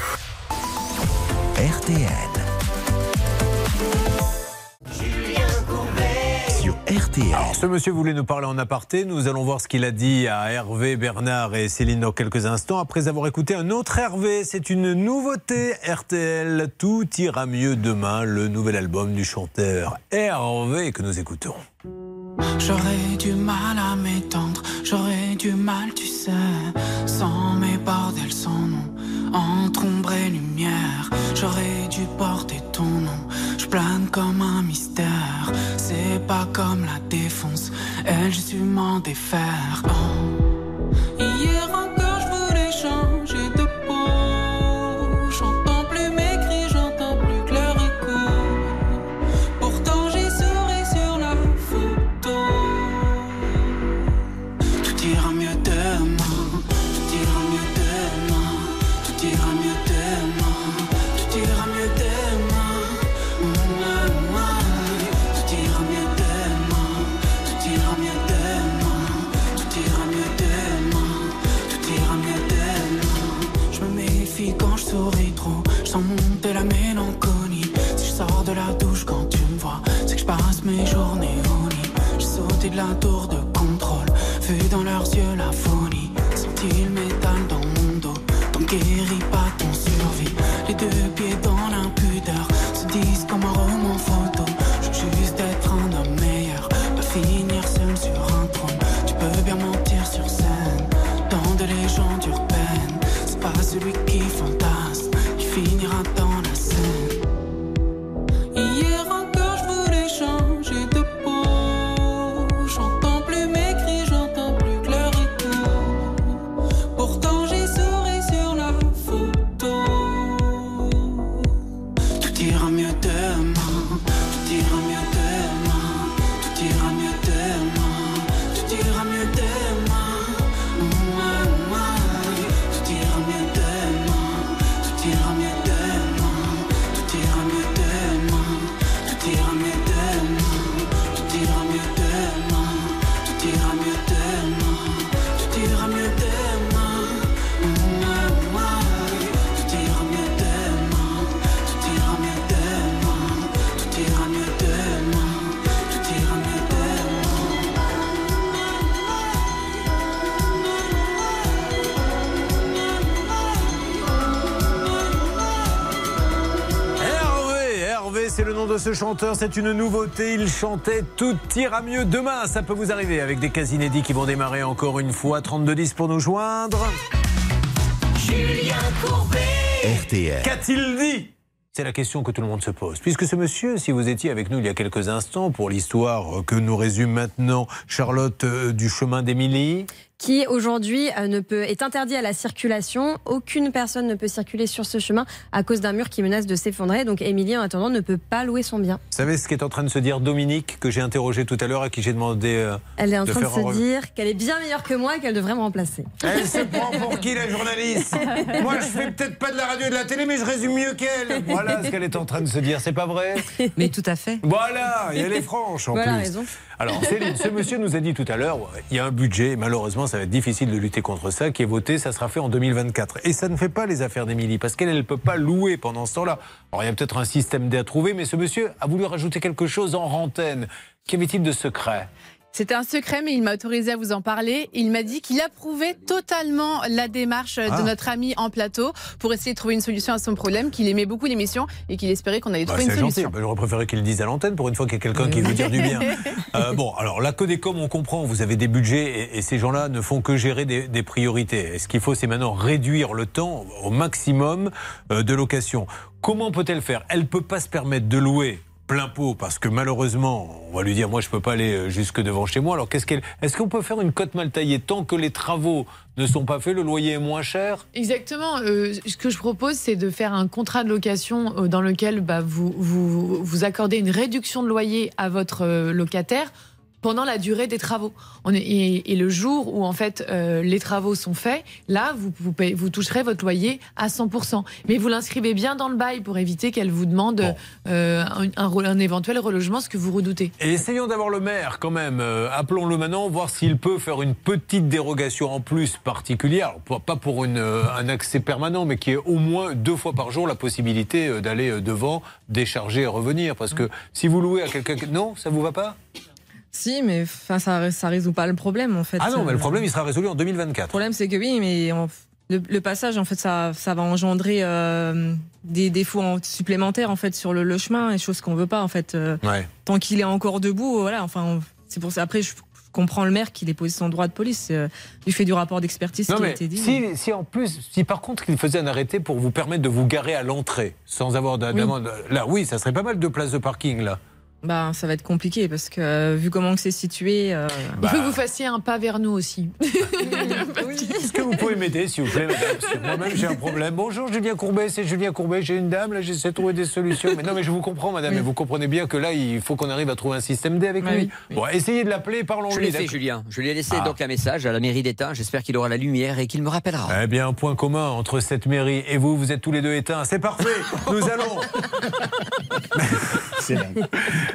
RTL. RTL. Alors, ce monsieur voulait nous parler en aparté. Nous allons voir ce qu'il a dit à Hervé, Bernard et Céline dans quelques instants. Après avoir écouté un autre Hervé, c'est une nouveauté RTL. Tout ira mieux demain, le nouvel album du chanteur Hervé que nous écoutons. J'aurais du mal à m'étendre, j'aurais du mal, tu sais, sans mes bordels, sans nom, entre ombre et lumière. J'aurais dû porter ton nom, je plane comme un mystère. Pas comme la défonce, elle, je su m'en défaire. Oh. Chanteur, c'est une nouveauté. Il chantait Tout ira mieux demain. Ça peut vous arriver avec des cas inédits qui vont démarrer encore une fois. 32-10 pour nous joindre. Julien Courbet. RTL. Qu'a-t-il dit? C'est la question que tout le monde se pose. Puisque ce monsieur, si vous étiez avec nous il y a quelques instants pour l'histoire que nous résume maintenant Charlotte euh, du chemin d'Émilie, qui aujourd'hui euh, ne peut est interdit à la circulation. Aucune personne ne peut circuler sur ce chemin à cause d'un mur qui menace de s'effondrer. Donc Émilie, en attendant, ne peut pas louer son bien. vous savez ce qu'est en train de se dire Dominique, que j'ai interrogé tout à l'heure, à qui j'ai demandé euh, Elle est en train de se re- dire qu'elle est bien meilleure que moi et qu'elle devrait me remplacer. Elle se prend pour qui la journaliste? <laughs> Moi je fais peut-être pas de la radio et de la télé mais je résume mieux qu'elle. Voilà ce qu'elle est en train de se dire, c'est pas vrai? Mais tout à fait. Voilà, et elle est franche en Voilà, plus. raison. Alors Céline, ce monsieur nous a dit tout à l'heure, il y a un budget, et malheureusement ça va être difficile de lutter contre ça, qui est voté, ça sera fait en 2024. Et ça ne fait pas les affaires d'Émilie, parce qu'elle ne peut pas louer pendant ce temps-là. Alors il y a peut-être un système D à trouver, mais ce monsieur a voulu rajouter quelque chose en rantaine. Qu'avait-il de secret? C'était un secret, mais il m'a autorisé à vous en parler. Il m'a dit qu'il approuvait totalement la démarche Ah. de notre ami en plateau pour essayer de trouver une solution à son problème, qu'il aimait beaucoup l'émission et qu'il espérait qu'on allait Bah, trouver une gentil. solution. Bah, J'aurais préféré qu'il le dise à l'antenne pour une fois qu'il y a quelqu'un qui veut dire du bien. Euh, bon, alors la Codecom, on comprend, vous avez des budgets et, et ces gens-là ne font que gérer des, des priorités. Et ce qu'il faut, c'est maintenant réduire le temps au maximum euh, de location. Comment peut-elle faire? Elle ne peut pas se permettre de louer plein pot parce que malheureusement, on va lui dire moi je peux pas aller euh, jusque devant chez moi. Alors qu'est-ce qu'elle Est-ce qu'on peut faire une cote mal taillée tant que les travaux ne sont pas faits, le loyer est moins cher? Exactement. Euh, ce que je propose, c'est de faire un contrat de location euh, dans lequel bah, vous, vous, vous accordez une réduction de loyer à votre euh, locataire pendant la durée des travaux. On est, et, et le jour où en fait euh, les travaux sont faits, là vous, vous, payez- vous toucherez votre loyer à 100%. Mais vous l'inscrivez bien dans le bail pour éviter qu'elle vous demande euh, un, un re- un éventuel relogement, ce que vous redoutez. Et essayons d'avoir le maire quand même. Euh, Appelons-le maintenant, voir s'il peut faire une petite dérogation en plus particulière. Pas- pour une, un accès permanent, mais qui est au moins deux fois par jour la possibilité d'aller devant, décharger et revenir. Parce que si vous louez à quelqu'un. Non, ça vous va pas? Si, mais enfin, ça, ça résout pas le problème en fait. Ah non, mais le problème, il sera résolu en 2024. Le problème, c'est que oui, mais on- le, le passage, en fait, ça, ça va engendrer euh, des défauts en- supplémentaires en fait sur le, le chemin, et choses qu'on veut pas en fait. euh, Ouais. Tant qu'il est encore debout, voilà. Enfin, c'est pour ça. Après, je comprends le maire qu'il ait posé son droit de police. euh, il fait du rapport d'expertise qui a été dit. si, si en plus, si par contre il faisait un arrêté pour vous permettre de vous garer à l'entrée sans avoir d'a- Oui. d'amende, là oui, ça serait pas mal de places de parking là. Bah, ça va être compliqué parce que euh, vu comment que c'est situé. euh, Il faut que vous fassiez un pas vers nous aussi. <laughs> Est-ce que vous pouvez m'aider, s'il vous plaît, madame moi-même, j'ai un problème. Bonjour, Julien Courbet, c'est Julien Courbet. J'ai une dame, là, j'essaie de trouver des solutions. Mais non, mais je vous comprends, madame, et vous comprenez bien que là, il faut qu'on arrive à trouver un système D avec Bah lui. oui, Bon, essayez de l'appeler, Je parlons-lui. l'ai fait, Julien. Je lui ai laissé Ah. donc un message à la mairie d'Étain. J'espère qu'il aura la lumière et qu'il me rappellera. Eh bien, un point commun entre cette mairie et vous, vous êtes tous les deux éteints. C'est parfait. Nous allons. <laughs>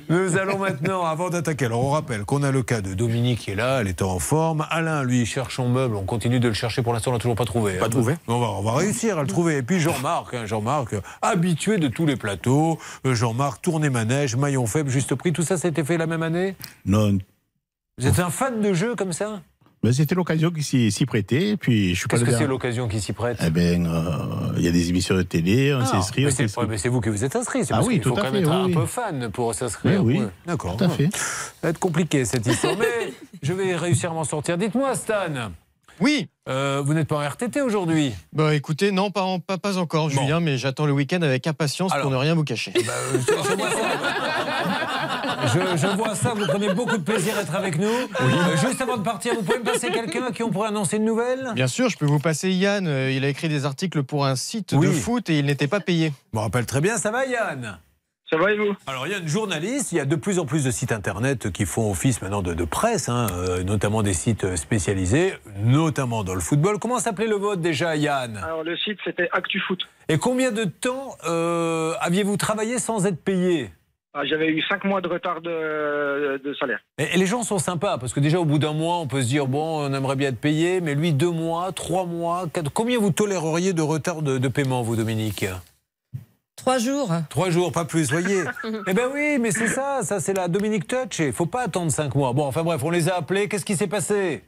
Nous allons maintenant, avant d'attaquer, alors on rappelle qu'on a le cas de Dominique qui est là, elle est en forme. Alain, lui, cherche son meuble. On continue de le chercher. Pour l'instant, on l'a toujours pas trouvé. Pas trouvé. On va, on va réussir à le trouver. Et puis Jean-Marc, hein, Jean-Marc, habitué de tous les plateaux. Euh, Jean-Marc, tournée manège, maillon faible, juste prix. Tout ça, c'était fait la même année? Non. Vous êtes un fan de jeux comme ça? Mais c'était l'occasion qui s'y s'y prêtait. Puis je suis pas Qu'est-ce que c'est l'occasion qui s'y prête? Eh ben, euh, il y a des émissions de télé, on Ah, s'inscrit. mais c'est s'inscrit. ouais, mais c'est vous qui vous êtes inscrit. c'est Ah parce oui, qu'il faut tout à quand même être un peu fan pour s'inscrire. Oui, oui. Ouais, D'accord. Tout à fait. Ça va être compliqué cette histoire, mais je vais réussir à m'en sortir. Dites-moi, Stan. Oui. vous n'êtes pas en RTT aujourd'hui? Bah écoutez, non, pas, en- pas, pas encore, Julien, mais j'attends le week-end avec impatience pour ne rien vous cacher. Bah, euh, <laughs> je, je vois ça, vous prenez beaucoup de plaisir à être avec nous. Euh, juste avant de partir, vous pouvez me passer quelqu'un à qui on pourrait annoncer une nouvelle? Bien sûr, je peux vous passer Yann. euh, Il a écrit des articles pour un site Oui. de foot et il n'était pas payé. Je me rappelle très bien, ça va Yann? Ça va et vous? Alors il y a une journaliste, il y a de plus en plus de sites internet qui font office maintenant de, de presse, hein, euh, notamment des sites spécialisés, notamment dans le football. Comment s'appelait le vote déjà Yann? Alors le site c'était ActuFoot. Et combien de temps euh, aviez-vous travaillé sans être payé? Ah, J'avais eu 5 mois de retard de, de salaire. et, et les gens sont sympas, parce que déjà au bout d'un mois, on peut se dire, bon, on aimerait bien être payé, mais lui, deux mois, trois mois, quatre... Combien vous toléreriez de retard de, de paiement, vous, Dominique? Trois jours. Trois jours, pas plus, voyez. <laughs> eh ben oui, mais c'est ça, ça c'est la Dominique Touch. Il faut pas attendre cinq mois. Bon, enfin bref, on les a appelés. Qu'est-ce qui s'est passé?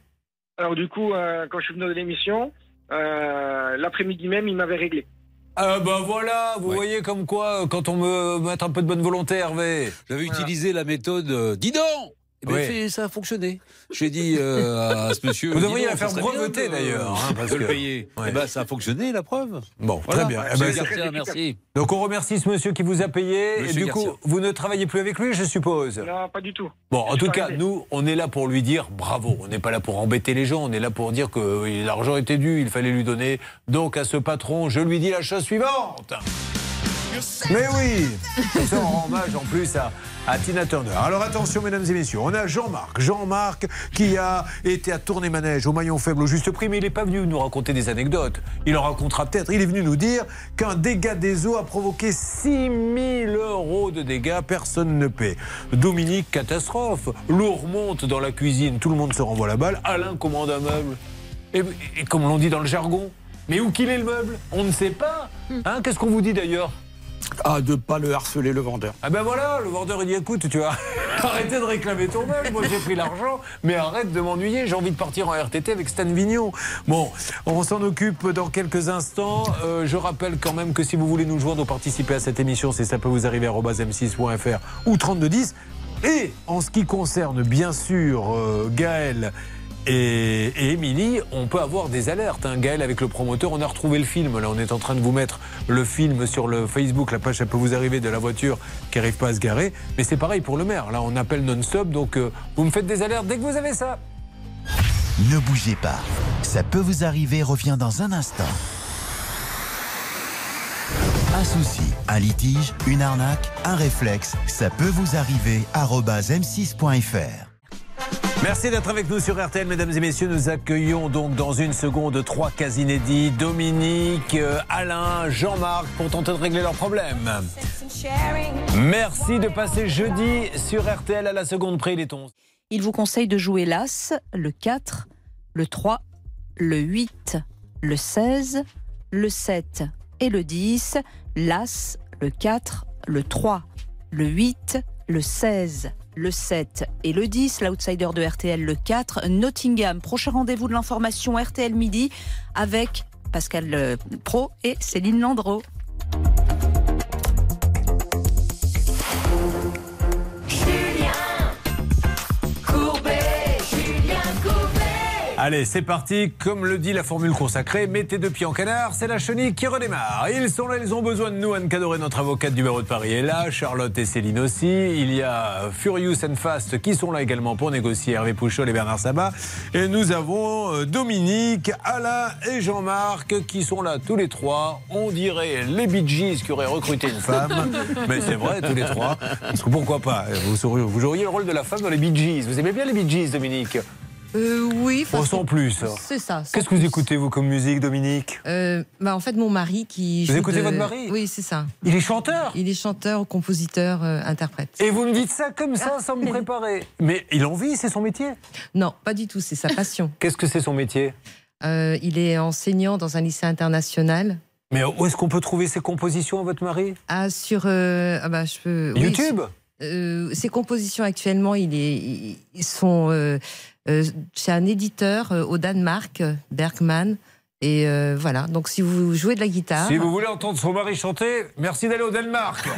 Alors du coup, euh, quand je suis venu de l'émission, euh, l'après-midi même, il m'avait réglé. Ah bah voilà, vous voyez comme quoi, euh, quand on me met un peu de bonne volonté, Hervé. J'avais utilisé la méthode euh, dis donc Eh ben, Oui. fait- ça a fonctionné. J'ai dit euh, à ce monsieur. Vous devriez la faire breveter, d'ailleurs, hein, parce de le que- payer. Ouais. Eh ben, ça a fonctionné, la preuve. Bon, Voilà. très bien. Eh ben, Garcia, merci. Donc on remercie ce monsieur qui vous a payé. Monsieur et du Garcia. coup, vous ne travaillez plus avec lui, je suppose? Non, pas du tout. Bon, en tout cas, nous, on est là pour lui dire bravo. On n'est pas là pour embêter les gens. On est là pour dire que l'argent était dû. Il fallait lui donner. Donc, à ce patron, je lui dis la chose suivante. Mais oui Ça rend hommage en plus à, à Tina Turner. Alors attention, mesdames et messieurs, on a Jean-Marc. Jean-Marc qui a été à tourner manège au maillon faible au juste prix, mais il n'est pas venu nous raconter des anecdotes. Il en racontera peut-être. Il est venu nous dire qu'un dégât des eaux a provoqué 6 000 euros de dégâts. Personne ne paie. Dominique, catastrophe. L'eau remonte dans la cuisine, tout le monde se renvoie la balle. Alain commande un meuble. Et, et comme l'on dit dans le jargon, mais où qu'il est le meuble On ne sait pas. Hein, Qu'est-ce qu'on vous dit d'ailleurs? Ah, de pas le harceler, le vendeur. ah ben voilà, le vendeur il dit écoute, tu vois, <laughs> arrêtez de réclamer ton meuble, moi j'ai pris l'argent, mais arrête de m'ennuyer, j'ai envie de partir en RTT avec Stan Vignon. Bon, on s'en occupe dans quelques instants. Euh, je rappelle quand même que si vous voulez nous joindre ou participer à cette émission, c'est ça peut vous arriver à m6.fr ou 3210. Et en ce qui concerne bien sûr euh, Gaël et, et Émilie, on peut avoir des alertes. Hein. Gaël, avec le promoteur, on a retrouvé le film. Là, on est en train de vous mettre le film sur le Facebook. La page, ça peut vous arriver de la voiture qui n'arrive pas à se garer. Mais c'est pareil pour le maire. Là, on appelle non-stop. Donc, euh, vous me faites des alertes dès que vous avez ça. Ne bougez pas. Ça peut vous arriver revient dans un instant. Un souci, un litige, une arnaque, un réflexe, ça peut vous arriver. arobase m6.fr. Merci d'être avec nous sur RTL, mesdames et messieurs. Nous accueillons donc dans une seconde trois cas inédits Dominique, euh, Alain, Jean-Marc pour tenter de régler leurs problèmes. Merci de passer jeudi sur RTL à la seconde près. Est 11. Il vous conseille de jouer l'As, le 4, le 3, le 8, le 16, le 7 et le 10. L'As, le 4, le 3, le 8, le 16, le 7 et le 10. L'outsider de RTL, le 4. Nottingham, prochain rendez-vous de l'information RTL midi avec Pascal euh, Pro et Céline Landreau. Allez, c'est parti. Comme le dit la formule consacrée, mettez deux pieds en canard, c'est la chenille qui redémarre. Ils sont là, ils ont besoin de nous. Anne Cadoré, notre avocate du barreau de Paris, est là. Charlotte et Céline aussi. Il y a Furious and Fast qui sont là également pour négocier. Hervé Pouchol et Bernard Sabat. Et nous avons euh, Dominique, Alain et Jean-Marc qui sont là tous les trois. On dirait les Bee Gees qui auraient recruté une femme. <laughs> Mais c'est vrai, tous les trois. Parce que pourquoi pas? Vous, vous joueriez le rôle de la femme dans les Bee Gees. Vous aimez bien les Bee Gees, Dominique? Euh, oui. On sent plus. C'est ça. Qu'est-ce que vous écoutez, vous, comme musique, Dominique? Euh, bah, En fait, mon mari qui. Vous écoutez de- votre mari? Oui, c'est ça. Il est chanteur? Il est chanteur, compositeur, euh, interprète. Et vous me dites ça comme ça, sans me préparer <laughs> Mais il en vit, c'est son métier? Non, pas du tout, c'est sa passion. <laughs> Qu'est-ce que c'est son métier? Euh, il est enseignant dans un lycée international. Mais où est-ce qu'on peut trouver ses compositions à votre mari? Ah, sur. ah bah, je peux, oui, YouTube? sur- euh, Ses compositions actuellement, il est, ils- ils sont euh, euh, chez un éditeur euh, au Danemark, Bergman. Et euh, voilà, donc si vous jouez de la guitare. Si vous voulez entendre son mari chanter, merci d'aller au Danemark.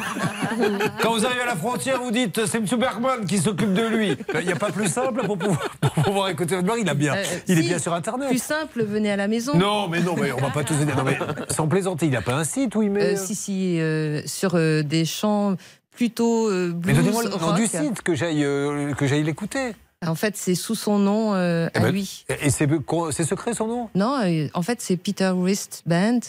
<laughs> Quand vous arrivez à la frontière, vous dites c'est M. Bergman qui s'occupe de lui. Il n'y a pas plus simple pour pouvoir, <laughs> pour pouvoir écouter votre mari. Il, a bien, Euh, il est si, bien sur Internet. Plus simple, venez à la maison. Non, mais non, mais on va pas tous. Non, mais sans plaisanter, il n'a pas un site où il met. Euh, si, si, sur des chants plutôt euh, mais blues, donnez-moi le nom du site que j'aille que j'aille l'écouter. En fait, c'est sous son nom euh, Eh à ben, lui. Et c'est secret son nom? Non, euh, en fait, c'est Peter Wrist Band.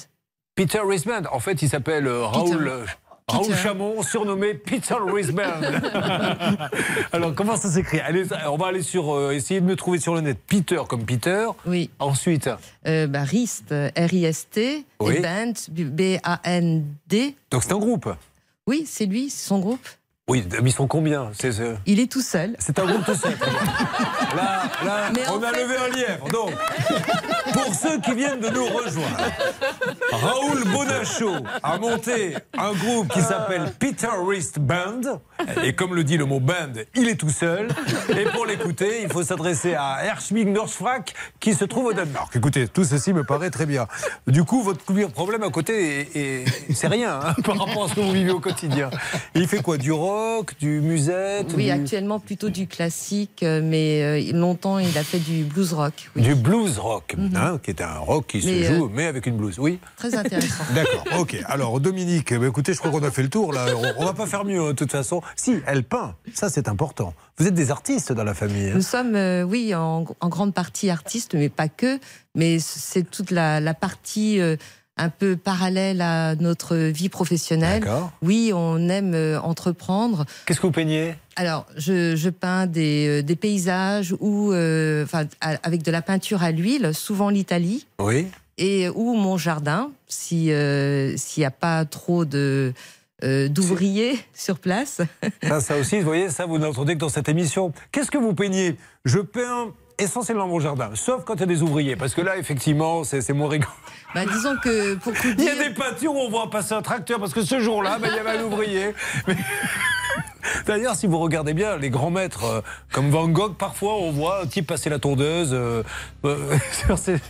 Peter Risband. En fait, il s'appelle euh, Raoul. Peter. Raoul. Chamon, surnommé Peter Risband. <laughs> Alors, comment ça s'écrit? On va aller sur. euh, essayer de me trouver sur le net. Peter comme Peter. Oui. Ensuite. Euh, bah, Rist, R-I-S-T, Oui. et Band, B-A-N-D. Donc, c'est un groupe. Oui, c'est lui, c'est son groupe. Oui, mais ils sont combien C'est ce- Il est tout seul. c'est un groupe tout seul. <laughs> Là, là on a fait- levé un lièvre. Donc, pour ceux qui viennent de nous rejoindre, Raoul Bonachot a monté un groupe qui s'appelle Peter Wrist Band. Et comme le dit le mot band, il est tout seul. Et pour l'écouter, il faut s'adresser à Herschmig Norsfrak qui se trouve au Danemark. Écoutez, tout ceci me paraît très bien. Du coup, votre problème à côté, est- est- c'est rien hein, <laughs> par rapport à ce que vous vivez au quotidien. Il fait quoi Du rock, du musette Oui, du- actuellement plutôt du classique, euh, mais euh, longtemps il a fait du blues rock. Du blues rock, hein, qui est un rock qui Mais, se joue, euh, mais avec une blues, oui. Très intéressant. <laughs> D'accord, ok. Alors, Dominique, bah, écoutez, je crois qu'on a fait le tour, là. On, va pas faire mieux, hein, de toute façon. Si, elle peint, ça c'est important. Vous êtes des artistes dans la famille. hein. Nous sommes, euh, oui, en, en grande partie artistes, mais pas que. Mais c'est toute la, la partie euh, un peu parallèle à notre vie professionnelle. Oui, on aime euh, entreprendre. Qu'est-ce que vous peignez? Alors, je, je peins des, euh, des paysages ou, euh, enfin, avec de la peinture à l'huile, souvent l'Italie. Oui. Et ou mon jardin, si euh, s'il n'y a pas trop de euh, d'ouvriers <laughs> sur place. Ça, ça aussi, vous voyez, ça, vous n'entendez que dans cette émission. Qu'est-ce que vous peignez? Je peins essentiellement mon jardin, sauf quand il y a des ouvriers, parce que là, effectivement, c'est c'est moins rigolo. Bah, disons que pour tout Il y a des peintures où on voit passer un tracteur, parce que ce jour-là, bah, il y avait un ouvrier. Mais- <laughs> D'ailleurs, si vous regardez bien, les grands maîtres, euh, comme Van Gogh, parfois on voit un type passer la tondeuse. euh, euh, <laughs> c'est-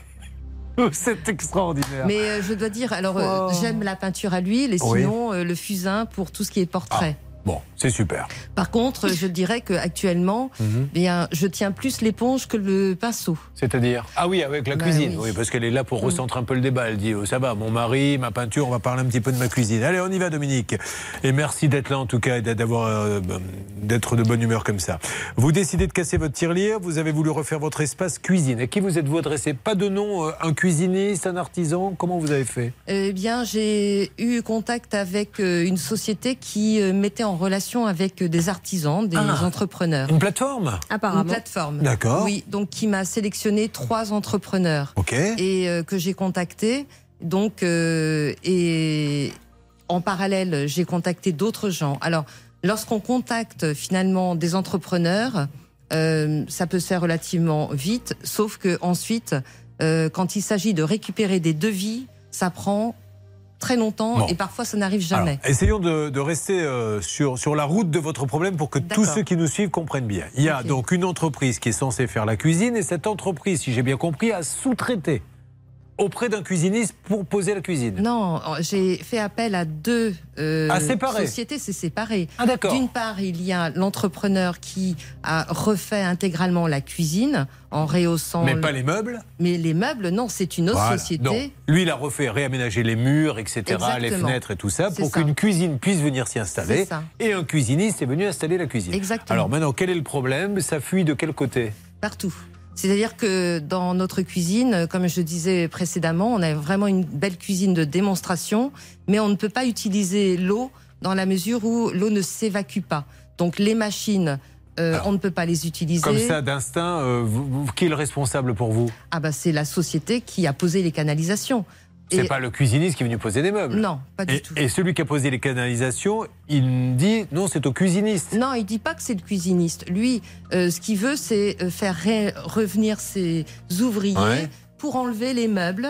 c'est extraordinaire. mais euh, je dois dire, alors euh, Oh. j'aime la peinture à l'huile et Oui. sinon euh, le fusain pour tout ce qui est portrait. Bon, c'est super. Par contre, je dirais que actuellement, Mhm. bien, je tiens plus l'éponge que le pinceau. C'est-à-dire Ah oui, avec la Bah cuisine. oui. Oui, parce qu'elle est là pour recentrer un peu le débat. Elle dit oh, ça va, mon mari, ma peinture, on va parler un petit peu de ma cuisine. Allez, on y va, Dominique. Et merci d'être là en tout cas et d'avoir euh, d'être de bonne humeur comme ça. Vous décidez de casser votre tirelire. Vous avez voulu refaire votre espace cuisine. À qui vous êtes-vous adressé? Pas de nom. euh, un cuisiniste, un artisan? Comment vous avez fait? Eh bien, j'ai eu contact avec euh, une société qui mettait en relation avec des artisans, des Ah. entrepreneurs. Une plateforme Apparemment. Une plateforme. D'accord. Oui, donc qui m'a sélectionné trois entrepreneurs. Ok. Et euh, que j'ai contactés. Donc, euh, et en parallèle, j'ai contacté d'autres gens. Alors, lorsqu'on contacte finalement des entrepreneurs, euh, ça peut se faire relativement vite, sauf que ensuite, euh, quand il s'agit de récupérer des devis, ça prend très longtemps Bon. et parfois ça n'arrive jamais. Alors, essayons de, de rester euh, sur, sur la route de votre problème pour que tous ceux qui nous suivent comprennent bien. Il y a donc une entreprise qui est censée faire la cuisine et cette entreprise, si j'ai bien compris, a sous-traité auprès d'un cuisiniste pour poser la cuisine? Non, j'ai fait appel à deux euh, Ah, sociétés, c'est séparé. Ah. D'une part, il y a l'entrepreneur qui a refait intégralement la cuisine en rehaussant. Mais le- pas les meubles Mais les meubles, non, c'est une autre Voilà. société. Non. Lui, il a refait réaménager les murs, etc., les fenêtres et tout ça, pour qu'une cuisine puisse venir s'y installer. Et un cuisiniste est venu installer la cuisine. Exactement. Alors maintenant, quel est le problème? Ça fuit de quel côté? Partout. C'est-à-dire que dans notre cuisine, comme je disais précédemment, on a vraiment une belle cuisine de démonstration, mais on ne peut pas utiliser l'eau dans la mesure où l'eau ne s'évacue pas. Donc les machines, euh, on ne peut pas les utiliser. Comme ça, d'instinct, euh, qui est le responsable pour vous? Ah bah c'est la société qui a posé les canalisations. C'est pas le cuisiniste qui est venu poser des meubles. Non, pas du et, tout. Et celui qui a posé les canalisations, il dit non, c'est au cuisiniste. Non, il dit pas que c'est le cuisiniste. Lui, euh, ce qu'il veut, c'est euh, faire revenir ses ouvriers Ouais. pour enlever les meubles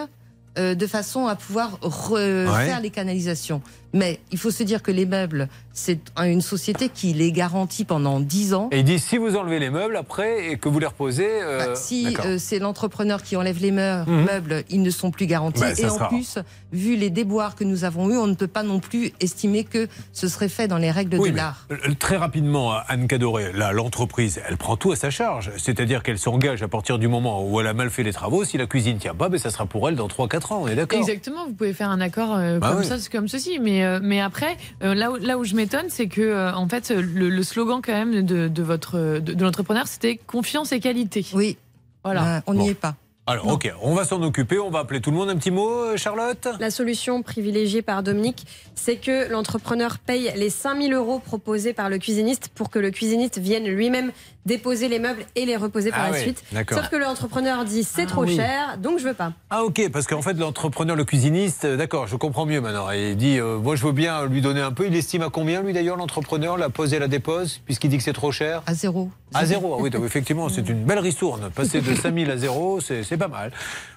euh, de façon à pouvoir refaire les canalisations. Mais il faut se dire que les meubles, c'est une société qui les garantit pendant 10 ans. Et il dit si vous enlevez les meubles après et que vous les reposez. euh, Bah, si euh, c'est l'entrepreneur qui enlève les Mhm. meubles, ils ne sont plus garantis. Bah, et en sera- plus, vu les déboires que nous avons eus, on ne peut pas non plus estimer que ce serait fait dans les règles Oui, de l'art. euh, très rapidement, Anne Cadoré, là, l'entreprise, elle prend tout à sa charge. C'est-à-dire qu'elle s'engage à partir du moment où elle a mal fait les travaux. Si la cuisine tient pas, ben, ça sera pour elle dans 3-4 ans. On est d'accord Exactement, vous pouvez faire un accord euh, Bah comme oui. ça, comme ceci. Mais, euh, mais après, euh, là, où, là où je m'étonne, c'est que euh, en fait, le, le slogan quand même de, de votre de, de l'entrepreneur, c'était confiance et qualité. Oui. Voilà. on n'y est pas. Alors, ok, on va s'en occuper, on va appeler tout le monde. Un petit mot, euh, Charlotte? La solution privilégiée par Dominique, c'est que l'entrepreneur paye les 5000 euros proposés par le cuisiniste pour que le cuisiniste vienne lui-même déposer les meubles et les reposer par Ah la oui, suite. d'accord. Sauf que l'entrepreneur dit c'est Ah trop oui. cher, donc je veux pas. Ah ok, parce qu'en fait l'entrepreneur, le cuisiniste, euh, d'accord, je comprends mieux maintenant. Il dit, euh, moi je veux bien lui donner un peu. Il estime à combien lui d'ailleurs l'entrepreneur, la pose et la dépose, puisqu'il dit que c'est trop cher? À zéro. À zéro, ah oui, donc effectivement c'est une belle ristourne. Passer de 5000 à zéro, c'est c'est pas mal.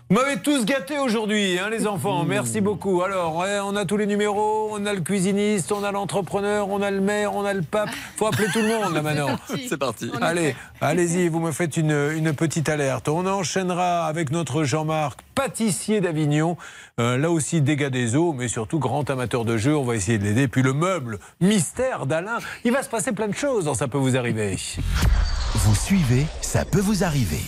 Vous m'avez tous gâtés aujourd'hui, hein, les enfants. Merci beaucoup. Alors, on a tous les numéros, on a le cuisiniste, on a l'entrepreneur, on a le maire, on a le pape. Faut appeler tout le monde là <laughs> maintenant. C'est parti. Allez, allez-y, vous me faites une, une petite alerte. On enchaînera avec notre Jean-Marc, pâtissier d'Avignon. Euh, là aussi, dégâts des eaux, mais surtout grand amateur de jeu. On va essayer de l'aider. Puis le meuble, mystère d'Alain. Il va se passer plein de choses dans Ça peut vous arriver. Vous suivez, ça peut vous arriver.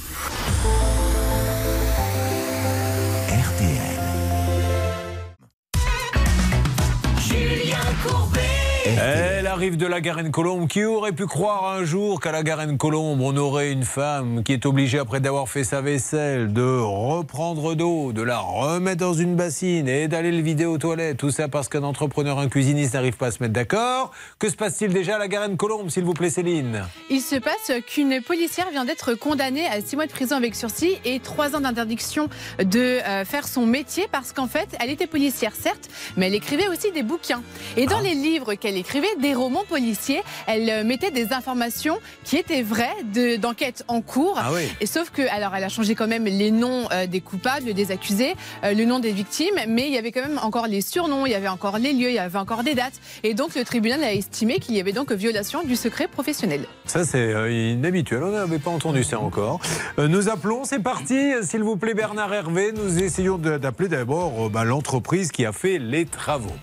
Arrive de la Garenne-Colombe. Qui aurait pu croire un jour qu'à la Garenne-Colombe, on aurait une femme qui est obligée, après d'avoir fait sa vaisselle, de reprendre d'eau, de la remettre dans une bassine et d'aller le vider aux toilettes. Tout ça parce qu'un entrepreneur, un cuisiniste n'arrive pas à se mettre d'accord. Que se passe-t-il déjà à la Garenne-Colombe, s'il vous plaît, Céline? Il se passe qu'une policière vient d'être condamnée à 6 mois de prison avec sursis et 3 ans d'interdiction de euh, faire son métier parce qu'en fait, elle était policière, certes, mais elle écrivait aussi des bouquins. Et dans les livres qu'elle écrivait, des romans policiers, elle euh, mettait des informations qui étaient vraies de- d'enquêtes en cours. Ah oui. Et sauf que, alors, elle a changé quand même les noms euh, des coupables, des accusés, euh, le nom des victimes, mais il y avait quand même encore les surnoms, il y avait encore les lieux, il y avait encore des dates. Et donc, le tribunal a estimé qu'il y avait donc violation du secret professionnel. Ça, c'est inhabituel. On n'avait pas entendu ça encore. Nous appelons, c'est parti. S'il vous plaît, Bernard Hervé. Nous essayons d'appeler d'abord bah, l'entreprise qui a fait les travaux,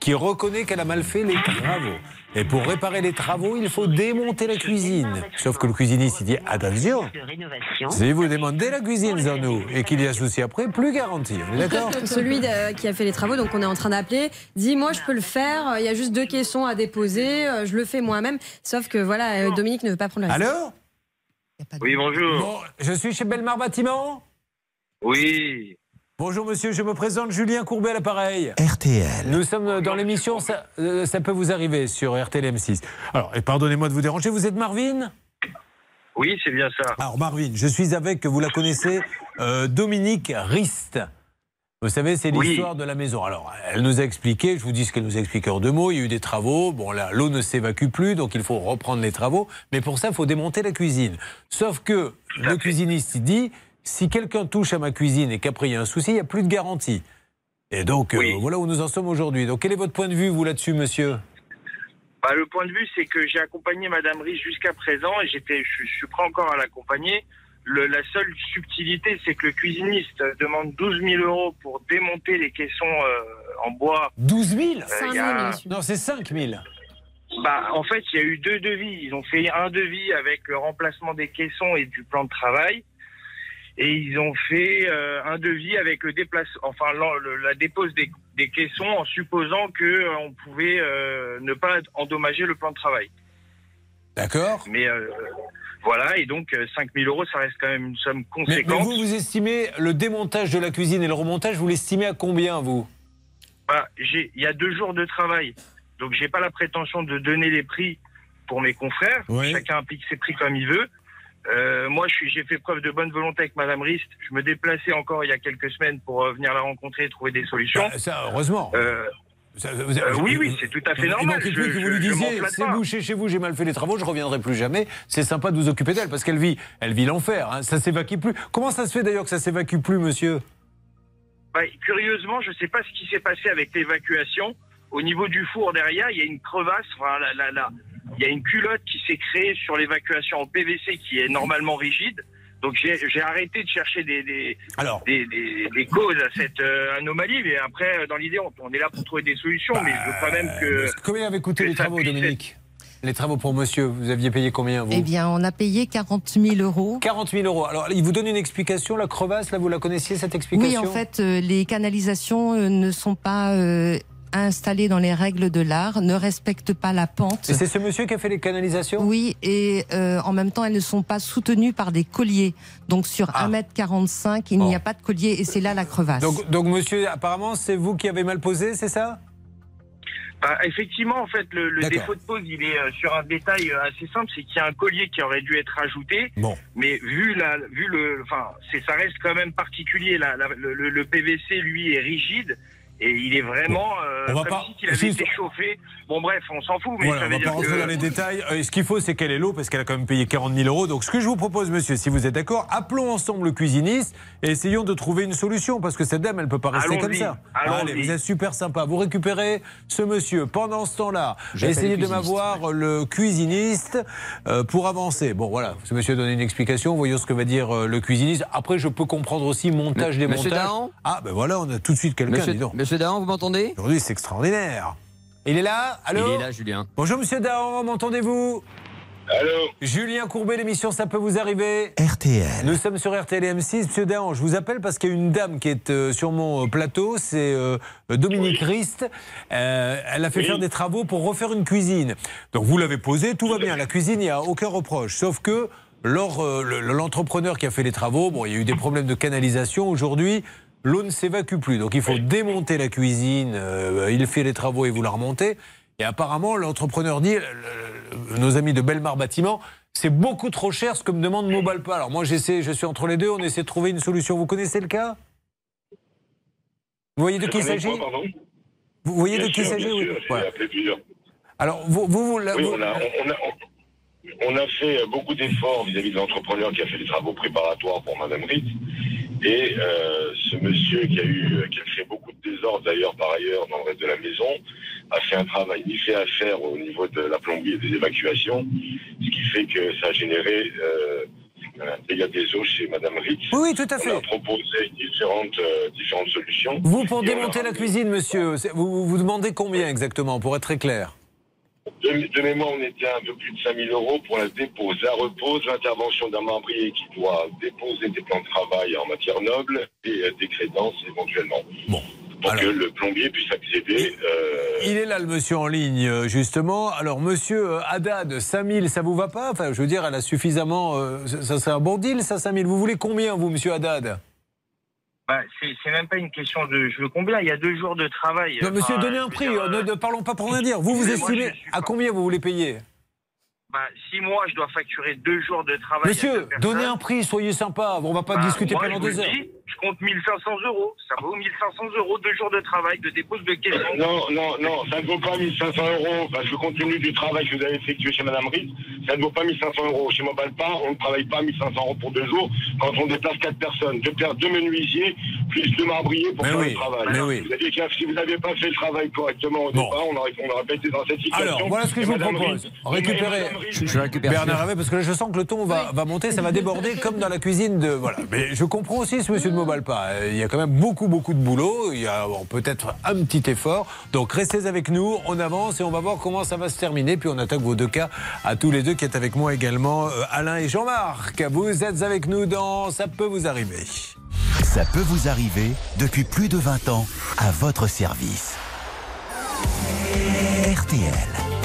qui reconnaît qu'elle a mal fait les travaux. Et pour réparer les travaux, il faut démonter la cuisine. Sauf que le cuisiniste, il dit attention, si vous démontez la cuisine, sans nous, et qu'il y a souci après, plus garanti. On est d'accord <laughs> Celui qui a fait les travaux, donc on est en train d'appeler, dit moi je peux le faire, il y a juste deux caissons à déposer, euh, je le fais moi-même. Sauf que voilà, euh, Dominique ne veut pas prendre le risque. Alors Oui, bonjour. Bon, je suis chez Belmar Bâtiment? Oui. Bonjour monsieur, je me présente Julien Courbet à l'appareil. RTL. Nous sommes dans l'émission ça, euh, ça peut vous arriver sur RTL M6. Alors, et pardonnez-moi de vous déranger, vous êtes Marvin? Oui, c'est bien ça. Alors Marvin, je suis avec, vous la connaissez, euh, Dominique Rist. Vous savez, c'est Oui. l'histoire de la maison. Alors, elle nous a expliqué, je vous dis ce qu'elle nous a expliqué en deux mots, il y a eu des travaux, bon là, l'eau ne s'évacue plus, donc il faut reprendre les travaux, mais pour ça, il faut démonter la cuisine. Sauf que le cuisiniste, il dit, si quelqu'un touche à ma cuisine et qu'après il y a un souci, il n'y a plus de garantie. Et donc, euh, voilà où nous en sommes aujourd'hui. Donc, quel est votre point de vue, vous, là-dessus, monsieur? Bah, le point de vue, c'est que j'ai accompagné Madame Riche jusqu'à présent et j'étais, je, je suis prêt encore à l'accompagner. La seule subtilité, c'est que le cuisiniste demande 12 000 euros pour démonter les caissons euh, en bois. 12 000 Euh, a- Non, c'est 5 000. Bah, en fait, il y a eu deux devis. Ils ont fait un devis avec le remplacement des caissons et du plan de travail. Et ils ont fait euh, un devis avec le déplace, enfin la, le- la dépose des, des caissons en supposant que euh, on pouvait euh, ne pas endommager le plan de travail. D'accord. Mais euh, voilà, et donc euh, 5 000 euros, ça reste quand même une somme conséquente. mais vous, vous estimez le démontage de la cuisine et le remontage, vous l'estimez à combien, vous? Bah, il y a deux jours de travail, donc j'ai pas la prétention de donner les prix pour mes confrères. Chacun applique ses prix comme il veut. Euh, moi, j'ai fait preuve de bonne volonté avec Madame Rist. Je me déplaçais encore il y a quelques semaines pour euh, venir la rencontrer et trouver des solutions. Bah, ça, heureusement. Euh, Ça, euh, oui, oui, c'est tout à fait Il normal. Je- plus que vous lui disiez, c'est bouché chez vous, j'ai mal fait les travaux, je reviendrai plus jamais. C'est sympa de vous occuper d'elle parce qu'elle vit, elle vit l'enfer. hein. Ça s'évacue plus. Comment ça se fait d'ailleurs que ça s'évacue plus, monsieur? Bah, curieusement, je ne sais pas ce qui s'est passé avec l'évacuation. Au niveau du four derrière, il y a une crevasse. Enfin, là, il y a une culotte qui s'est créée sur l'évacuation en PVC qui est normalement rigide. Donc j'ai arrêté de chercher des, des, des, des- des causes à cette euh, anomalie. Mais après, euh, dans l'idée, on, on est là pour trouver des solutions. mais je veux quand même que. Combien avaient coûté les travaux, Dominique Les travaux pour monsieur, vous aviez payé combien, vous? Eh bien, on a payé 40 000 euros. 40 000 euros. Alors, il vous donne une explication, la crevasse, là, vous la connaissiez, cette explication Oui, en fait, euh, les canalisations euh, ne sont pas euh, installées dans les règles de l'art, ne respectent pas la pente. Et c'est ce monsieur qui a fait les canalisations? Oui, et euh, en même temps, elles ne sont pas soutenues par des colliers. Donc sur 1m45, il n'y a pas de collier et c'est là la crevasse. Donc, donc, monsieur, apparemment, c'est vous qui avez mal posé, c'est ça? Bah, effectivement, en fait, le, défaut de pose, il est euh, sur un détail euh, assez simple, c'est qu'il y a un collier qui aurait dû être ajouté. Bon. Mais vu la, vu le, enfin, c'est, ça reste quand même particulier. La, la- le, le- le PVC, lui, est rigide. Et il est vraiment euh, On va comme pas- si il avait été chauffé. Bon bref, on s'en fout, mais Voilà, ça on va dire pas rentrer que dans les détails. Euh, ce qu'il faut, c'est qu'elle ait l'eau parce qu'elle a quand même payé 40 000 euros. Donc, ce que je vous propose, monsieur, si vous êtes d'accord, appelons ensemble le cuisiniste et essayons de trouver une solution parce que cette dame, elle peut pas rester comme ça. allons-y. Allez, vous êtes super sympa. Vous récupérez ce monsieur. Pendant ce temps-là, J'appelle essayez de m'avoir le cuisiniste euh, pour avancer. Bon, voilà. Ce monsieur a donné une explication. Voyons ce que va dire euh, le cuisiniste. Après, je peux comprendre aussi montage, M- démontage. Ah, ben voilà, on a tout de suite quelqu'un. Monsieur, Dahan, vous m'entendez Aujourd'hui, c'est extraordinaire. Il est là Allô Il est là, Julien. Bonjour Monsieur Dahan, m'entendez-vous Allô Julien Courbet, l'émission Ça peut vous arriver RTL. Nous sommes sur RTL et M6. Monsieur Dahan, je vous appelle parce qu'il y a une dame qui est euh, sur mon euh, plateau, c'est euh, Dominique Rist. Euh, elle a fait Oui. faire des travaux pour refaire une cuisine. Donc vous l'avez posé, tout va bien. La cuisine, il n'y a aucun reproche. Sauf que l'entrepreneur qui a fait les travaux, bon, il y a eu des problèmes de canalisation. Aujourd'hui, l'eau ne s'évacue plus. Donc il faut démonter la cuisine. euh, il fait les travaux et vous la remontez. Et apparemment, l'entrepreneur dit, le- le- nos amis de Belmar Bâtiment, c'est beaucoup trop cher ce que me demande Mobalpa. Alors moi, j'essaie, je suis entre les deux, on essaie de trouver une solution. Vous connaissez le cas? Vous voyez de qui il s'agit? Vous voyez Bien de qui il s'agit oui. Voilà. Alors, vous, vous, vous, là, Oui, vous- on a, on, a, on a fait beaucoup d'efforts vis-à-vis de l'entrepreneur qui a fait les travaux préparatoires pour Madame Ritz. Et euh, ce monsieur qui a eu, qui a fait beaucoup de désordre d'ailleurs par ailleurs dans le reste de la maison, a fait un travail fait à faire au niveau de la plomberie et des évacuations, ce qui fait que ça a généré euh, un dégât des eaux chez Madame Ritz. Oui, tout à fait. On a proposé différentes, euh, différentes solutions. vous, pour a démonter la cuisine, monsieur, vous vous demandez combien exactement, pour être très clair? De, de mémoire, on était à un peu plus de 5000 euros pour la dépose, la repose, l'intervention d'un membrier qui doit déposer des plans de travail en matière noble et euh, des crédences éventuellement. Bon. Pour que le plombier puisse accéder. euh, Il est là, le monsieur en ligne, euh, justement. Alors, monsieur Haddad, 5000, ça vous va pas? Enfin, je veux dire, elle a suffisamment. euh, ça, ça, c'est un bon deal, ça, 5000. Vous voulez combien, vous, monsieur Haddad? Bah, c'est même pas une question de je veux combien, il y a deux jours de travail. Non, monsieur, Enfin, donnez un prix. dire, euh, euh, ne, ne parlons pas pour rien dire. Vous, vous estimez à combien vous voulez payer bah, si moi je dois facturer deux jours de travail. Monsieur, donnez un prix, soyez sympa. On va pas bah, discuter moi, pendant deux heures. dis, je compte 1500 euros. Ça vaut 1500 euros, deux jours de travail, de dépose de caisson. Non, non, non, ça ne vaut pas 1500 euros parce que compte tenu du travail que vous avez effectué chez Madame Ritz, ça ne vaut pas 1500 euros. Chez Mobalpa, on ne travaille pas 1500 euros pour deux jours quand on déplace quatre personnes. Deux, deux menuisiers plus deux marbriers pour Mais faire oui, le travail. mais oui. Vous avez si vous n'avez pas fait le travail correctement au départ, on aurait, on aurait pas été dans cette situation. Alors, voilà ce que Et je vous Madame propose. Ritz- Je, je récupère. Bernard Hervé, parce que là, je sens que le ton va, va monter, ça va déborder comme dans la cuisine de. Voilà. Mais je comprends aussi ce monsieur Il y a quand même beaucoup, beaucoup de boulot. Il y a peut-être un petit effort. Donc, restez avec nous. On avance et on va voir comment ça va se terminer. Puis, on attaque vos deux cas à tous les deux qui êtes avec moi également, euh, Alain et Jean-Marc. Vous êtes avec nous dans Ça peut vous arriver. Ça peut vous arriver depuis plus de 20 ans à votre service. RTL.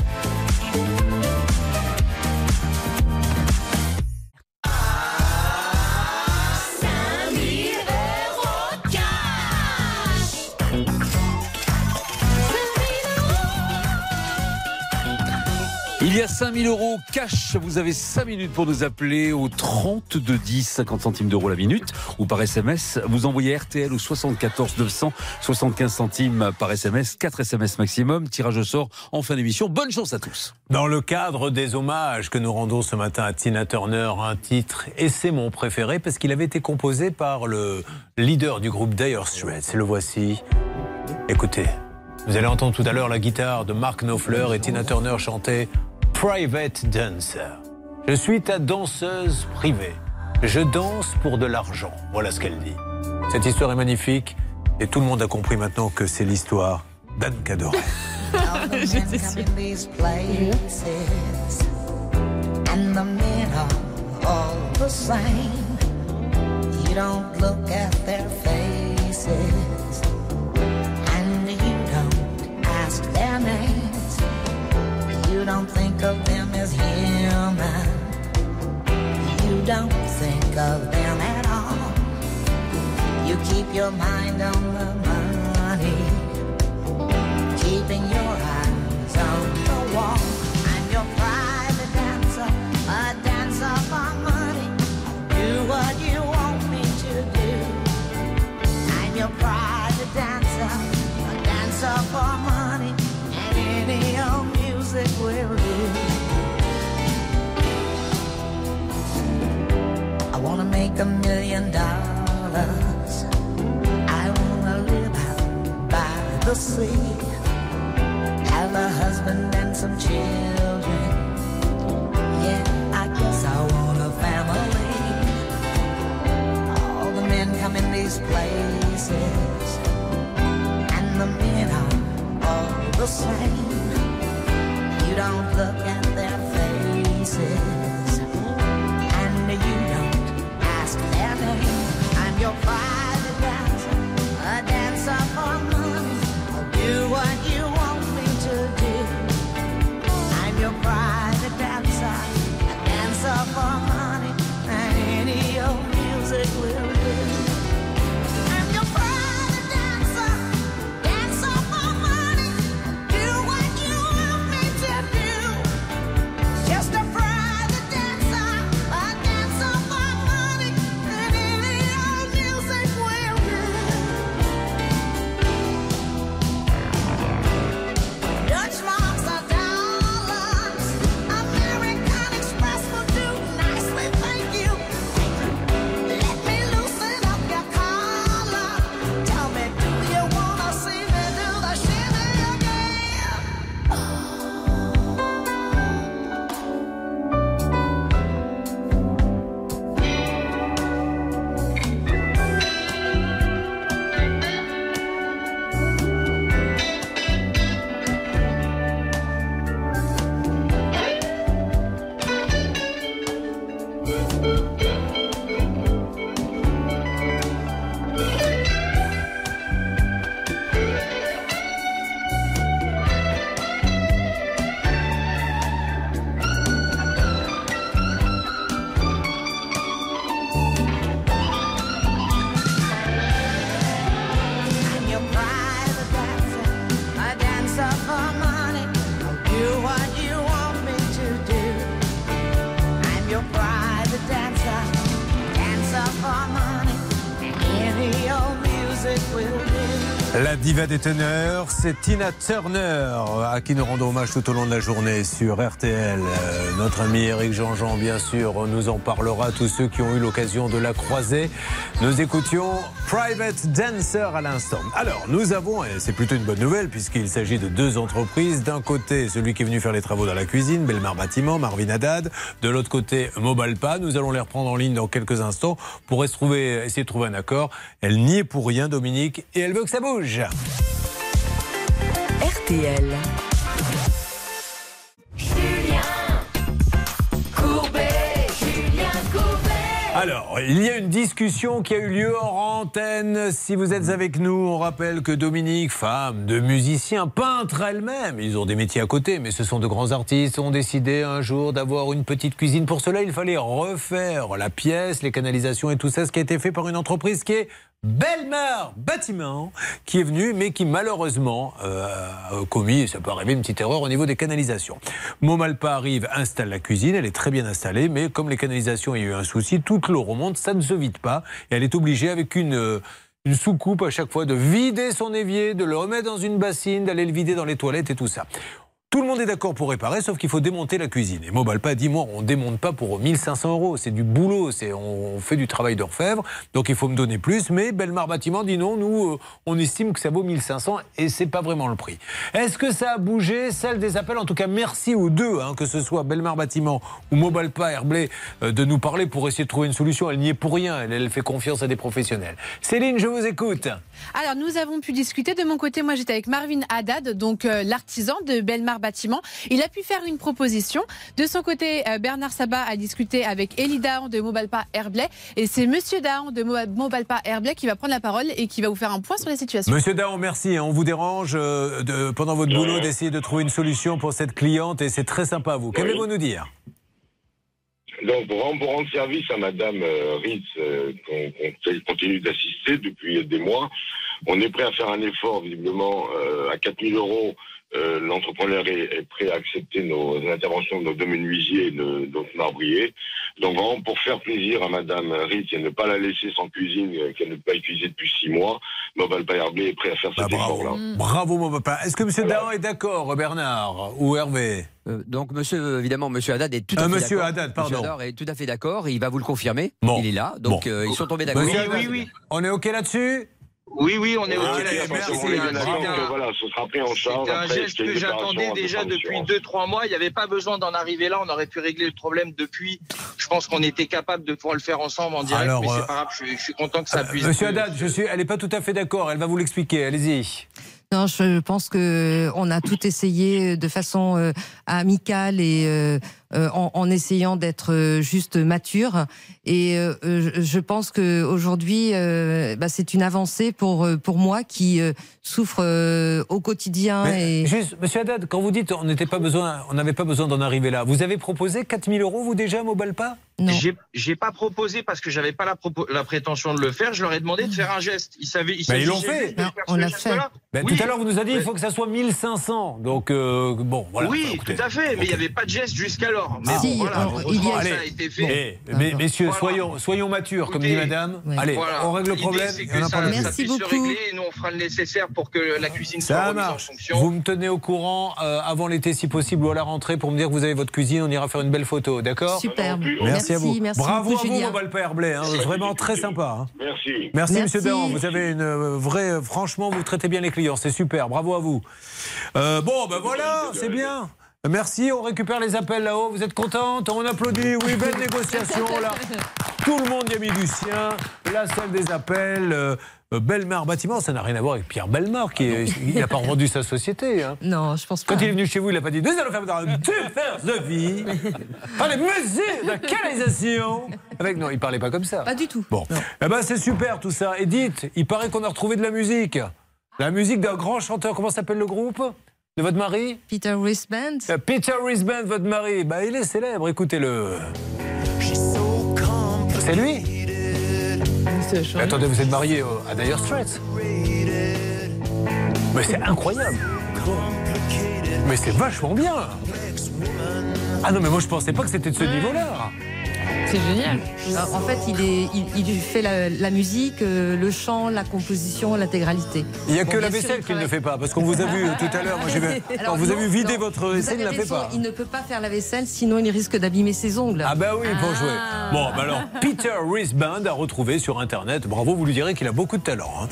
Il y a 5000 euros cash. Vous avez 5 minutes pour nous appeler au 32 10, 50 centimes d'euros la minute, ou par SMS. Vous envoyez RTL au 74 900, 75 centimes par SMS, 4 SMS maximum. Tirage au sort en fin d'émission. Bonne chance à tous. Dans le cadre des hommages que nous rendons ce matin à Tina Turner, un titre, et c'est mon préféré parce qu'il avait été composé par le leader du groupe Dire Straits. Le voici. Écoutez, vous allez entendre tout à l'heure la guitare de Mark Knopfler et Tina Turner chanter Private Dancer. Je suis ta danseuse privée. Je danse pour de l'argent. Voilà ce qu'elle dit. Cette histoire est magnifique et tout le monde a compris maintenant que c'est l'histoire d'Anne Cadoret. <laughs> mind on the money, keeping your eyes on the wall. I'm your private dancer, a dancer for money. Do what you want me to do. I'm your private dancer, a dancer for money, and any old music will do. I wanna make a million dollars. Sea. Have a husband and some children. Yeah, I guess I want a family. All the men come in these places, and the men are all the same. You don't look at their faces, Des teneurs, c'est Tina Turner, à qui nous rendons hommage tout au long de la journée sur RTL. Euh, notre ami Eric Jean-Jean, bien sûr, nous en parlera. Tous ceux qui ont eu l'occasion de la croiser. Nous écoutions Private Dancer à l'instant. Alors, nous avons, et c'est plutôt une bonne nouvelle, puisqu'il s'agit de deux entreprises. D'un côté, celui qui est venu faire les travaux dans la cuisine, Belmar Bâtiment, Marvin Haddad. De l'autre côté, Mobalpa. Nous allons les reprendre en ligne dans quelques instants pour essayer de trouver, un accord. Elle n'y est pour rien, Dominique, et elle veut que ça bouge. RTL. Alors, il y a une discussion qui a eu lieu hors antenne. Si vous êtes avec nous, on rappelle que Dominique, femme de musicien, peintre elle-même, ils ont des métiers à côté, mais ce sont de grands artistes, ont décidé un jour d'avoir une petite cuisine. Pour cela, il fallait refaire la pièce, les canalisations et tout ça, ce qui a été fait par une entreprise qui est Belmar Bâtiment, qui est venue, mais qui malheureusement euh, a commis, ça peut arriver, une petite erreur au niveau des canalisations. Momalpa arrive, installe la cuisine, elle est très bien installée, mais comme les canalisations, il y a eu un souci, toute l'eau remonte, ça ne se vide pas, et elle est obligée avec une... euh, une soucoupe à chaque fois, de vider son évier, de le remettre dans une bassine, d'aller le vider dans les toilettes et tout ça. Tout le monde est d'accord pour réparer, sauf qu'il faut démonter la cuisine. Et Mobalpa dit, moi, on démonte pas pour 1500 euros. C'est du boulot, c'est, on fait du travail d'orfèvre, donc il faut me donner plus. Mais Belmar Bâtiment dit non, nous, euh, on estime que ça vaut 1500 et c'est pas vraiment le prix. Est-ce que ça a bougé? Celle des appels, en tout cas, merci aux deux, hein, que ce soit Belmar Bâtiment ou Mobalpa Herblay, euh, de nous parler pour essayer de trouver une solution. Elle n'y est pour rien, elle fait confiance à des professionnels. Céline, je vous écoute. Alors, nous avons pu discuter. De mon côté, moi, j'étais avec Marvin Haddad, donc euh, l'artisan de Belmar Bâtiment. Il a pu faire une proposition. De son côté, euh, Bernard Sabat a discuté avec Elie Dahan de Mobalpa Herblay. Et c'est Monsieur Dahan de Mo- Mobalpa Herblay qui va prendre la parole et qui va vous faire un point sur la situation. Monsieur Daon, merci. On vous dérange euh, de, pendant votre boulot d'essayer de trouver une solution pour cette cliente et c'est très sympa à vous. Qu'avez-vous à nous dire? Donc, pour rendre, service à Madame euh, Ritz, euh, qu'on continue d'assister depuis des mois, on est prêt à faire un effort, visiblement, euh, à 4000 euros. Euh, L'entrepreneur est, est prêt à accepter nos interventions de nos deux menuisiers et de notre marbrier. Donc, vraiment, pour faire plaisir à Madame Ritz et ne pas la laisser sans cuisine, euh, qu'elle ne peut pas utiliser depuis six mois, Mobile Herblay est prêt à faire cet effort-là. Bravo mon papa. Est-ce que Monsieur Daon est d'accord, Bernard ou Hervé? Euh, donc, monsieur, évidemment, monsieur Haddad est tout à Euh, fait monsieur d'accord. Haddad, pardon. Monsieur Haddad est tout à fait d'accord. Il va vous le confirmer. Il est là. Donc, euh, ils sont tombés d'accord. Monsieur Haddad, On est OK là-dessus? Oui, oui, on est Ah. C'est un- D'accord, c'est un- que voilà, ce sera pris en charge. C'était un après, geste que j'attendais en déjà depuis d'assurance. 2-3 mois. Il n'y avait pas besoin d'en arriver là. On aurait pu régler le problème depuis. Je pense qu'on était capable de pouvoir le faire ensemble en direct. Alors, mais euh, c'est pas grave. Je, suis- je suis content que ça puisse. Monsieur Haddad, je suis, elle n'est pas tout à fait d'accord. Elle va vous l'expliquer. Allez-y. Non, je pense que on a tout essayé de façon euh, amicale et euh, euh, en, en essayant d'être euh, juste mature. Et euh, je pense que aujourd'hui, euh, bah, c'est une avancée pour euh, pour moi qui euh, souffre euh, au quotidien. Mais et Juste, Monsieur Haddad, quand vous dites on n'était pas besoin, on n'avait pas besoin d'en arriver là, vous avez proposé 4000 euros vous déjà, Mobalpa J'ai- J'ai pas proposé parce que j'avais pas la, la prétention de le faire. Je leur ai demandé de faire un geste. Ils savaient. Ils Ben, ils l'ont fait. de faire ce geste-là. Ben, Oui. Tout à l'heure, vous nous avez dit il faut que ça soit 1500. Donc, euh, bon, voilà. oui, Enfin, écoutez. tout à fait, mais il n'y avait pas de geste jusqu'alors. Mais Si, bon, voilà, on- heureusement il y a- que Allez, ça a été fait. Mais, messieurs, soyons, soyons matures, comme dit madame. Allez, Voilà. on règle le problème. que on ça, parle ça puisse se régler et nous on fera le nécessaire pour que la cuisine soit remise en marche. fonction. Vous me tenez au courant euh, avant l'été, si possible, ou à la rentrée, pour me dire que vous avez votre cuisine. On ira faire une belle photo, d'accord Superbe. Merci, Merci, à vous. merci Bravo beaucoup, à vous. Mobalpa Herblay. hein, vraiment très sympa. hein. Merci. Merci, Merci. Monsieur Dahan. Vous avez une euh, vraie. euh, Franchement, vous traitez bien les clients. C'est super. Bravo à vous. Euh, bon, ben voilà, c'est bien. Merci, on récupère les appels là-haut. Vous êtes contente On applaudit. Oui, belle négociation là. <laughs> Tout le monde y a mis du sien. La salle des appels. euh, euh, Belmar Bâtiment, ça n'a rien à voir avec Pierre Belmar, qui est- il n'a pas revendu sa société. hein. <laughs> Non, je pense pas. Quand il est venu chez vous, il n'a pas dit Nous allons faire une différence de vie <laughs> les mesures de canalisation. Avec, non, il parlait pas comme ça. Pas du tout. Bon, eh ben c'est super tout ça. Et dites, il paraît qu'on a retrouvé de la musique. La musique d'un grand chanteur. Comment s'appelle le groupe? De votre mari Peter Wristband. Euh, Peter Risband, votre mari. Bah, il est célèbre. Écoutez-le. C'est lui Mais Attendez, vous êtes marié à Dire Straits Mais c'est incroyable. Mais c'est vachement bien. Ah non, mais moi je pensais pas que c'était de ce niveau-là. C'est génial. Alors, En fait, il, est, il, il fait la, la musique, euh, le chant, la composition, l'intégralité. Il n'y a Bon, que la vaisselle il qu'il ne fait pas, parce qu'on vous a vu euh, tout à l'heure. Moi, j'ai vu- Alors, quand vous avez non, vidé non, votre vaisselle, il ne la fait pas. Il ne peut pas faire la vaisselle, sinon il risque d'abîmer ses ongles. Ah ben oui, pour jouer. Bon, bah alors, Peter Risband a retrouvé sur Internet. Bravo, vous lui direz qu'il a beaucoup de talent. hein.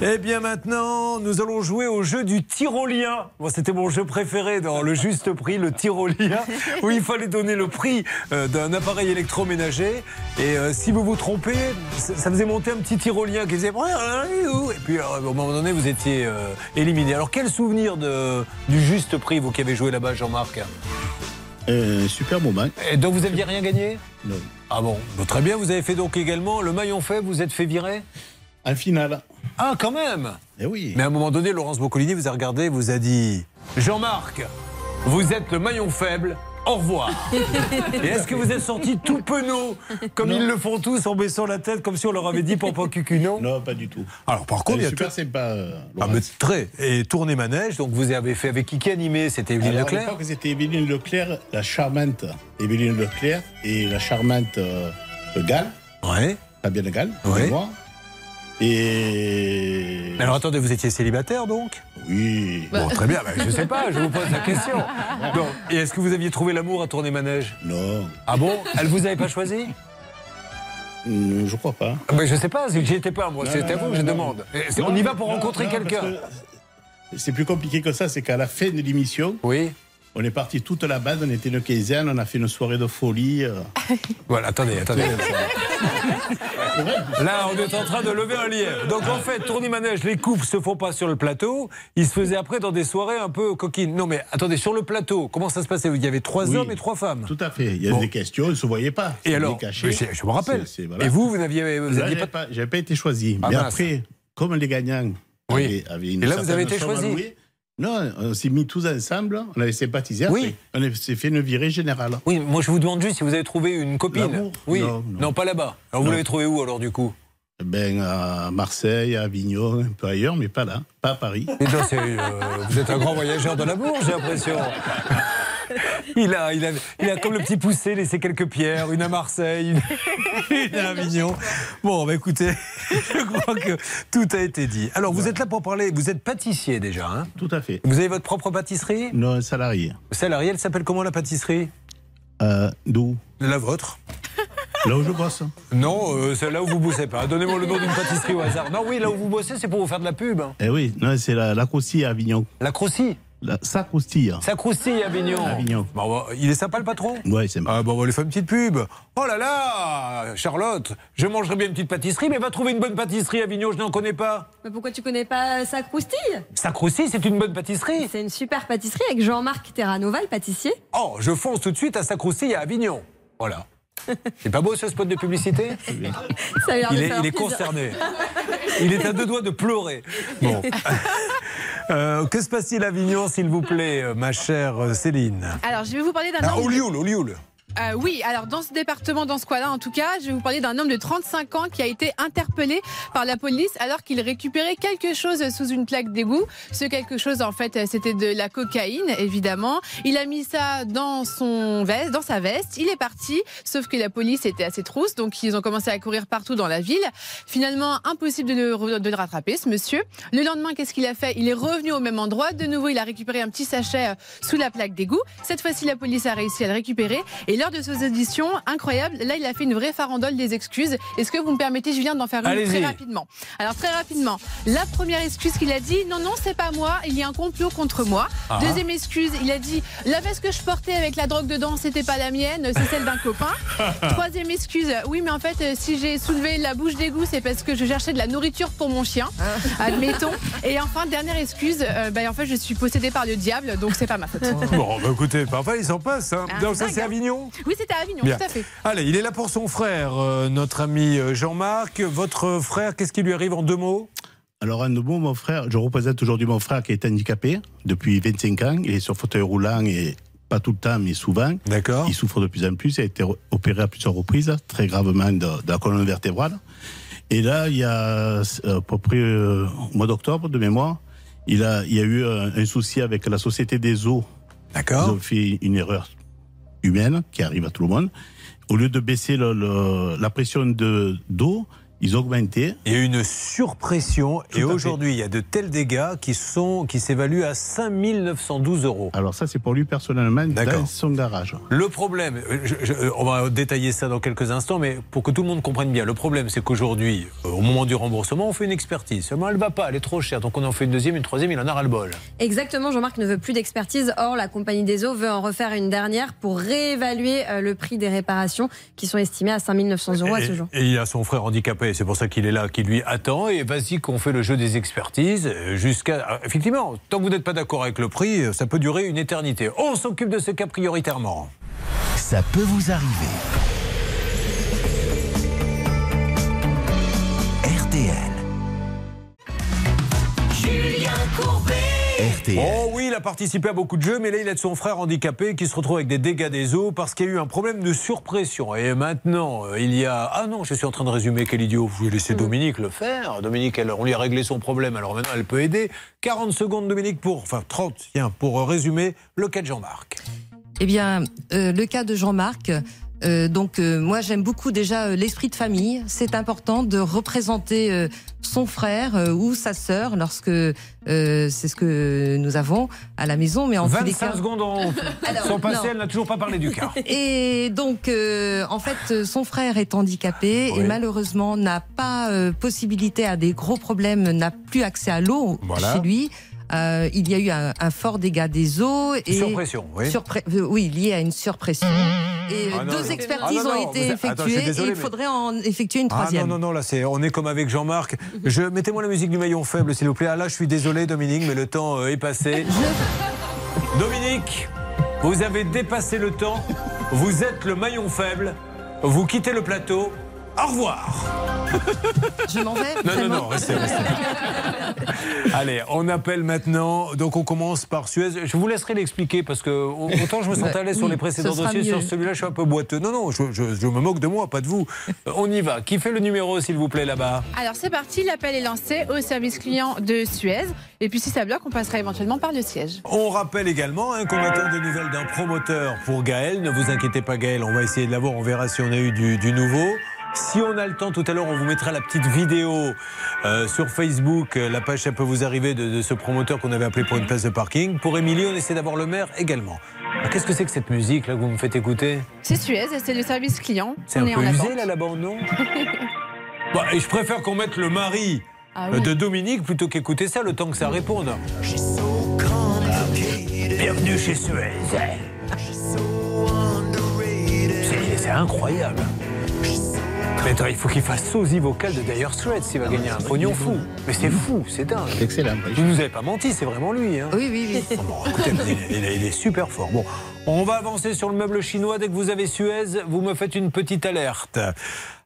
Eh bien maintenant, nous allons jouer au jeu du tyrolien. Bon, C'était mon jeu préféré dans le juste prix, le tyrolien, où il fallait donner le prix euh, d'un appareil électroménager. Et euh, si vous vous trompez, ça faisait monter un petit tyrolien qui faisait... Et puis, euh, au moment donné, vous étiez euh, éliminé. Alors, quel souvenir de, du juste prix, vous qui avez joué là-bas, Jean-Marc? Euh, super moment. Et donc, vous n'aviez rien gagné? Non. Ah bon, très bien, vous avez fait donc également le maillon faible, vous êtes fait virer? En finale. Ah, quand même Eh oui. Mais à un moment donné, Laurence Boccolini vous a regardé vous a dit Jean-Marc, vous êtes le maillon faible, au revoir. <laughs> et est-ce que vous êtes sorti tout penaud, comme ils le font tous en baissant la tête, comme si on leur avait dit Pampa Cucunon Non, pas du tout. Alors, par contre, il y a super tout- sympa. euh, Ah, mais très. Et tourner manège, donc vous avez fait avec qui qui animé C'était Evelyne Alors, à Leclerc? c'était Evelyne Leclerc, la charmante Evelyne Leclerc et la charmante euh, Gall. Ouais. Fabienne Gall, Ouais. moi. Et. Alors attendez, vous étiez célibataire donc? Oui. Bon, très bien, bah, je sais pas, je vous pose la question. Bon, et est-ce que vous aviez trouvé l'amour à tourner manège? Non. Ah bon? Elle vous avait pas choisi? Hmm, Je crois pas. Ah, Mais je sais pas, c'est que j'y étais pas moi, c'est à vous que je non, demande. non. On y va pour non, rencontrer quelqu'un. que C'est plus compliqué que ça, c'est qu'à la fin de l'émission, oui. On est parti toute la bande, on était une quinzaine, on a fait une soirée de folie. euh. <laughs> Voilà, attendez, attendez. <laughs> Là, on est en train de lever un lièvre. Donc en fait, tournis manège, les couples se font pas sur le plateau. Ils se faisaient après dans des soirées un peu coquines. Non mais attendez, sur le plateau, comment ça se passait? Il y avait trois Oui. hommes et trois femmes. Tout à fait. Il y a Bon. des questions, on ne se voyait pas. Et C'était alors caché. Mais je- je me rappelle. C'est- c'est- voilà. Et vous, vous n'aviez vous Là, aviez j'avais pas. pas, j'avais pas été choisi. Ah, Mais mince. après, comme les gagnants Oui. avaient, avaient une Et là, vous avez été somme choisi. Non, on s'est mis tous ensemble, on avait sympathisé. Oui. On s'est fait une virée générale. Oui, moi je vous demande juste si vous avez trouvé une copine. L'amour Oui. Non, non. pas là-bas. Alors vous l'avez trouvé où alors du coup? Ben, à Marseille, à Avignon, un peu ailleurs, mais pas là, pas à Paris. Eh ben, euh, vous êtes un grand voyageur de l'amour, j'ai l'impression. <laughs> Il a, il, a, il a comme le petit poussé laissé quelques pierres, une à Marseille, une, une à Avignon. Bon, bah écoutez, <laughs> je crois que tout a été dit. Alors, vous êtes là pour parler, vous êtes pâtissier déjà, hein? Tout à fait. Vous avez votre propre pâtisserie? Non, salarié. Salarié, elle s'appelle comment la pâtisserie? Euh, D'où? La vôtre Là où je bosse. Non, euh, c'est là où vous bossez pas. Donnez-moi le nom d'une pâtisserie au hasard. Non, oui, là où vous bossez, c'est pour vous faire de la pub. Eh oui, non, c'est la, la à Avignon. La croustille la, Ça croustille. Ça croustille, Avignon. Avignon. Bon, bah, il est sympa le patron Ouais, c'est Ah bon, on va lui faire une petite pub. Oh là là, Charlotte, je mangerai bien une petite pâtisserie, mais va trouver une bonne pâtisserie à Avignon, je n'en connais pas. Mais pourquoi tu connais pas sa croustille Ça croustille, c'est une bonne pâtisserie. C'est une super pâtisserie avec Jean-Marc Terranova, le pâtissier. Oh, je fonce tout de suite à sa croustille à Avignon. Voilà. <laughs> C'est pas beau ce spot de publicité? Ça a de Il est, il est concerné. Il est à deux doigts de pleurer. Bon. <laughs> Euh, que se passe-t-il à Avignon, s'il vous plaît, ma chère euh, Céline? Alors, je vais vous parler d'un Ah, homme. au Lioul, au Lioul. Euh, oui, alors dans ce département, dans ce coin-là, en tout cas, je vais vous parler d'un homme de 35 ans qui a été interpellé par la police alors qu'il récupérait quelque chose sous une plaque d'égout. Ce quelque chose, en fait, c'était de la cocaïne, évidemment. Il a mis ça dans son veste, dans sa veste. Il est parti, sauf que la police était assez trousse, donc ils ont commencé à courir partout dans la ville. Finalement, impossible de le, de le rattraper, ce monsieur. Le lendemain, qu'est-ce qu'il a fait? Il est revenu au même endroit. De nouveau, il a récupéré un petit sachet euh, sous la plaque d'égout. Cette fois-ci, la police a réussi à le récupérer. Et de ces auditions, incroyable, là, il a fait une vraie farandole des excuses. Est-ce que vous me permettez, Julien, d'en faire une très rapidement Alors, très rapidement, la première excuse qu'il a dit, non, non, c'est pas moi, il y a un complot contre moi. Ah. Deuxième excuse, il a dit, la veste que je portais avec la drogue dedans, c'était pas la mienne, c'est celle d'un copain. <laughs> Troisième excuse, oui, mais en fait, euh, si j'ai soulevé la bouche d'égout, c'est parce que je cherchais de la nourriture pour mon chien, <laughs> admettons. Et enfin, dernière excuse, euh, bah, en fait, je suis possédée par le diable, donc c'est pas ma faute. Bon, bah écoutez, parfois il s'en passe. Hein. Ah, Donc ça, c'est hein. Avignon Oui, c'était à Avignon, Bien. tout à fait. Allez, il est là pour son frère, euh, notre ami euh, Jean-Marc. Votre frère, qu'est-ce qui lui arrive en deux mots? Alors, un mot, mon frère, je représente aujourd'hui mon frère qui est handicapé depuis 25 ans. Il est sur fauteuil roulant et pas tout le temps, mais souvent. D'accord. Il souffre de plus en plus. Il a été opéré à plusieurs reprises, très gravement, de, de la colonne vertébrale. Et là, il y a euh, à peu près euh, au mois d'octobre, de mémoire, il, a, il y a eu un, un souci avec la Société des eaux. D'accord. Ils ont fait une erreur humaine qui arrive à tout le monde. Au lieu de baisser la pression de- d'eau, ils ont augmenté. Il y a eu une surpression Tout et aujourd'hui, il y a de tels dégâts qui sont qui s'évaluent à 5912 euros. Alors ça, c'est pour lui personnellement dans son garage. Le problème, je- je- on va détailler ça dans quelques instants, mais pour que tout le monde comprenne bien, le problème c'est qu'aujourd'hui, euh, au moment du remboursement, on fait une expertise. Seulement, elle va pas, elle est trop chère. Donc on en fait une deuxième, une troisième, il en a ras le bol. Exactement, Jean-Marc ne veut plus d'expertise. Or, la compagnie des eaux veut en refaire une dernière pour réévaluer euh, le prix des réparations qui sont estimées à 5900 euros à ce jour. et il a son frère handicapé, c'est pour ça qu'il est là, qui lui attend. Et vas-y qu'on fait le jeu des expertises jusqu'à. ah, Effectivement, tant que vous n'êtes pas d'accord avec le prix, ça peut durer une éternité. On s'occupe de ce cas prioritairement. Ça peut vous arriver. RTL. Julien Courbet. RTL. Oh oui, il a participé à beaucoup de jeux, mais là il aide son frère handicapé qui se retrouve avec des dégâts des eaux parce qu'il y a eu un problème de surpression. Et maintenant, euh, il y a. Ah non, je suis en train de résumer, quel idiot. Je vais laisser Dominique le faire. Dominique, elle- on lui a réglé son problème, alors maintenant elle peut aider. 40 secondes, Dominique, pour. Enfin, 30, tiens, pour résumer le cas de Jean-Marc. Eh bien, euh, le cas de Jean-Marc. Euh, donc, euh, moi, j'aime beaucoup déjà euh, l'esprit de famille. C'est important de représenter euh, son frère euh, ou sa sœur lorsque euh, c'est ce que nous avons à la maison. Mais en tous les 25 cas, secondes en... <laughs> Alors, sont passées, non. elle n'a toujours pas parlé du cas. <laughs> Et donc, euh, en fait, euh, son frère est handicapé Oui. et malheureusement n'a pas euh, possibilité à des gros problèmes, n'a plus accès à l'eau Voilà. chez lui, Euh, il y a eu un, un fort dégât des eaux et Surpression, oui. Surpré- euh, oui, lié à une surpression. Et Ah non, deux expertises Ah non, non, ont été attends, effectuées désolé, et il mais- faudrait en effectuer une Ah troisième. non, non, non, là, c'est, on est comme avec Jean-Marc. Je, mettez-moi la musique du maillon faible, s'il vous plaît. Ah, là, je suis désolé, Dominique, mais le temps euh, est passé. <laughs> Dominique, vous avez dépassé le temps. Vous êtes le maillon faible. Vous quittez le plateau. Au revoir. <laughs> Je m'en vais Non, non, non, restez, restez. <laughs> Allez, on appelle maintenant. Donc, on commence par Suez. Je vous laisserai l'expliquer parce que autant je me sentais à l'aise sur les précédents dossiers, sur celui-là, je suis un peu boiteux. Non, non, je, je- je me moque de moi, pas de vous. Euh, On y va. Qui fait le numéro, s'il vous plaît, là-bas Alors c'est parti, l'appel est lancé au service client de Suez. Et puis si ça bloque, on passera éventuellement par le siège. On rappelle également hein, qu'on attend des nouvelles d'un promoteur pour Gaël. Ne vous inquiétez pas, Gaël, on va essayer de l'avoir. On verra si on a eu du, du nouveau. Si on a le temps, tout à l'heure, on vous mettra la petite vidéo euh, sur Facebook. Euh, La page, ça peut vous arriver de, de ce promoteur qu'on avait appelé pour une place de parking. Pour Émilie, on essaie d'avoir le maire également. Alors, Qu'est-ce que c'est que cette musique là que vous me faites écouter? C'est Suez, c'est le service client. C'est un est peu en usé là, bande, non? <laughs> Bon, Et je préfère qu'on mette le mari Ah euh, oui. de Dominique plutôt qu'écouter ça le temps que ça réponde. Bienvenue chez Suez. C'est incroyable. Mais attends, il faut qu'il fasse sosie vocale de Dire Straits s'il va gagner un pognon fou. Mais c'est fou, c'est dingue. Excellent. Vous nous avez pas menti, c'est vraiment lui. Hein. Oui, oui, oui. <laughs> Bon, écoutez, il, est- il est super fort. Bon, on va avancer sur le meuble chinois. Dès que vous avez Suez, vous me faites une petite alerte.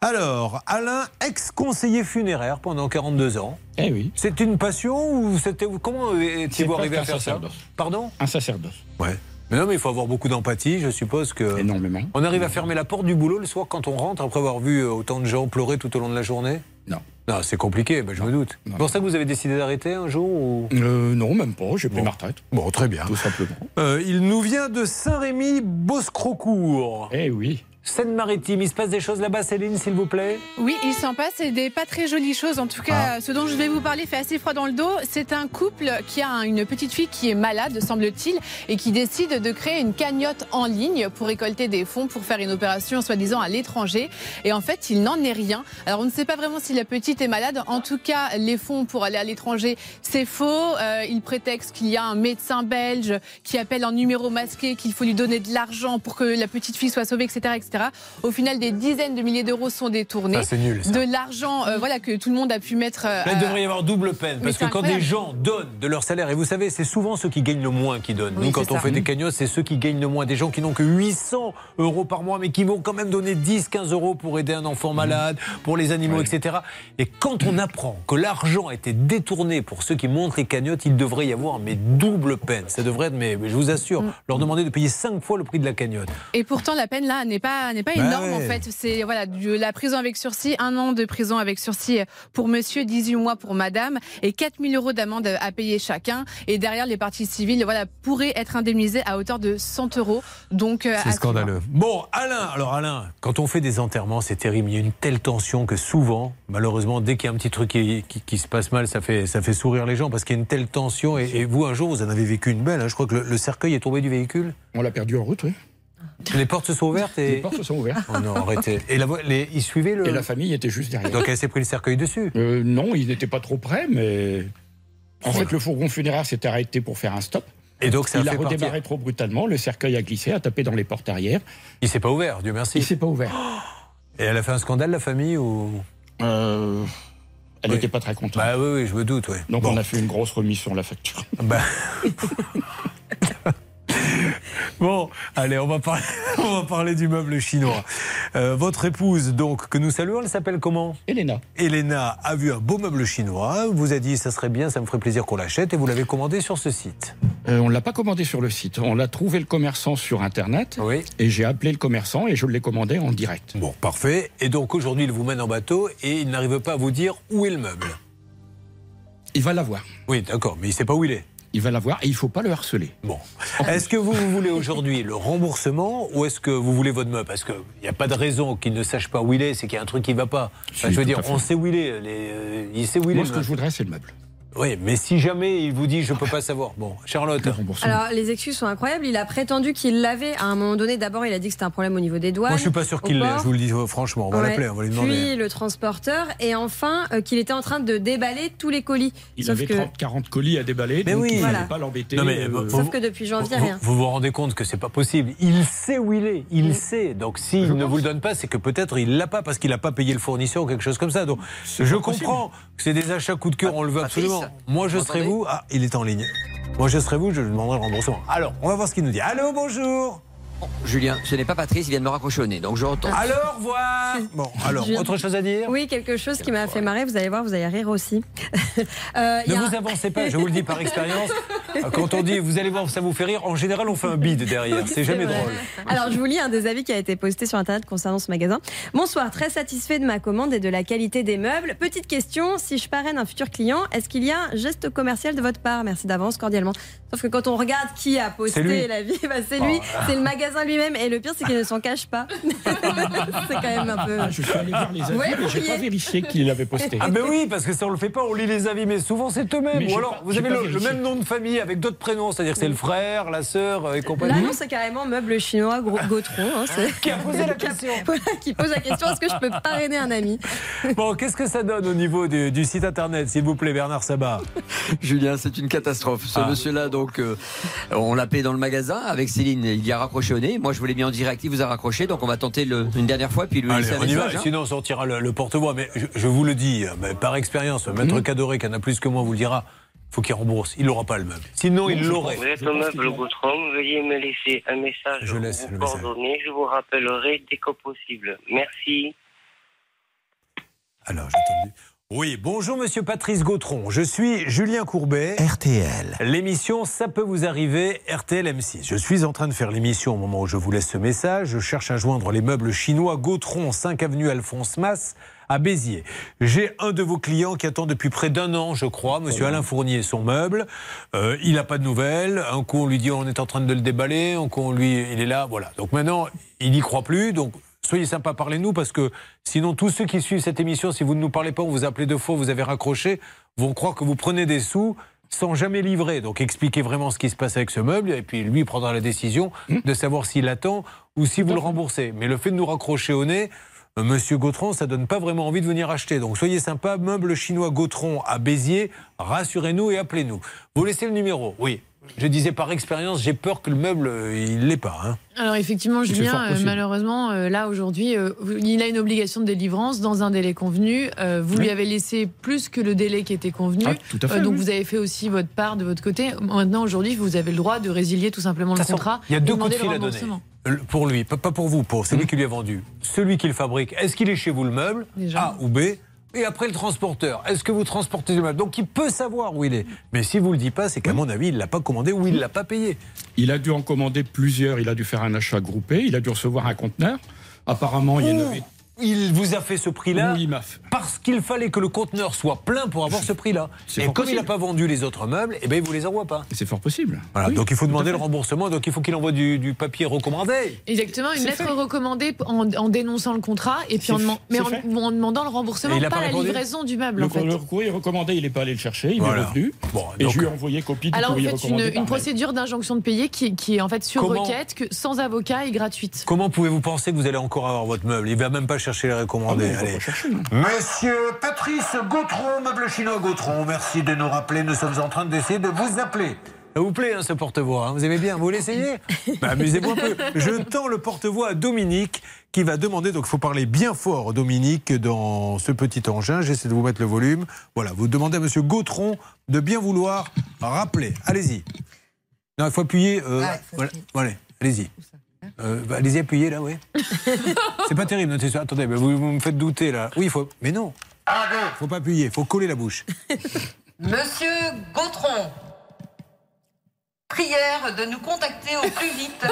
Alors, Alain, ex-conseiller funéraire pendant 42 ans. Eh oui. C'est une passion ou c'était comment étiez-vous arrivé à faire ça sacerdoce. Pardon Un sacerdoce. Ouais. Mais non, mais il faut avoir beaucoup d'empathie, je suppose que. Énormément. On arrive à fermer la porte du boulot le soir quand on rentre après avoir vu euh, autant de gens pleurer tout au long de la journée? Non. Non, c'est compliqué, ben, je me doute. C'est pour ça que vous avez décidé d'arrêter un jour ou... Euh, non, même pas. J'ai pris Bon. ma retraite. Bon, très bien. Tout simplement. Euh, il nous vient de Saint-Rémy, Boscrocourt. Eh oui. Seine-Maritime, il se passe des choses là-bas, Céline, s'il vous plaît Oui, il s'en passe et des pas très jolies choses. En tout cas, ce dont je vais vous parler fait assez froid dans le dos. C'est un couple qui a un- une petite fille qui est malade, semble-t-il, et qui décide de créer une cagnotte en ligne pour récolter des fonds pour faire une opération soi-disant à l'étranger. Et en fait, il n'en est rien. Alors, on ne sait pas vraiment si la petite est malade. En tout cas, les fonds pour aller à l'étranger, c'est faux. Euh, il prétexte qu'il y a un médecin belge qui appelle en numéro masqué, qu'il faut lui donner de l'argent pour que la petite fille soit sauvée, etc., etc. Au final, des dizaines de milliers d'euros sont détournés. Ça, c'est nul, ça. De l'argent, euh, voilà, que tout le monde a pu mettre. euh, il devrait y avoir double peine. Parce que quand des gens donnent de leur salaire, et vous savez, c'est souvent ceux qui gagnent le moins qui donnent. Oui, Nous, quand on ça. fait des cagnottes, c'est ceux qui gagnent le moins. Des gens qui n'ont que 800 euros par mois, mais qui vont quand même donner 10, 15 euros pour aider un enfant malade, pour les animaux, etc. Et quand on apprend que l'argent a été détourné pour ceux qui montent les cagnottes, il devrait y avoir mais double peine. Ça devrait être, mais, mais je vous assure, Mm. leur demander de payer 5 fois le prix de la cagnotte. Et pourtant, la peine là n'est pas, n'est pas Bah énorme ouais. en fait. C'est voilà, la prison avec sursis, un an de prison avec sursis pour monsieur, 18 mois pour madame, et 4000 euros d'amende à payer chacun. Et derrière, les parties civiles voilà, pourraient être indemnisées à hauteur de 100 euros. Donc, euh, C'est scandaleux. Bon, Alain, alors Alain, quand on fait des enterrements, c'est terrible. Il y a une telle tension que souvent, malheureusement, dès qu'il y a un petit truc qui, qui- qui se passe mal, ça fait, ça fait sourire les gens parce qu'il y a une telle tension. Et, et vous, un jour, vous en avez vécu une belle. hein. Je crois que le, le cercueil est tombé du véhicule. On l'a perdu en route, oui. Les portes se sont ouvertes et. Les portes se sont ouvertes. Oh non, arrêtez. Et la, les, ils suivaient le. Et la famille était juste derrière. Donc elle s'est pris le cercueil dessus. Euh, non, il n'était pas trop près, mais en fait, le fourgon funéraire s'était arrêté pour faire un stop. Et donc ça il a redémarré partir. trop brutalement, le cercueil a glissé, a tapé dans les portes arrière. Il s'est pas ouvert, Dieu merci. Il s'est pas ouvert. <gasps> Et elle a fait un scandale, la famille ou? Euh, elle Oui. n'était pas très contente. Bah oui, oui, je me doute, oui. Donc Bon. on a fait une grosse remise sur la facture. Bah. <laughs> <laughs> Bon, allez, on va parler, <laughs> on va parler du meuble chinois. Euh, votre épouse, donc, que nous saluons, elle s'appelle comment? Elena. Elena a vu un beau meuble chinois, vous a dit ça serait bien, ça me ferait plaisir qu'on l'achète, et vous l'avez commandé sur ce site. Euh, on ne l'a pas commandé sur le site. On l'a trouvé le commerçant sur Internet. Et j'ai appelé le commerçant et je l'ai commandé en direct. Bon, parfait. Et donc aujourd'hui, il vous mène en bateau et il n'arrive pas à vous dire où est le meuble. Il va l'avoir. Oui, d'accord, mais il ne sait pas où il est. Il va l'avoir et il ne faut pas le harceler. Bon. Est-ce que vous, vous voulez aujourd'hui le remboursement ou est-ce que vous voulez votre meuble? Parce qu'il n'y a pas de raison qu'il ne sache pas où il est, c'est qu'il y a un truc qui ne va pas. Enfin, je veux dire, on sait où il est. les- euh, il sait où il Moi, est. ce le que je voudrais, c'est le meuble. Oui, mais si jamais il vous dit je peux pas savoir. Bon, Charlotte. Alors, les excuses sont incroyables. Il a prétendu qu'il l'avait. À un moment donné, d'abord, il a dit que c'était un problème au niveau des douanes. Moi, je suis pas sûr qu'il l'ait. Je vous le dis euh, franchement. On va Ouais. l'appeler, on va lui demander. Puis le transporteur. Et enfin, euh, qu'il était en train de déballer tous les colis. Il Sauf avait que, 30, 40 colis à déballer, Mais donc oui. il ne Voilà. pas l'embêter. Non, mais, euh, vous- sauf que depuis janvier, Vous, rien. vous vous rendez compte que c'est pas possible. Il sait où il est. Il sait. Donc s'il ne vous le donne pas, c'est que peut-être il l'a pas parce qu'il n'a pas payé le fournisseur ou quelque chose comme ça. Donc je comprends que c'est des achats coup de cœur, on le veut absolument. Moi je serai vous. Ah, il est en ligne. Moi je serai vous, je lui demanderai le remboursement. Alors, on va voir ce qu'il nous dit. Allô, bonjour. Julien, ce n'est pas Patrice, il vient de me raccrocher au nez, donc je retourne. Alors, voir. <laughs> Bon, alors, Je- autre chose à dire? Oui, quelque chose qui m'a fait marrer. Vous allez voir, vous allez rire aussi. <laughs> Euh, Ne a vous un- avancez pas, je vous le dis par <laughs> expérience. Quand on dit vous allez voir, ça vous fait rire, en général on fait un bide derrière. C'est jamais vrai. drôle. Alors, je vous lis un des avis qui a été posté sur Internet concernant ce magasin. Bonsoir, très satisfait de ma commande et de la qualité des meubles. Petite question, si je parraine un futur client, est-ce qu'il y a un geste commercial de votre part? Merci d'avance, cordialement. Sauf que quand on regarde qui a lui. posté l'avis, bah, c'est lui, Oh là. c'est le magasin lui-même. Et le pire, c'est qu'il ne s'en cache pas. <laughs> c'est quand même un peu... Ah, je suis allé voir les avis, Ouais, mais j'ai pas vérifié qu'il l'avait posté. Ah ben oui, parce que ça on le fait pas, on lit les avis, mais souvent c'est eux-mêmes. Ou alors pas- vous avez le, le même nom de famille avec d'autres prénoms, c'est-à-dire que c'est le frère, la sœur euh, et compagnie. Là, non, c'est carrément meuble chinois gros- Gautron. hein, Qui a posé la <laughs> question. Qui pose la question est-ce que je peux parrainer un ami? Bon, qu'est-ce que ça donne au niveau du, du site internet, s'il vous plaît, Bernard Sabat? <laughs> Julien, c'est une catastrophe. Ce Ah. monsieur-là, donc, euh, on l'a appelé dans le magasin avec Céline. Il y a raccroché au Moi, je voulais mis en direct. Il vous a raccroché, donc on va tenter le- une dernière fois, puis lui Allez, laisser un on y va, message. hein. sinon on sortira le, le porte-voix. Mais je, je vous le dis, mais par expérience, Maître Mhm. Cadoré, qui en a plus que moi, vous le dira, faut qu'il rembourse. Il n'aura pas le meuble. Sinon, il l'aurait. Vous êtes au meuble Gautron, veuillez me laisser un message Je laisse vos le message. coordonnées, je vous rappellerai dès que possible. Merci. Alors, j'ai entendu. Oui, bonjour Monsieur Patrice Gautron. Je suis Julien Courbet. RTL. L'émission Ça peut vous arriver, RTL M6. Je suis en train de faire l'émission au moment où je vous laisse ce message. Je cherche à joindre les meubles chinois Gautron, 5 avenue Alphonse Masse à Béziers. J'ai un de vos clients qui attend depuis près d'un an, je crois, Monsieur Alain Fournier, son meuble. Euh, il n'a pas de nouvelles. Un coup, on lui dit on est en train de le déballer. Un coup, on lui, il est là. Voilà. Donc maintenant, il n'y croit plus. Donc soyez sympa, parlez-nous parce que sinon, tous ceux qui suivent cette émission, si vous ne nous parlez pas, on vous a appelé deux fois, vous avez raccroché, vont croire que vous prenez des sous sans jamais livrer. Donc expliquez vraiment ce qui se passe avec ce meuble et puis lui prendra la décision de savoir s'il attend ou si vous le remboursez. Mais le fait de nous raccrocher au nez, euh, Monsieur Gautron, ça donne pas vraiment envie de venir acheter. Donc soyez sympa, meuble chinois Gautron à Béziers, rassurez-nous et appelez-nous. Vous laissez le numéro, oui. Je disais par expérience, j'ai peur que le meuble, euh, il l'ait pas. hein. Alors effectivement, Julien, euh, malheureusement, euh, là aujourd'hui, euh, il a une obligation de délivrance dans un délai convenu. Vous lui avez laissé plus que le délai qui était convenu. Ah, tout à fait, donc oui. vous avez fait aussi votre part de votre côté. Maintenant, aujourd'hui, vous avez le droit de résilier tout simplement le contrat. Il y a deux coups de fil à donner. Pour lui, pas pour vous, pour Mmh. celui qui lui a vendu. Celui qui le fabrique, est-ce qu'il est chez vous le meuble? A ou B? Et après le transporteur, est-ce que vous transportez le meuble? Donc il peut savoir où il est. Mais si vous le dites pas, c'est qu'à mon avis, il l'a pas commandé ou il l'a pas payé. Il a dû en commander plusieurs, il a dû faire un achat groupé, il a dû recevoir un conteneur. Apparemment, il y en Ouh. Il vous a fait ce prix-là Oui, fait. parce qu'il fallait que le conteneur soit plein pour avoir ce prix-là. Et comme il n'a pas vendu les autres meubles, eh ben il vous les envoie pas. C'est fort possible. Voilà, Oui, donc il faut demander fait. le remboursement, donc il faut qu'il envoie du, du papier recommandé. Exactement, une lettre fait. recommandée en, en dénonçant le contrat et puis en, fait. mais en, fait. en demandant le remboursement, Et il a pas, pas la livraison du meuble Le, en fait. le courrier recommandé, il n'est pas allé le chercher, il Voilà. est revenu. Bon, et je lui ai envoyé copie du Alors courrier faites une, recommandé. une mail. procédure d'injonction de payer qui, qui est en fait sur Comment requête, que, sans avocat et gratuite. Comment pouvez-vous penser que vous allez encore avoir votre meuble? Il va même pas chercher les recommandés. Ah, Allez. chercher. Monsieur Patrice Gautron, meuble chinois Gautron, merci de nous rappeler. Nous sommes en train d'essayer de vous appeler. Ça vous plaît, hein, ce porte-voix hein Vous aimez bien Vous l'essayez? <laughs> Bah, Amusez-vous un peu. Je tends le porte-voix à Dominique qui va demander, donc il faut parler bien fort, Dominique, dans ce petit engin. J'essaie de vous mettre le volume. Voilà, vous demandez à Monsieur Gautron de bien vouloir rappeler. Allez-y. Non, il faut appuyer. euh, voilà, voilà, allez-y. Euh, bah, allez-y, appuyez là, oui. <laughs> C'est pas terrible, notez ça. Attendez, bah, vous, vous me faites douter là. Oui, il faut. Mais non. Faut pas appuyer, faut coller la bouche. <laughs> Monsieur Gautron, prière de nous contacter au plus vite,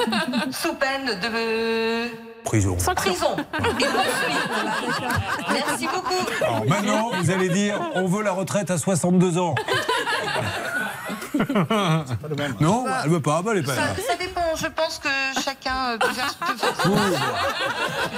<laughs> sous peine de Prison. prison. Et poursuite. Merci beaucoup. Alors maintenant, vous allez dire, on veut la retraite à 62 ans. Non, elle veut pas, bah, elle est pas Ça, là. ça dépend. je pense que chacun peut faire, son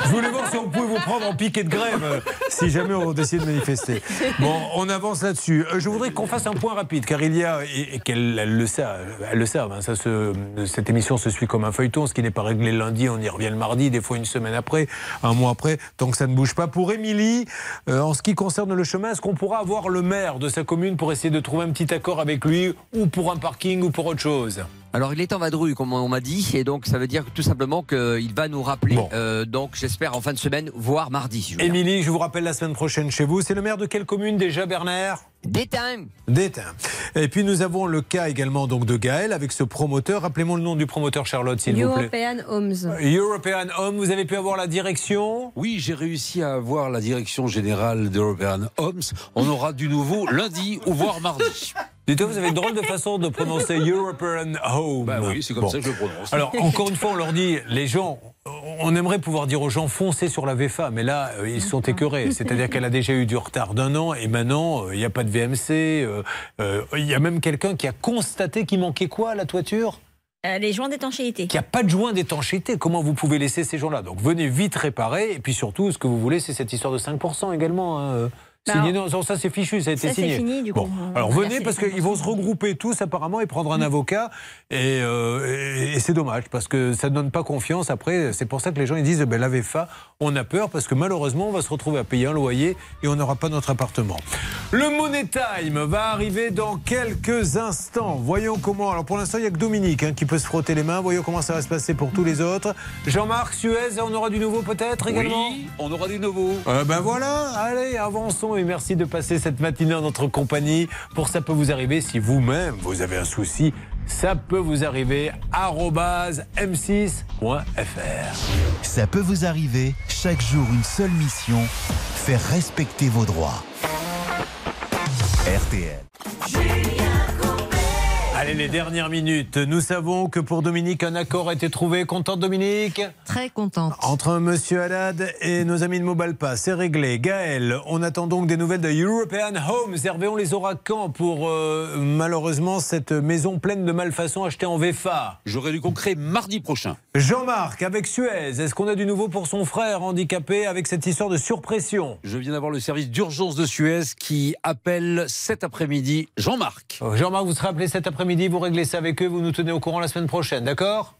Je voulais voir si on pouvait vous prendre en piquet de grève euh, si jamais on décide de manifester. Bon, on avance là-dessus. Euh, Je voudrais qu'on fasse un point rapide, car il y a, et, et qu'elle elle le sait, elle le savent, hein, ça se, cette émission se suit comme un feuilleton, ce qui n'est pas réglé le lundi, on y revient le mardi, des fois une semaine après, un mois après, tant que ça ne bouge pas. Pour Émilie, euh, en ce qui concerne le chemin, est-ce qu'on pourra avoir le maire de sa commune pour essayer de trouver un petit accord avec lui, ou pour un parking, ou pour autre chose Alors il est en vadrouille, comme on m'a dit, et donc ça veut dire tout simplement qu'il va nous rappeler. Euh, donc j'espère en fin de semaine, voire mardi. Émilie, je vous rappelle la semaine prochaine chez vous. C'est le maire de quelle commune déjà, Bernard? Détain. Détain. Et puis nous avons le cas également donc de Gaël avec ce promoteur. Rappelez-moi le nom du promoteur, Charlotte, s'il vous plaît. European Homes. European Home, vous avez pu avoir la direction? Oui, j'ai réussi à avoir la direction générale d'European Homes. On aura du nouveau lundi ou voire mardi. Dites-moi, vous avez une drôle de façon de prononcer European Home. Bah oui, c'est comme ça que je le prononce. Alors, encore une fois, on leur dit, les gens, on aimerait pouvoir dire aux gens, foncez sur la VFA, mais là, euh, ils sont écœurés. C'est-à-dire qu'elle a déjà eu du retard d'un an, et maintenant, euh, il n'y a pas de VMC. euh, euh, Il y a même quelqu'un qui a constaté qu'il manquait quoi à la toiture? Euh, les joints d'étanchéité. qu'il n'y a pas de joint d'étanchéité. Comment vous pouvez laisser ces gens-là? Donc venez vite réparer. Et puis surtout, ce que vous voulez, c'est cette histoire de 5% également. hein, signé. Non, ça c'est fichu, ça a été Ça, c'est signé. fini, du Bon, coup. On alors venez parce qu'ils vont se regrouper tous apparemment et prendre un avocat. Et, euh, et- et c'est dommage parce que ça ne donne pas confiance. Après, c'est pour ça que les gens ils disent ben, la VFA, on a peur parce que malheureusement, on va se retrouver à payer un loyer et on n'aura pas notre appartement. Le Money Time va arriver dans quelques instants. Voyons comment. Alors pour l'instant, il n'y a que Dominique hein, qui peut se frotter les mains. Voyons comment ça va se passer pour tous les autres. Jean-Marc, Suez, on aura du nouveau peut-être également Oui, on aura du nouveau. euh, ben voilà, allez, avançons et merci de passer cette matinée en notre compagnie. Pour ça peut vous arriver, si vous-même vous avez un souci, ça peut vous arriver. arobase m6.fr. Ça peut vous arriver, chaque jour une seule mission, faire respecter vos droits. RTL. Allez, les dernières minutes. Nous savons que pour Dominique, un accord a été trouvé. Contente, Dominique Très contente. Entre Monsieur Haddad et nos amis de Mobalpa, c'est réglé. Gaël, on attend donc des nouvelles de European Homes. Hervé, on les aura quand pour euh, malheureusement cette maison pleine de malfaçons achetée en VFA J'aurai du concret mardi prochain. Jean-Marc, avec Suez, est-ce qu'on a du nouveau pour son frère handicapé avec cette histoire de surpression? Je viens d'avoir le service d'urgence de Suez qui appelle cet après-midi Jean-Marc. Euh, Jean-Marc, vous serez appelé cet après-midi, vous réglez ça avec eux, vous nous tenez au courant la semaine prochaine, d'accord?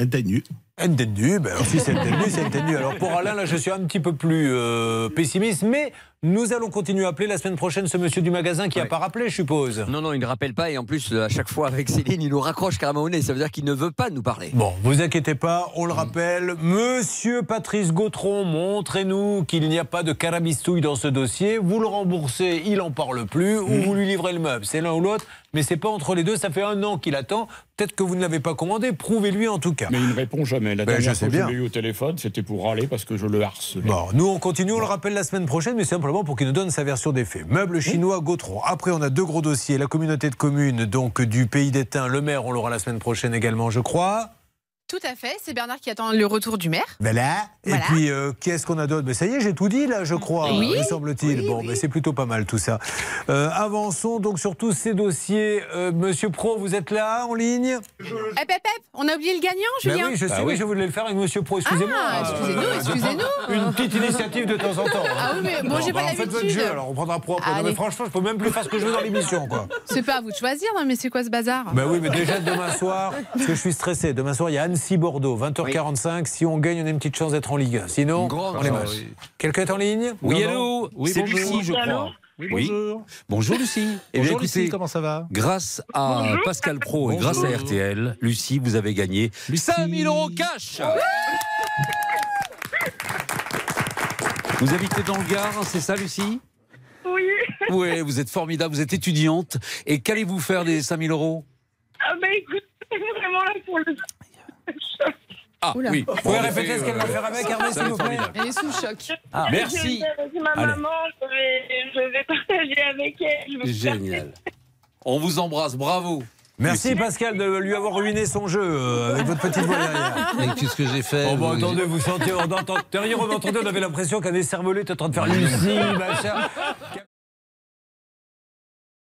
Entendu. Entendu, ben alors si c'est entendu, c'est entendu. Alors pour Alain, là je suis un petit peu plus euh, pessimiste, mais nous allons continuer à appeler la semaine prochaine ce monsieur du magasin qui n'a pas rappelé, je suppose. Non, non, il ne rappelle pas et en plus, à chaque fois avec Céline, il nous raccroche carrément au nez. Ça veut dire qu'il ne veut pas nous parler. Bon, vous inquiétez pas, on le rappelle. Monsieur Patrice Gautron, montrez-nous qu'il n'y a pas de carabistouille dans ce dossier. Vous le remboursez, il en parle plus, ou vous lui livrez le meuble. C'est l'un ou l'autre, mais c'est pas entre les deux. Ça fait un an qu'il attend. Peut-être que vous ne l'avez pas commandé. Prouvez-lui en tout cas. Mais il ne répond jamais. La Ben, dernière je sais fois que je l'ai eu au téléphone, c'était pour râler parce que je le harcelais. Bon, nous on continue, on le rappelle la semaine prochaine, mais simplement pour qu'il nous donne sa version des faits. Meubles chinois Gautron. Après, on a deux gros dossiers. La communauté de communes, donc du pays d'Étain, le maire, on l'aura la semaine prochaine également, je crois. Tout à fait, c'est Bernard qui attend le retour du maire. Voilà. Et Voilà. puis, euh, qu'est-ce qu'on a d'autre? Ben, Ça y est, j'ai tout dit là, je crois, Oui. me semble-t-il. bon, mais c'est plutôt pas mal tout ça. Euh, avançons donc sur tous ces dossiers. Euh, Monsieur Pro, vous êtes là en ligne? Eh, Pep, Pep, on a oublié le gagnant, Ben Julien oui, je sais, mais je voulais le faire avec Monsieur Pro. Excusez-moi. Ah, excusez-nous, Euh, excusez-nous. <laughs> Une petite initiative de temps en temps. Ah oui, mais bon, j'ai pas en faites votre l'habitude. jeu, alors on prendra Pro après. Non, mais franchement, je peux même plus faire ce que je veux dans l'émission, quoi. C'est pas à vous de choisir, non, mais c'est quoi ce bazar? Ben oui, mais déjà demain soir, parce que je suis stressé. Demain soir, il y a Annecy-Bordeaux, 20h45. Si on gagne, on a une petite chance d'être en Ligue 1. Sinon, grande on les chance. match. Quelqu'un est en ligne Oui, Non, allô Oui, C'est bonjour. Lucie, je crois. Oui, Oui. bonjour. Bonjour Lucie. Eh bien, Bonjour écoutez, Lucie, comment ça va Grâce à Pascal Pro et grâce à. RTL, Lucie, vous avez gagné 5000 euros cash. Vous habitez dans le Gard, c'est ça Lucie Oui. Oui, vous êtes formidable, vous êtes étudiante. Et qu'allez-vous faire des 5000 euros? Ah bah écoute, c'est vraiment là pour le. Ah Oula. oui. Vous pouvez répéter ce qu'elle va faire avec, Hervé, s'il vous plaît Elle est sous le choc. Ah, Merci. Je vais avec ma Allez. maman, je vais, je vais partager avec elle. Génial. On vous embrasse, bravo. Merci Pascal de lui avoir ruiné son jeu euh, avec votre petite voix derrière. Mais qu'est-ce que j'ai fait Oh bah vous- attendez, vous sentez, on entend, derrière on entendait, on avait l'impression qu'un écervelé était en train de faire Lucie, machin.